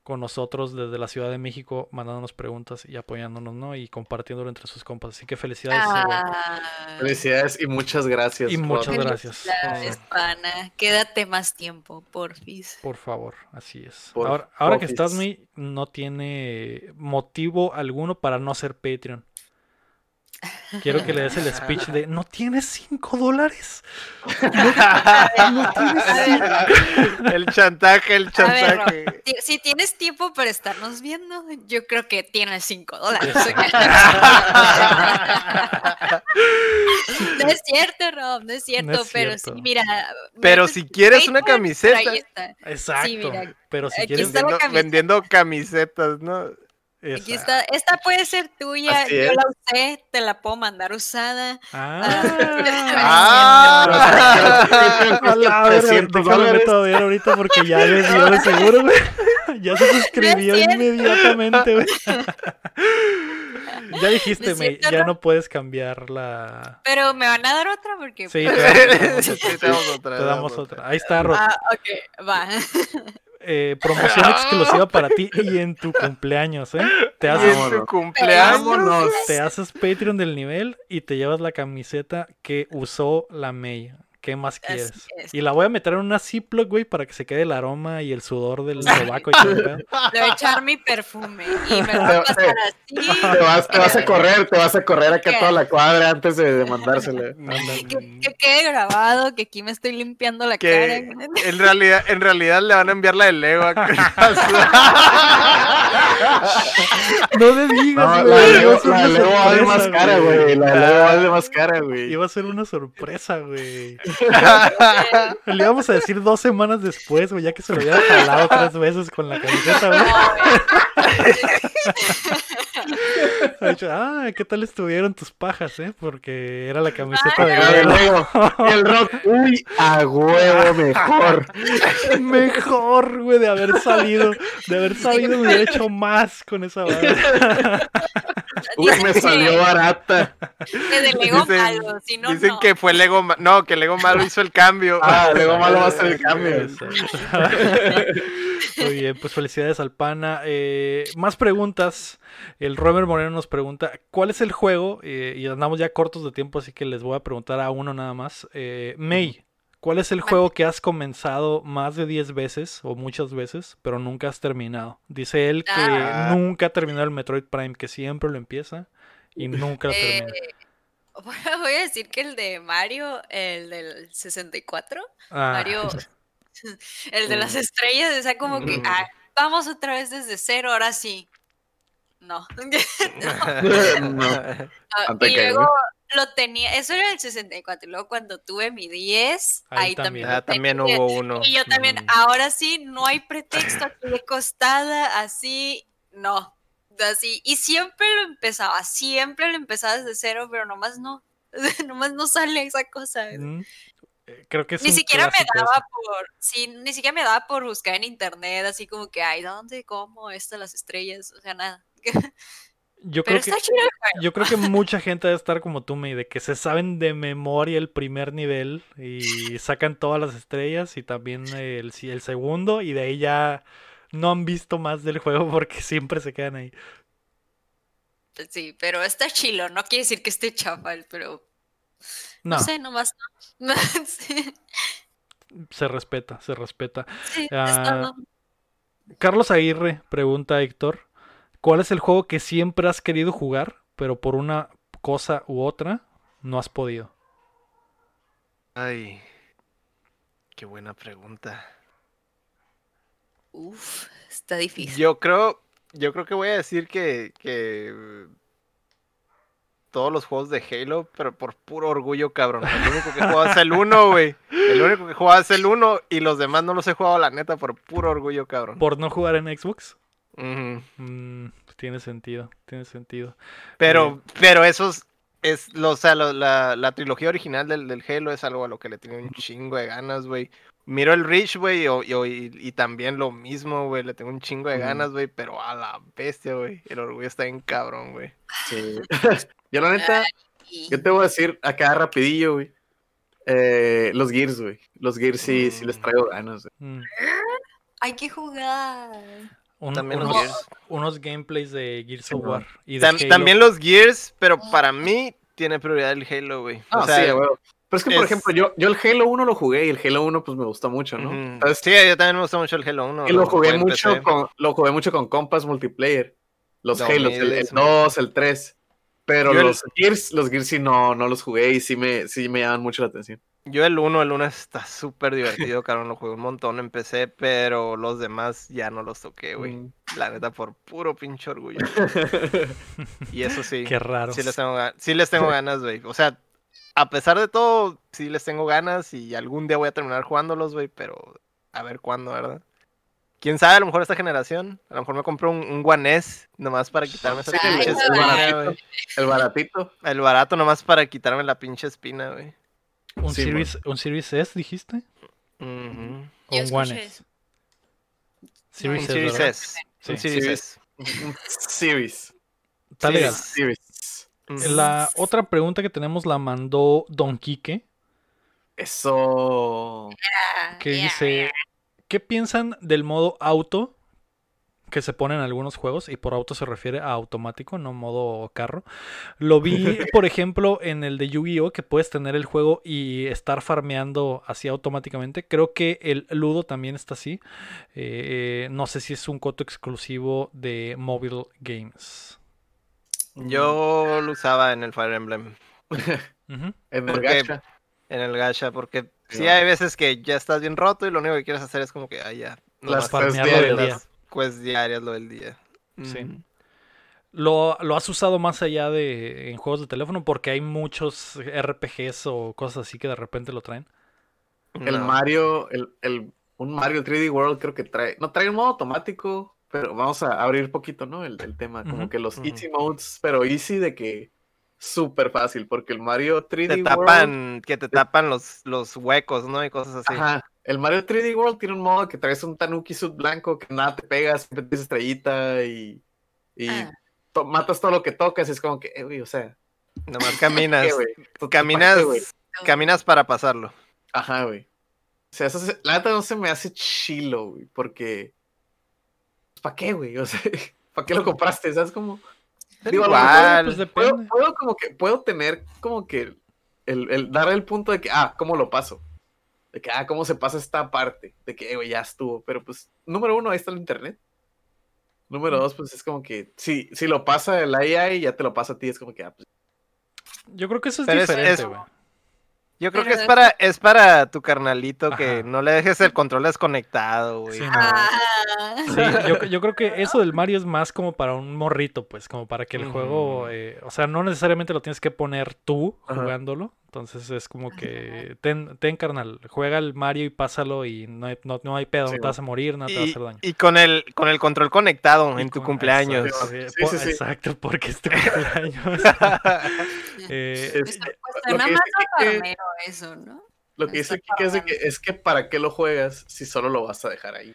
con nosotros desde la Ciudad de México mandándonos preguntas y apoyándonos, ¿no? Y compartiéndolo entre sus compas. Así que felicidades. Ah, Felicidades y muchas gracias. Y muchas gracias. pana. Quédate más tiempo, porfis. Por favor, así es. Por ahora ahora que estás, mi, no tiene motivo alguno para no ser Patreon. Quiero que le des el speech de ¿no tienes 5 dólares? No, no tienes A ver, cinco". El chantaje, el ver, chantaje. Si tienes tiempo para estarnos viendo, yo creo que tienes 5 dólares. no es cierto, Rob, no es cierto, es pero cierto. sí, mira. Pero si quieres una camiseta, Ahí está. Exacto. mira, pero si quieres vendiendo camisetas, ¿no? Aquí Exacto. está, esta puede ser tuya, Así yo es. la usé, te la puedo mandar usada. Ah. Ah. A la verga, 300 déjame dólares. meto a ver ahorita porque ya le dio de seguro, güey. Ya se suscribió inmediatamente, güey. Ya dijiste, cierto, ya ¿no? no puedes cambiar la. Pero me van a dar otra porque. Sí, pues, te damos, Sí, te damos otra. te damos otra. Ahí está, Rod. Ah, ok, va. Eh, promoción exclusiva para ti y en tu cumpleaños, ¿eh? Te haces, en tu cumpleaños. Te haces Patreon del nivel y te llevas la camiseta que usó la May. ¿Qué más quieres? es. Y la voy a meter en una Ziploc, güey, para que se quede el aroma y el sudor del sobaco y todo. Le voy a echar mi perfume y me lo voy a pasar así. Te vas, te vas a correr, te vas a correr acá ¿Qué? toda la cuadra antes de, de mandársela. Que, que quede grabado, que aquí me estoy limpiando la Que cara. en realidad, en realidad le van a enviar la de Lego a No le digas, No, la güey. ser la Lego vale sorpresa, más cara, güey. La de Lego vale más cara, güey. Iba a ser una sorpresa, güey. Le íbamos a decir dos semanas después, güey, ya que se lo hubiera jalado tres veces con la camiseta, güey. Ha dicho, ah, ¿qué tal estuvieron tus pajas, eh? Porque era la camiseta de. Y el rock, uy, a huevo mejor. Mejor, güey, de haber salido. De haber sabido, me hubiera hecho más con esa banda. Uy, me salió barata. que de Lego Dicen- malo, si no, Dicen no. que fue Lego No, que Lego malo hizo el cambio. Ah, Lego malo va a ser el cambio. Muy bien, pues felicidades al pana. Eh, más preguntas. El Robert Moreno nos pregunta, ¿cuál es el juego? Eh, y andamos ya cortos de tiempo, así que les voy a preguntar a uno nada más. Eh, May, ¿cuál es el Vale. juego que has comenzado más de 10 veces o muchas veces, pero nunca has terminado? Dice él que Ah. nunca ha terminado el Metroid Prime, que siempre lo empieza y nunca lo Eh, termina. voy a- voy a decir que el de Mario, el del 64, Ah, Mario, el de las estrellas, o sea, como que, ah, vamos otra vez desde cero, ahora sí. No. No. Ah, Ante y luego lo tenía, eso era el 64, y luego cuando tuve mi 10, Ahí ahí, también. Ah, también hubo uno. Y yo también, Mm. ahora sí, no hay pretexto aquí de costada, así, no. Así, y siempre lo empezaba, siempre lo empezaba desde cero, pero nomás no. nomás no sale esa cosa. mm, Creo que es Ni siquiera me daba por, sí, ni siquiera me daba por buscar en internet, así como que, ay, ¿dónde, cómo, esto, las estrellas? O sea, nada. Yo Pero creo que chido. Yo creo que mucha gente debe estar como tú, May, de que se saben de memoria el primer nivel y sacan todas las estrellas y también el, segundo y de ahí ya no han visto más del juego porque siempre se quedan ahí. Sí, pero está chilo, no quiere decir que esté chaval, pero No, no sé, nomás no. sí, se respeta, se respeta. sí, Ah. Carlos Aguirre pregunta a Héctor, ¿cuál es el juego que siempre has querido jugar, pero por una cosa u otra no has podido? Ay, qué buena pregunta. Uf, está difícil. Yo creo, yo creo que voy a decir que, que todos los juegos de Halo, pero por puro orgullo, cabrón. El único que he jugado es el 1, güey. El único que he jugado es el 1 y los demás no los he jugado, la neta, por puro orgullo, cabrón. ¿Por no jugar en Xbox? Mm, tiene sentido, tiene sentido. Pero, pero esos es, lo, o sea, lo- la, la trilogía original del, del Halo es algo a lo que le tengo un chingo de ganas, güey. Miro el Reach, güey, o- y, y- y también lo mismo, güey, le tengo un chingo de ganas, güey, pero a la bestia, güey. El orgullo está bien cabrón, güey. Sí. Yo la neta, yo te voy a decir acá rapidillo, güey. Eh, los Gears, güey. Los Gears sí, sí les Mm. traigo ganas. güey. Mm, Hay que jugar. un- También los unos, Gears. unos gameplays de Gears of. War. Y de Tam- Halo. también los Gears, pero para mí tiene prioridad el Halo, güey. Ah, o sea, sí, güey. Pero es que, por es- ejemplo, yo, yo el Halo 1 lo jugué y el Halo 1 pues me gustó mucho, ¿no? Entonces, sí, yo también me gusta mucho el Halo 1. y lo jugué mucho con, lo jugué mucho con compas multiplayer. Los Lo Halos, el, el mismo. 2, el 3. Pero Yo el- los Gears, los Gears sí no, no los jugué y sí me, sí me llaman mucho la atención. Yo el 1, el 1 está súper divertido, cabrón, lo jugué un montón en PC, pero los demás ya no los toqué, güey. Mm. La neta, por puro pinche orgullo. Y eso sí, Qué raro. sí les tengo, sí les tengo ganas, güey. O sea, a pesar de todo, sí les tengo ganas y algún día voy a terminar jugándolos, güey, pero a ver cuándo, ¿verdad? Quién sabe, a lo mejor esta generación, a lo mejor me compro un, un One S nomás para quitarme esa Ay, pinche espina, baratito, güey. el baratito. El barato nomás para quitarme la pinche espina, güey. ¿Un, Sí, series, ¿Un Series S dijiste? Ujú. ¿O Yo un One escuché S? eso. Series Un S, Series. S. Sí. Un Series Series. S. Un Series. Está Sí, legal. Series. Ujú. La otra pregunta que tenemos la mandó Don Quique, Eso. Ah, que ya, dice, ¿qué piensan del modo auto que se pone en algunos juegos? Y por auto se refiere a automático, no modo carro. Lo vi, por ejemplo, en el de Yu-Gi-Oh! que puedes tener el juego y estar farmeando así automáticamente. Creo que el Ludo también está así. Eh, no sé si es un coto exclusivo de Mobile Games. Yo lo usaba en el Fire Emblem. En el gacha. en el gacha, porque Sí, hay veces que ya estás bien roto y lo único que quieres hacer es como que, ah, ya. Las farmear quests lo del diarias. día. quests diarias lo del día. Sí. Ujú. ¿Lo, lo has usado más allá de en juegos de teléfono? Porque hay muchos RPGs o cosas así que de repente lo traen. El No. Mario, el, el, un Mario 3D World creo que trae, no trae un modo automático, pero vamos a abrir poquito, ¿no? El, el tema, como que los easy modes, pero easy de que súper fácil, porque el Mario 3D Te World, tapan, que te tapan los, los huecos, ¿no? Y cosas así. ajá, el Mario 3D World tiene un modo que traes un Tanuki suit blanco que nada te pegas, siempre tienes estrellita y, y Ah. to- matas todo lo que tocas, es como que, eh, güey, o sea, Nomás caminas. ¿qué, güey? ¿Tú- tú caminas, qué, güey? caminas para pasarlo. Ajá, güey. O sea, eso se- la neta no se me hace chilo, güey, porque... ¿Para qué, güey? O sea, ¿para qué lo compraste? ¿Sabes cómo? Digo, Igual. Pues Puedo, depende. puedo como que, puedo tener como que el, el dar el punto de que, ah, ¿cómo lo paso? De que, ah, ¿cómo se pasa esta parte? De que, eh, güey, ya estuvo. Pero pues, número uno, ahí está el internet. Número dos, pues es como que, si, si lo pasa el AI, ya te lo pasa a ti, es como que, ah, pues, Yo creo que eso es Pero diferente, es- güey. Yo creo Pero que es para, es para tu carnalito que Ajá. no le dejes el control desconectado, güey. Sí, no. Ah. Sí, yo, yo creo que eso del Mario es más como para un morrito, pues, como para que el juego, eh, o sea, no necesariamente lo tienes que poner tú Ajá. jugándolo, entonces es como que, ten, ten carnal, juega el Mario y pásalo y no hay, no, no hay pedo, Sí, no te vas a morir, no te va a Y, hacer daño. y con el con el control conectado Y en tu cumpleaños. Exacto, Sí, exacto, porque es tu cumpleaños. Eh, suena que más farmero eso, ¿no? lo que dice Kike es de que, es que para qué lo juegas si solo lo vas a dejar ahí.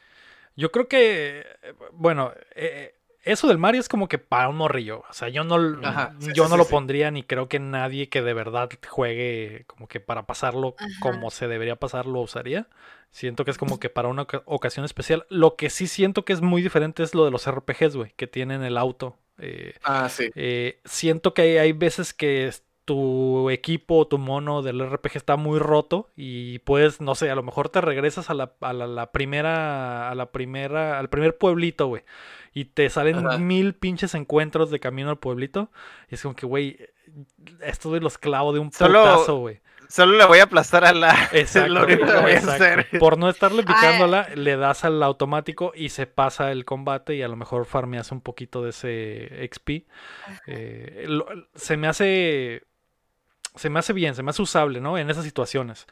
Yo creo que, eh, bueno, eh, eso del Mario es como que para un morrillo. O sea, yo no, l- Ajá, sí, yo sí, no sí, lo sí. pondría ni creo que nadie que de verdad juegue como que para pasarlo Ajá. como se debería pasar lo usaría. Siento que es como que para una oca- ocasión especial. Lo que sí siento que es muy diferente es lo de los RPGs, güey, que tienen el auto. Eh, Ah, sí. eh, siento que hay, hay veces que tu equipo o tu mono del RPG está muy roto y puedes, no sé, a lo mejor te regresas a la, a la, la primera, a la primera, al primer pueblito, güey. Y te salen Ajá. mil pinches encuentros de camino al pueblito. Y es como que, güey, esto de los clavos de un Solo- putazo, güey. Solo le voy a aplastar a la. Exacto, es lo único que voy a exacto. hacer. Por no estarle picándola, le das al automático y se pasa el combate y a lo mejor farmeas un poquito de ese XP. Eh, lo- se me hace. Se me hace bien, se me hace usable, ¿no? En esas situaciones.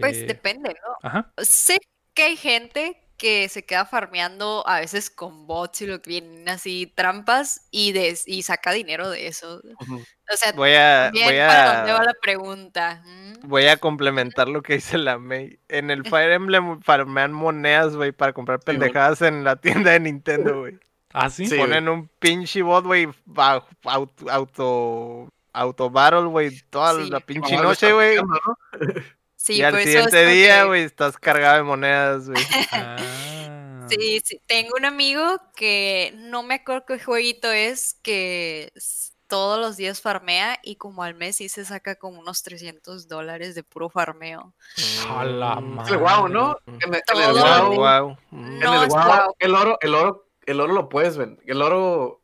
Pues Eh, depende, ¿no? Ajá. Sé que hay gente que se queda farmeando a veces con bots y lo que vienen así trampas y, des- y saca dinero de eso. O sea, Voy a, también voy para dónde va a, la pregunta. ¿Mm? voy a complementar lo que dice la May. En el Fire Emblem farmean monedas, güey, para comprar pendejadas en la tienda de Nintendo, güey. Ah, sí. Sí. Ponen un pinche bot, güey, auto, auto battle, güey, toda Sí. la pinche noche, güey. ¿no? Sí, y al por eso es siguiente día, que- güey, estás cargado de monedas, güey. Ah. Sí, sí, tengo un amigo que no me acuerdo qué jueguito es, que todos los días farmea y como al mes sí se saca como unos 300 dólares de puro farmeo. A la Mm, el wow, ¿no? Mm. En el, en el WoW, en No, el WoW, guau. el oro, el oro, el oro lo puedes vender. El oro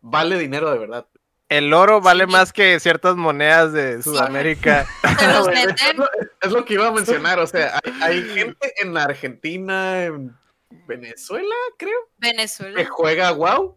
vale dinero de verdad. El oro vale más que ciertas monedas de Sudamérica. Te los es, meten. lo, es lo que iba a mencionar, o sea, hay, hay gente en Argentina, en Venezuela, creo, que Venezuela. juega WoW,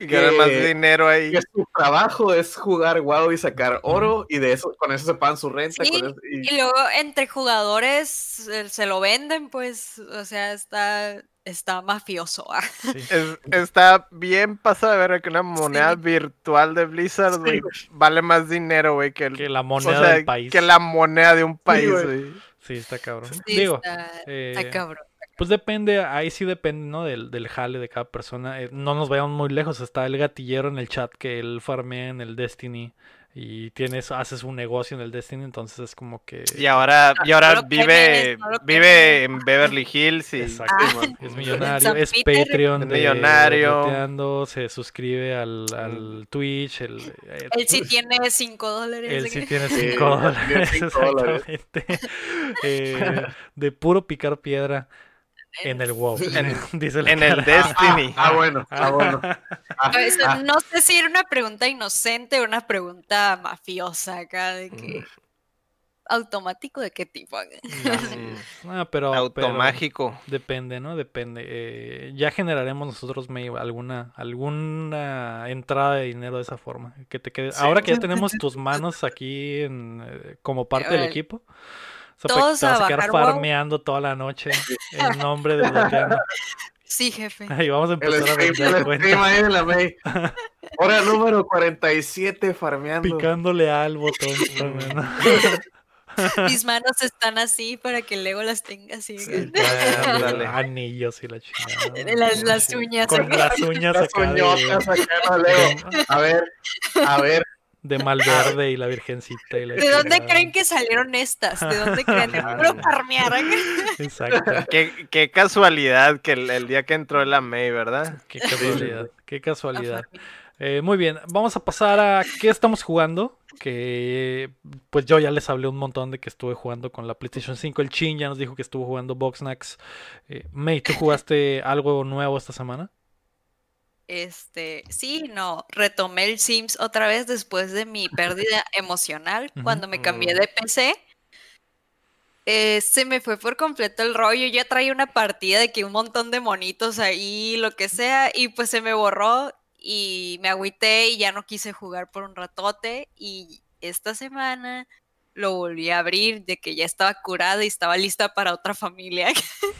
Y ganan más Que- dinero ahí. que su trabajo es jugar WoW y sacar oro, y de eso, con eso se pagan su renta. Sí, con eso- y- Y luego entre jugadores eh, se lo venden, pues, o sea, está, está mafioso. ah. Sí. Es- está bien pasado de ver que una moneda Sí. virtual de Blizzard, Sí, vale más dinero, güey, que, el- Que la o moneda sea, del país. que la moneda de un país, güey. Sí, está cabrón. Sí, Digo, está, eh, está cabrón. Pues depende, ahí sí depende, ¿no? Del, del jale de cada persona. Eh, no nos vayamos muy lejos. Está el gatillero en el chat que él farmea en el Destiny y tienes, haces un negocio en el Destiny, entonces es como que... Y ahora, y No ahora vive, no vive en Beverly Hills y Exacto. Simón. Es millonario, es. Patreon, Es de millonario. Boteando, se suscribe al, al Twitch, el, eh, Él sí tiene 5 dólares. él de sí tiene Sí, 5 tiene dólares, cinco dólares. exactamente. Eh, de puro picar piedra en el WoW, En- dice En el. Destiny. Ah, bueno, ah, bueno. Ah, Eso, ah, no sé si era una pregunta inocente o una pregunta mafiosa acá, de que... ¿Automático de qué tipo? Mm, Ah, pero, pero Automágico. depende, ¿no? Depende. Eh, ya generaremos nosotros maybe, alguna alguna entrada de dinero de esa forma. Que te quede. Sí. Ahora que ya tenemos tus manos aquí en, eh, como parte del equipo. Todos te vas a a quedar bajar WoW. farmeando toda la noche en nombre de Boteando. Sí, jefe. Y vamos a el empezar a stream, vender el cuentas. stream ahí en la May. Hora número 47 farmeando. Picándole al botón. farmeando. Mis manos están así para que Lego las tenga así. Sí. Ándale. Anillos y la chingada. Las- las uñas Con acá. las uñas Las acá de- uñotas acá, no leo. A ver, a ver. De Malverde y la Virgencita. Y la ¿De dónde chingada. creen que salieron estas? ¿De dónde creen? Exacto. Qué, qué casualidad que el, el día que entró la May, ¿verdad? Qué casualidad. Qué casualidad. Eh, muy bien, vamos a pasar a qué estamos jugando. Que pues yo ya les hablé un montón de que estuve jugando con la PlayStation 5. El Chin ya nos dijo que estuvo jugando Boxnax. Eh, May, ¿tú jugaste algo nuevo esta semana? Este, sí, no, retomé el Sims otra vez después de mi pérdida emocional cuando me cambié Mm. de PC. Eh, se me fue por completo el rollo, ya traía una partida de que un montón de monitos ahí, lo que sea, y pues se me borró y me agüité y ya no quise jugar por un ratote y esta semana lo volví a abrir de que ya estaba curada y estaba lista para otra familia.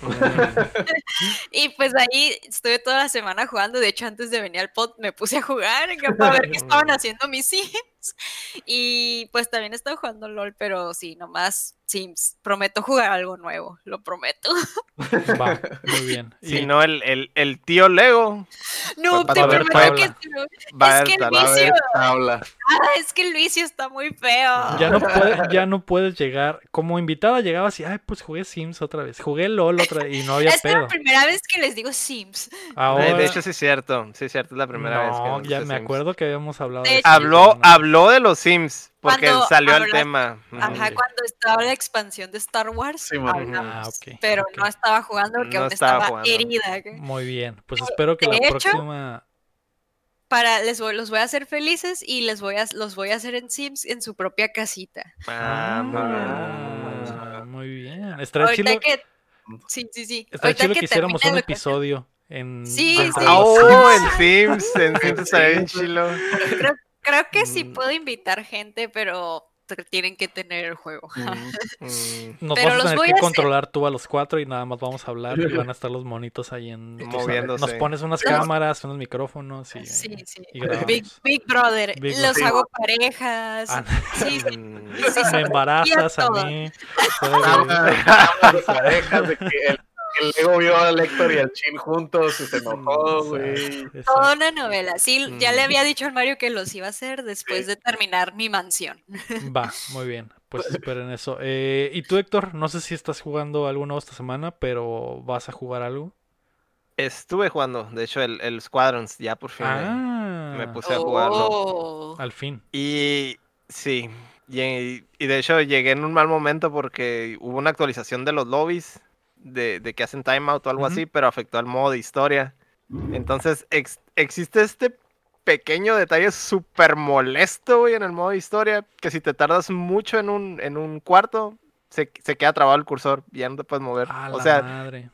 Y pues ahí estuve toda la semana jugando. De hecho, antes de venir al pod me puse a jugar para ver qué estaban haciendo mis Sims. Y pues también estaba jugando LOL, pero sí, nomás Sims. Prometo jugar algo nuevo, lo prometo. Va, muy bien. Si Y- no, el, el, el tío Lego No, Va te a haber prometo que tabla. no. va Es que el Va vicio, ah, es que el vicio está muy feo. Ya no, puede- ya no puedes llegar. Como invitada llegabas y, ay, pues jugué Sims otra vez. Jugué LOL otra vez y no había Es la pedo. primera vez que les digo Sims. Ahora, De hecho, sí es cierto. Sí es cierto, es la primera vez que no, ya me Sims. acuerdo que habíamos hablado De de hecho. Habló, No. habló de los Sims porque Cuando salió el tema. Ajá, cuando estaba la expansión de Star Wars, Sí, hablamos, Ah, pero no estaba jugando porque No aún estaba estaba, jugando. herida. Muy bien. Pues espero que de la hecho, próxima. para les voy, los voy a hacer felices y les voy a los voy a hacer en Sims en su propia casita. Ah, muy bien. Ah, muy bien. Estaría Ahorita chido, que sí, sí, sí. estaría Ahorita chido que que hiciéramos un que- episodio en Sí, sí. Ah, oh, Sims. el Sims. En Sims estaría bien chilo. Creo, creo que sí Mm. puedo invitar gente, pero tienen que tener el juego. Mm, Nos Pero vas a tener voy que a hacer. controlar tú a los cuatro y nada más vamos a hablar y van a estar los monitos ahí en Moviéndose. Nos pones unas Los- cámaras, unos micrófonos y, Sí, sí. y. Big, Big Brother. Big los hago parejas. Ah, Sí, sí. mm. sí, sí, sí. me embarazas a mí. Hablamos de parejas, de que el, el Lego vio a Lector y al Chin juntos y se enojó, güey. Toda una novela. Sí, ya le Mm. había dicho al Mario que los iba a hacer después de terminar mi mansión. Va, muy bien. Pues esperen eso. Eh, y tú, Héctor, no sé si estás jugando algo nuevo esta semana, pero ¿vas a jugar algo? Estuve jugando, de hecho, el, el Squadrons, ya por fin. me- Ah, me puse a jugarlo. Oh. al fin. Y sí, y, y de hecho llegué en un mal momento porque hubo una actualización de los lobbies, de, de que hacen timeout o algo así, pero afectó al modo de historia. Entonces ex- existe este pequeño detalle súper molesto, güey, en el modo historia, que si te tardas mucho en un, en un cuarto, se, se queda trabado el cursor y ya no te puedes mover. A o sea, madre.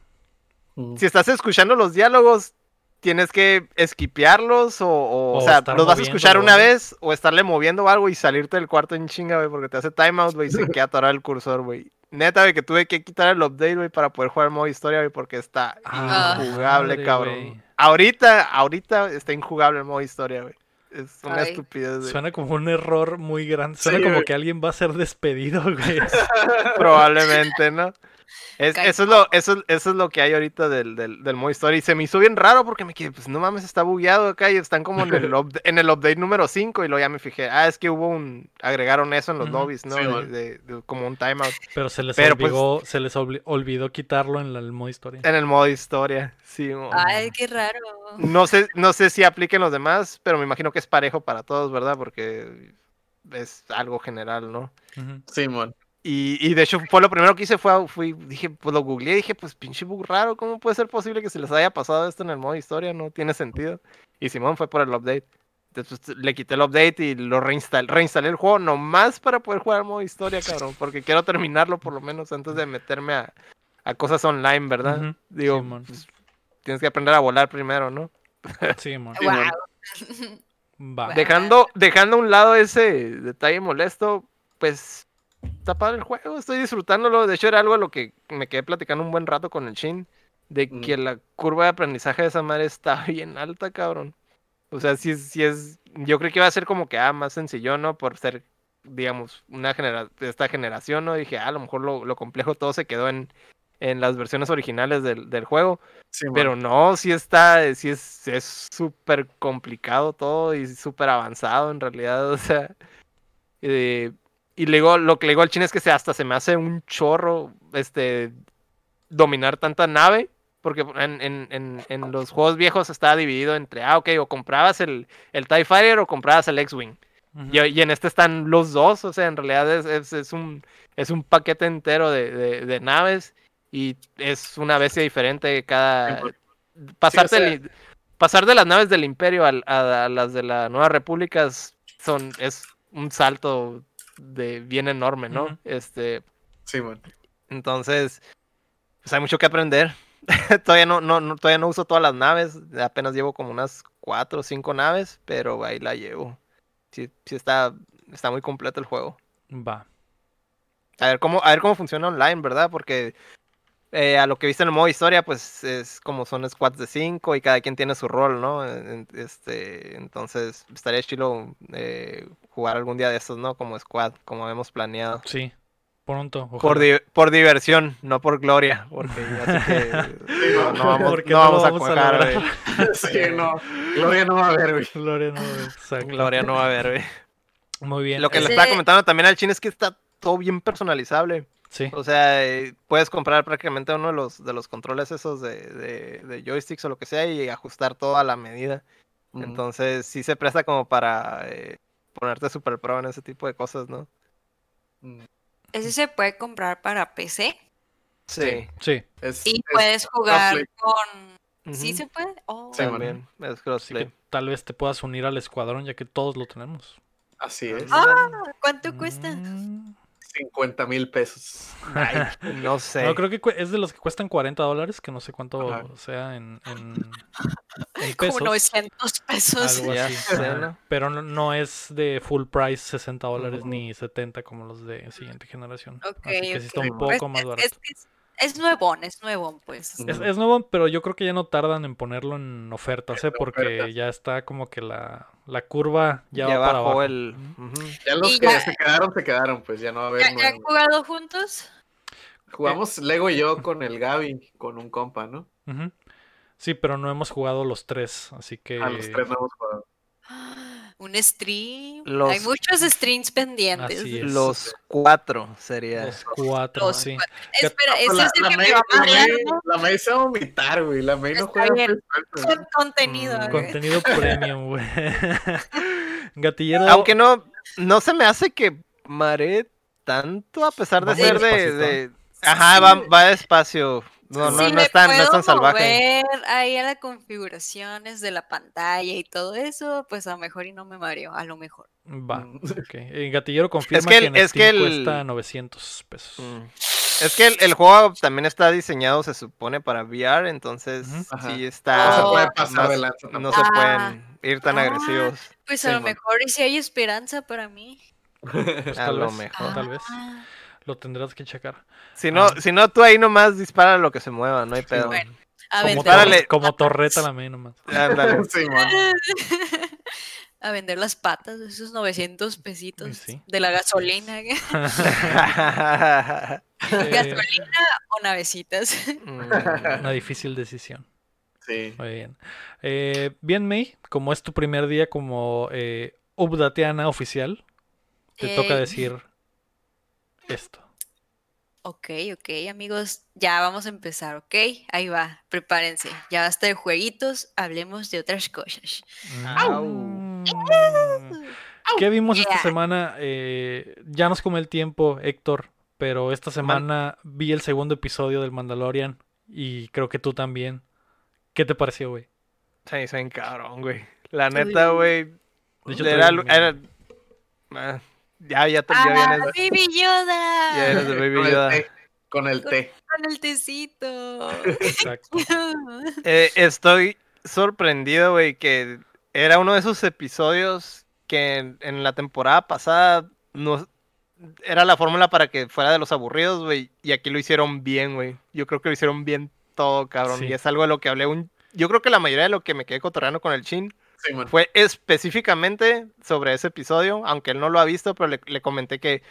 Si estás escuchando los diálogos, tienes que esquipearlos o, o, o O sea, los vas a escuchar una vez o estarle moviendo algo y salirte del cuarto en chinga, güey, porque te hace timeout, güey, y se queda atorado el cursor, güey. Neta, güey, que tuve que quitar el update, güey, para poder jugar el modo historia, güey, porque está Ah, injugable, madre, cabrón. Ahorita, ahorita está injugable el modo historia, güey. Es una Ay. estupidez, güey. Suena como un error muy grande. Suena Sí, como güey. que alguien va a ser despedido, güey. Probablemente, ¿no? Es- eso, es lo, eso, eso es lo que hay ahorita del, del, del modo historia. Y se me hizo bien raro porque me quedé, pues no mames, está bugueado acá y están como en el, up- en el update número 5. Y luego ya me fijé, ah, es que hubo un. Agregaron eso en los lobbies, ¿no? Sí, De- man. de- de- como un timeout. Pero se les Pero, pues- olvidó, se les olvidó quitarlo en la- el modo historia. En el modo historia, sí. Ay, qué raro. No sé, no sé si apliquen los demás, pero me imagino que es parejo para todos, ¿verdad? Porque es algo general, ¿no? Ujú. Simón. Y, y de hecho fue lo primero que hice fue, fui, dije, pues lo googleé y dije, pues pinche bug raro, ¿cómo puede ser posible que se les haya pasado esto en el modo historia? No tiene sentido. Y Simón fue por el update. Entonces le quité el update y lo reinstalé, reinstalé el juego nomás para poder jugar el modo historia, cabrón. Porque quiero terminarlo por lo menos antes de meterme a, a cosas online, ¿verdad? Digo, Simón. pues, tienes que aprender a volar primero, ¿no? Sí, mon. Sí, mon. Wow. Dejando, dejando a un lado ese detalle molesto, pues está padre el juego, estoy disfrutándolo. De hecho, era algo a lo que me quedé platicando un buen rato con el Shin. De Mm. que la curva de aprendizaje de esa madre está bien alta, cabrón. O sea, si es, sí es. Yo creo que iba a ser como que ah, más sencillo, ¿no? Por ser, digamos, una genera esta generación, ¿no? Dije, ah, a lo mejor lo, lo complejo todo se quedó en, en las versiones originales del, del juego. Simón. Pero no, sí está, sí es es súper complicado todo y súper avanzado en realidad, o sea. eh, y luego lo que le digo al chino es que se, hasta se me hace un chorro este dominar tanta nave. Porque en, en, en, en los juegos viejos estaba dividido entre, ah, ok, o comprabas el, el TIE Fighter o comprabas el X-Wing. Y, y en este están los dos, o sea, en realidad es, es, es un, es un paquete entero de, de- de naves y es una bestia diferente cada... Pasarte sea- el- pasar de las naves del Imperio a, a las de la Nueva República es- son, es un salto de bien enorme, ¿no? Este, Simón. entonces, pues hay mucho que aprender. todavía no, no, no- todavía no uso todas las naves, apenas llevo como unas cuatro o cinco naves, pero ahí la llevo. Sí, sí está, está muy completo el juego. Va. A ver cómo, a ver cómo funciona online, ¿verdad? Porque eh, a lo que viste en el modo historia, pues es como son squads de cinco y cada quien tiene su rol, ¿no? Este, entonces estaría chido eh, jugar algún día de estos, ¿no? Como squad, como habíamos planeado. Sí. Pronto. Por, di- por diversión, no por gloria, porque ya sé que no, no vamos, Porque no no vamos lo a vamos a cuajar, güey. Sí, no. Gloria no va a haber, güey. Gloria no, exacto. Gloria no va a haber, güey. Muy bien. Lo que le Ese- estaba comentando también al chino es que está todo bien personalizable. Sí. O sea, eh, puedes comprar prácticamente uno de los, de los controles esos de, de, de joysticks o lo que sea y ajustar todo a la medida. Ujú. Entonces sí se presta como para eh, ponerte super pro en ese tipo de cosas, ¿no? Mm. Ese se puede comprar para PC Sí. Sí. Es- y es puedes jugar con... ¿Sí se puede? Oh. Sí. También es Así crossplay. que tal vez te puedas unir al escuadrón ya que todos lo tenemos. Así es. Ah, ¿cuánto cuesta? Mm. 50 mil pesos. Ay, no sé. No, creo que es de los que cuestan 40 dólares, que no sé cuánto Ajá. sea en, en, en Como pesos. 900 pesos. Algo Ya así. ¿no? Pero no, no es de full price 60 dólares Ujú. ni 70 como los de siguiente generación. Ok, Así que sí está un Pues, poco más es- barato. es, que es, es nuevón, es nuevón, pues. Es, es nuevo, pero yo creo que ya no tardan en ponerlo en ofertas, ¿eh? Porque ofertas. ya está como que la, la curva ya, Ya, va para bajó abajo. el. Ya los Y que ya- se quedaron, se quedaron, pues ya no va a haber ¿Ya, ya han jugado juntos? Jugamos Lego y yo con el Gaby, con un compa, ¿no? Sí, pero no hemos jugado los tres, así que... A los tres no hemos jugado. Un stream. Los- Hay muchos streams pendientes. Los cuatro sería. Los cuatro, Los sí. cuatro. Espera, ese la, es el la que May, me va a la marear, May- ¿no? la May se va a vomitar, güey. La May no Está juega bien. Con contenido. Mm. Contenido premium, güey. Gatillero. Aunque no, no se me hace que maree tanto a pesar de Va ser de, de- Ajá, va, va despacio. No, no, Si no me es tan, no es puedo tan salvaje. mover ahí a las configuraciones de la pantalla y todo eso, pues a lo mejor y no me mareo, a lo mejor. Va. Mm. ok. El gatillero confirma que que, el- en es que Steam el- cuesta 900 pesos. Mm. Es que el, el juego también está diseñado, se supone, para VR, entonces. Ajá. sí No está. se Oh. puede pasar no, de lanza no se Ah. pueden ir tan Ah. agresivos. Pues Sí, a lo man. mejor y si hay esperanza para mí. Pues a lo vez, mejor. tal vez. Ah, Lo tendrás que checar. Si no, Ah. si no, tú ahí nomás dispara lo que se mueva, no hay pedo. Bueno. a Como, tor- como torreta la mía nomás. Ándale. Sí, man. a vender las patas, esos 900 pesitos sí. de la gasolina. Eh, ¿Gasolina o navecitas? Mm, una difícil decisión. Sí. Muy bien. Eh, bien, May, como es tu primer día como eh, Updateana oficial, te toca Yay. decir esto. Ok, ok, amigos, ya vamos a empezar, ¿ok? Ahí va, prepárense. Ya basta de jueguitos, hablemos de otras cosas. ¿Qué vimos esta semana? Eh, ya nos come el tiempo, Héctor, pero esta semana vi el segundo episodio del Mandalorian y creo que tú también. ¿Qué te pareció, güey? Se hizo cabrón, güey. La neta, güey. Era, era- ah, ya, ya, te- ya ¡Ah, vienes. Baby Yoda! Ya eres de Baby Con Yoda. el té. Con el té. Con el tecito. Exacto. Eh, estoy sorprendido, güey, que era uno de esos episodios que en, en la temporada pasada no, era la fórmula para que fuera de los aburridos, güey, y aquí lo hicieron bien, güey. Yo creo que lo hicieron bien todo, cabrón, Sí. y es algo de lo que hablé un... Yo creo que la mayoría de lo que me quedé cotorreando con el chin Sí, fue específicamente sobre ese episodio, aunque él no lo ha visto, pero le, le comenté que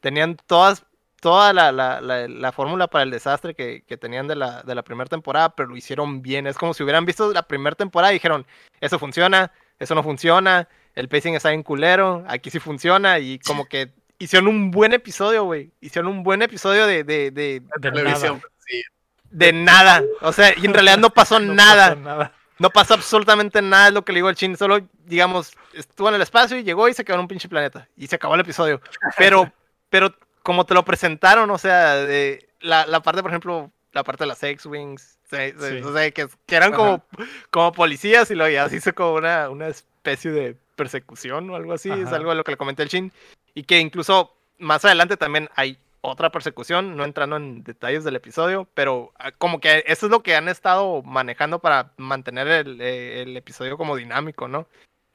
tenían todas, toda la, la, la- la fórmula para el desastre que, que tenían de la, de la primera temporada, pero lo hicieron bien. Es como si hubieran visto la primera temporada y dijeron, eso funciona, eso no funciona, el pacing está bien culero, aquí sí funciona, y como que hicieron un buen episodio, güey. Hicieron un buen episodio de, de, de, De Televisión. nada. Sí. de nada. O sea, y en realidad no pasó No nada. pasó nada. No pasa absolutamente nada, es lo que le digo al chin. Solo, digamos, estuvo en el espacio y llegó y se quedó en un pinche planeta. Y se acabó el episodio. Pero, pero como te lo presentaron, o sea, de la, la parte, por ejemplo, la parte de las X-Wings, Sí. o sea, que, que eran como, como policías y lo ya se hizo como una, una especie de persecución o algo así. Es algo de lo que le comenté al chin. Y que incluso más adelante también hay otra persecución, no entrando en detalles del episodio, pero ah, como que eso es lo que han estado manejando para mantener el, eh, el episodio como dinámico, ¿no?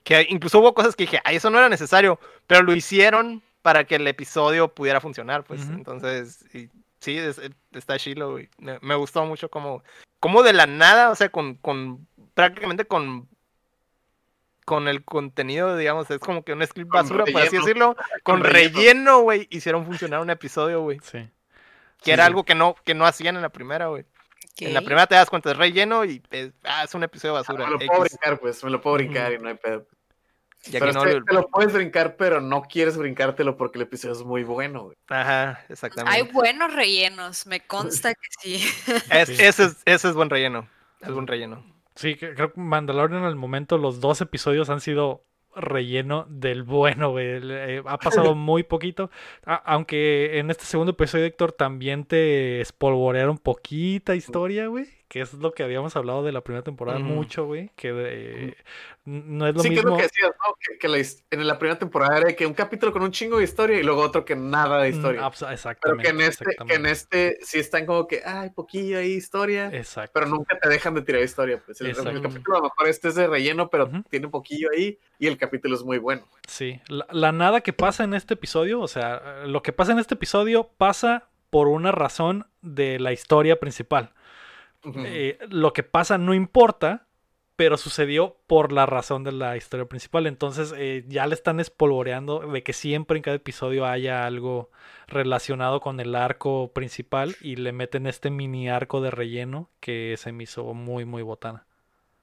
Que incluso hubo cosas que dije, ay, eso no era necesario, pero lo hicieron para que el episodio pudiera funcionar, pues. Entonces, y- sí, es- eh, está chilo, güey. Me, me gustó mucho como, como de la nada, o sea, con, con prácticamente con con el contenido, digamos, es como que un script basura, por así decirlo, con Con relleno. güey, hicieron funcionar un episodio, güey. Sí. Que Sí, era sí. algo que no, que no hacían en la primera, güey. En la primera te das cuenta, es relleno y es, ah, es un episodio basura. Me lo puedo X. brincar, pues. Me lo puedo brincar y no hay pedo. Y aquí Pero no este lo- te lo puedes brincar, pero no quieres brincártelo porque el episodio es muy bueno, güey. Ajá, Hay exactamente. buenos rellenos, me consta que sí. Es- Sí. ese, es, ese es buen relleno. Es buen relleno. Sí, creo que Mandalorian al momento los dos episodios han sido relleno del bueno, güey. Eh, ha pasado muy poquito. A- aunque en este segundo episodio, Héctor, también te espolvorearon poquita historia, güey. Que es lo que habíamos hablado de la primera temporada mucho, güey. Que no es lo sí, que es lo mismo. que decías, ¿no? Que, que la en la primera temporada era que un capítulo con un chingo de historia y luego otro que nada de Mm, historia. Pero Exactamente. que en este, que en este sí están como que, ay, poquillo ahí historia, Exacto. pero nunca te dejan de tirar historia. Pues el, capítulo a lo mejor este es de relleno, pero tiene poquillo ahí y el capítulo es muy bueno. Sí, la, la nada que pasa en este episodio, o sea, lo que pasa en este episodio pasa por una razón de la historia principal. Eh, lo que pasa no importa, pero sucedió por la razón de la historia principal. Entonces eh, ya le están espolvoreando de que siempre en cada episodio haya algo relacionado con el arco principal y le meten este mini arco de relleno que se me hizo muy, muy botana.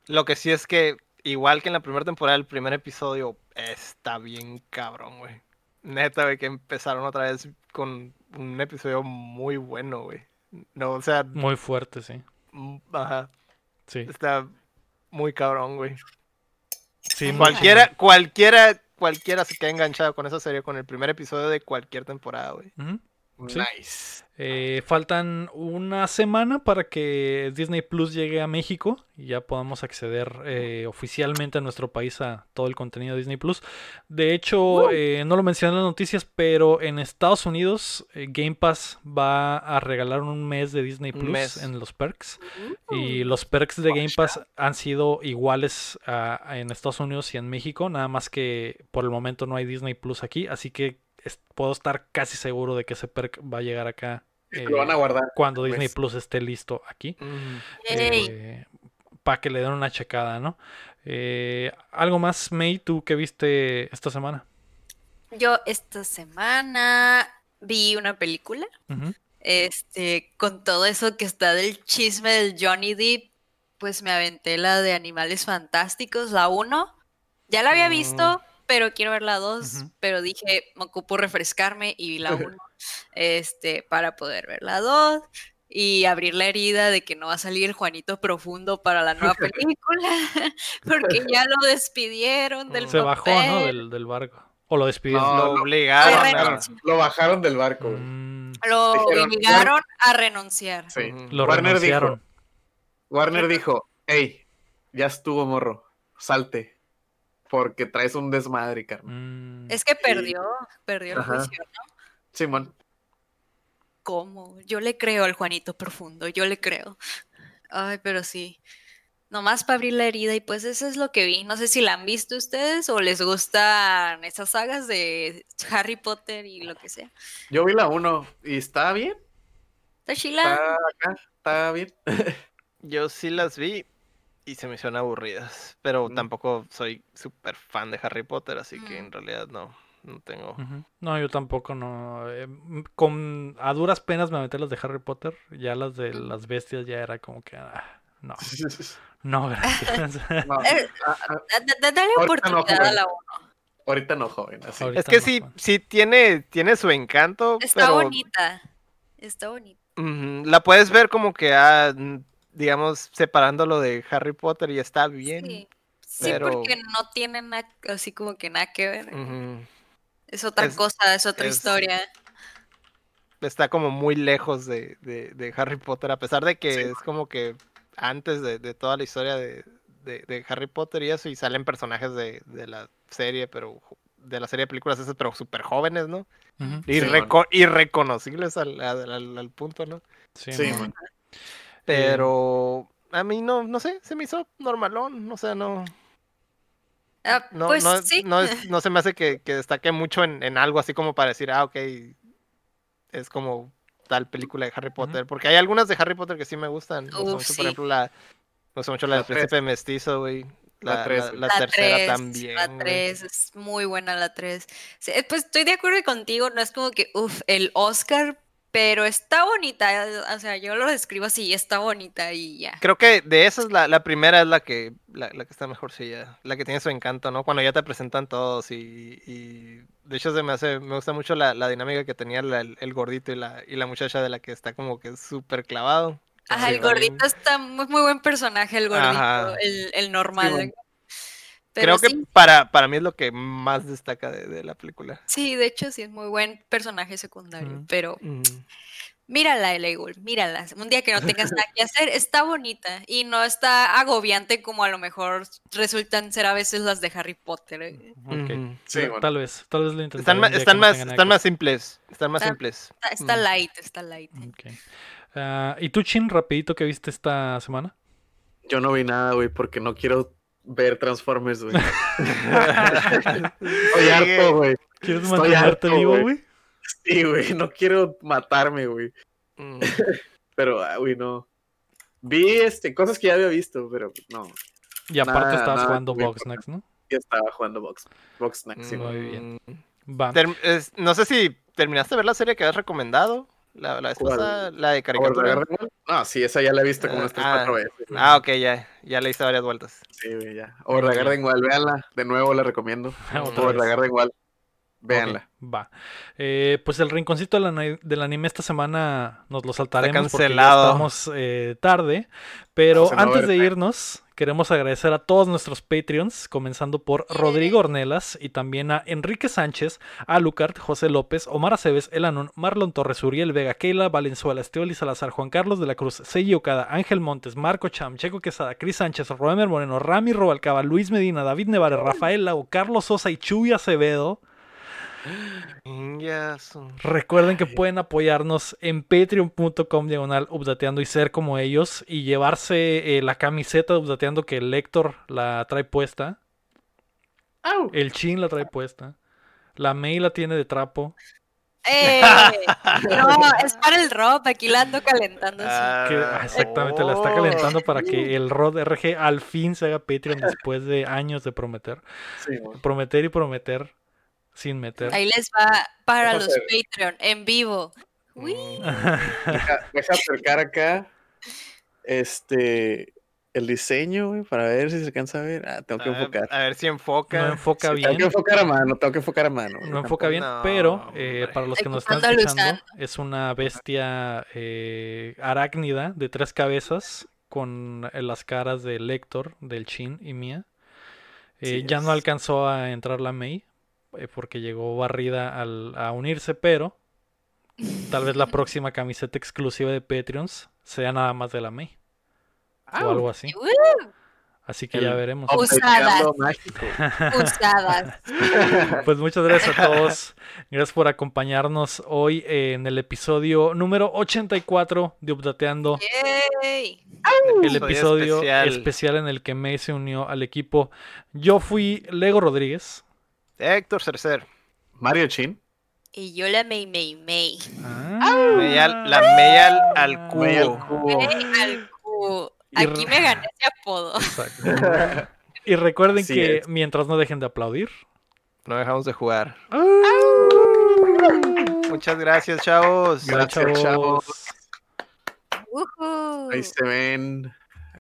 Lo que sí es que, igual que en la primera temporada, el primer episodio está bien cabrón, güey. Neta, güey, que empezaron otra vez con un episodio muy bueno, güey. No, o sea, Muy fuerte, sí. Mm, ajá, Sí, está muy cabrón, güey. sí Cualquiera, cualquiera, cualquiera se queda enganchado con esa serie, con el primer episodio de cualquier temporada, güey. Ujú. Sí. Nice. Eh, faltan una semana para que Disney Plus llegue a México y ya podamos acceder eh, oficialmente a nuestro país a todo el contenido de Disney Plus. De hecho, eh, no lo mencioné en las noticias, pero en Estados Unidos Game Pass va a regalar un mes de Disney Plus en los perks. Y los perks de Game Pass han sido iguales a- a en Estados Unidos y en México, nada más que por el momento no hay Disney Plus aquí, así que es- puedo estar casi seguro de que ese perk va a llegar acá Sí, lo van a eh, guardar. cuando Disney pues. Plus esté listo aquí. Yay. para que le den una checada, ¿no? Eh, ¿Algo más, May, tú que viste esta semana? Yo esta semana vi una película. Este, con todo eso que está del chisme del Johnny Depp, pues me aventé la de Animales Fantásticos, la 1. Ya la había visto, pero quiero ver la 2, Ujú. pero dije, me ocupo refrescarme y vi la 1, este, para poder ver la 2 y abrir la herida de que no va a salir el Juanito Profundo para la nueva película, porque ya lo despidieron del Se bajó, ¿no? papel. Del, del barco. O lo despidieron. No, Lo obligaron. Lo bajaron del barco. Mm, Lo Dijeron, obligaron a renunciar. Sí. Lo Warner renunciaron. dijo, Warner dijo, hey, ya estuvo morro, salte, porque traes un desmadre, carnal. Mm, Es que perdió, perdió el Ajá. juicio, ¿no? Simón, ¿Cómo? Yo le creo al Juanito Profundo, yo le creo. Ay, pero sí. Nomás para abrir la herida y pues eso es lo que vi. No sé si la han visto ustedes o les gustan esas sagas de Harry Potter y lo que sea. yo vi la uno y está bien, Está chila. está acá, está bien. Yo sí las vi y se me hicieron aburridas. Pero Mm. tampoco soy súper fan de Harry Potter, así que Mm. en realidad no, no tengo. No, yo tampoco no. eh, con a duras penas me aventé las de Harry Potter. Ya las de las bestias ya era como que. ah, no, no, gracias. No, Dale oportunidad a la uno. ahorita no, joven, así. Ahorita Es que no, sí, sí tiene, tiene su encanto, Está pero bonita. Está bonita. la puedes ver como que, ah, mm, digamos, separándolo de Harry Potter y está bien. Sí. Sí, pero- porque no tiene nada, así como que nada que ver. Ujú. Es otra Es- cosa, es otra es- historia. Está como muy lejos de, de- de Harry Potter, a pesar de que Sí. es como que antes de, de toda la historia de, de- de Harry Potter y eso, y salen personajes de, de la serie, pero de la serie de películas esas, pero súper jóvenes, ¿no? Ujú. Y Sí, reco- irreconocibles al, al- al- al punto, ¿no? Sí, Sí, no. man. Pero a mí no, no sé, se me hizo normalón, o sea, no, Ah, no, pues no, sí. no, es- no se me hace que, que destaque mucho en, en algo así como para decir, ah, ok, es como tal película de Harry Potter, porque hay algunas de Harry Potter que sí me gustan, me gusta Uf, mucho, sí. por ejemplo, la, me gusta mucho la, La del tres. Príncipe Mestizo, güey, La la, tres, la- la La tercera 3, también, la güey. 3, es muy buena la 3. pues estoy de acuerdo contigo, no es como que, uff, el Oscar, pero está bonita, o sea, yo lo describo así, está bonita y ya. Creo que de esas la, la primera es la que la, la que está mejor sí, ya, la que tiene su encanto, ¿no? Cuando ya te presentan todos y, y de hecho se me hace, me gusta mucho la, la dinámica que tenía la- el, el gordito y la, y la muchacha de la que está como que súper clavado. Ajá, Sí, el gordito está muy, muy buen personaje, el gordito, el, el normal. bueno. Pero Creo que sí, para, para mí es lo que más destaca de, de la película. sí, de hecho sí es muy buen personaje secundario, pero Mm. Mírala, L.A. Gould, mírala. Un día que no tengas nada que hacer, está bonita y no está agobiante como a lo mejor resultan ser a veces las de Harry Potter. ¿eh? Sí, Tal- bueno. Tal vez, tal vez lo Están, están no más, están más simples. Están más simples. Está, está Mm. light, está light. Ah, ¿Y tú, Chin, rapidito que viste esta semana? Yo no vi nada, güey, porque no quiero ver Transformers, güey. Estoy harto, güey. ¿Quieres Estoy mantenerte harto, vivo, güey. Sí, güey, no quiero matarme, güey. Mm. Pero, ah, güey, no. Vi este, cosas que ya había visto, pero no. Y aparte Nada, estabas nada jugando Box Next, ¿no? Ya estaba jugando Box, Box Snacks, sí, Mm. Muy bien. Va. Term- es- no sé si terminaste de ver la serie que habías recomendado. La, la pasada, la de ¿Over the caricatura. No, sí, esa ya la he visto como Ah, unas 3 ah, 4 veces. güey. Ah, ok, ya. Ya le hice varias vueltas. Sí, ya. Over the. Garden Wall, véanla. De nuevo la recomiendo. Over the. Garden Wall. Véanla. Va. Eh, pues el rinconcito del, ani- del anime esta semana nos lo saltaremos porque estamos eh, tarde. Pero no a antes de irnos, queremos agradecer a todos nuestros Patreons, comenzando por Rodrigo Ornelas y también a Enrique Sánchez, Alucard, José López, Omar Aceves, Elanon, Marlon Torres, Uriel Vega, Keila, Valenzuela, Esteoli Salazar, Juan Carlos de la Cruz, Seiji Okada, Ángel Montes, Marco Cham, Checo Quesada, Cris Sánchez, Roemer Moreno, Rami Robalcaba, Luis Medina, David Nevares, Rafael Lau, Carlos Sosa y Chuy Acevedo. Recuerden que pueden apoyarnos en patreon.com diagonal updateando y ser como ellos y llevarse eh, la camiseta de updateando que el Lector la trae puesta. El Chin la trae puesta. La May la tiene de trapo. ¡Eh! No, es para el Rob, aquí la ando calentando. que- ah, exactamente, la está oh. calentando para que el Rod RG al fin se haga Patreon después de años de prometer. Sí. Prometer y prometer sin meter. Ahí les va para Vamos los. Patreon en vivo. Uy. Deja, deja acercar acá este el diseño, güey, para ver si se alcanza a ver. Ah, tengo que A ver, enfocar. A ver si enfoca. No enfoca Sí, bien. Tengo que enfocar a mano, tengo que enfocar a mano. güey, No enfoca bien, No, pero eh, para los que nos están escuchando, es una bestia eh, arácnida de tres cabezas con eh, las caras del Héctor, del Chin y mía. Eh, Sí ya no alcanzó a entrar la Mei eh, porque llegó barrida al- a unirse, pero tal vez la próxima camiseta exclusiva de Patreons sea nada más de la Mei Ah, o algo así. Uh, Así que ya veremos. Mágico. usadas. Pues muchas gracias a todos. Gracias por acompañarnos hoy en el episodio número 84 de Updateando. Yay. El Episodio episodio especial. especial. en el que May se unió al equipo. Yo fui Lego Rodríguez. Héctor Cercer. Mario Chin. Y yo la May May May. Ah. Meyal- la Meyal al cubo. Al cubo. Al cubo. Aquí re- me gané ese apodo. Exacto. Y recuerden que es. mientras no dejen de aplaudir. No dejamos de jugar. Muchas gracias, chavos. Gracias, chavos. Ahí se ven.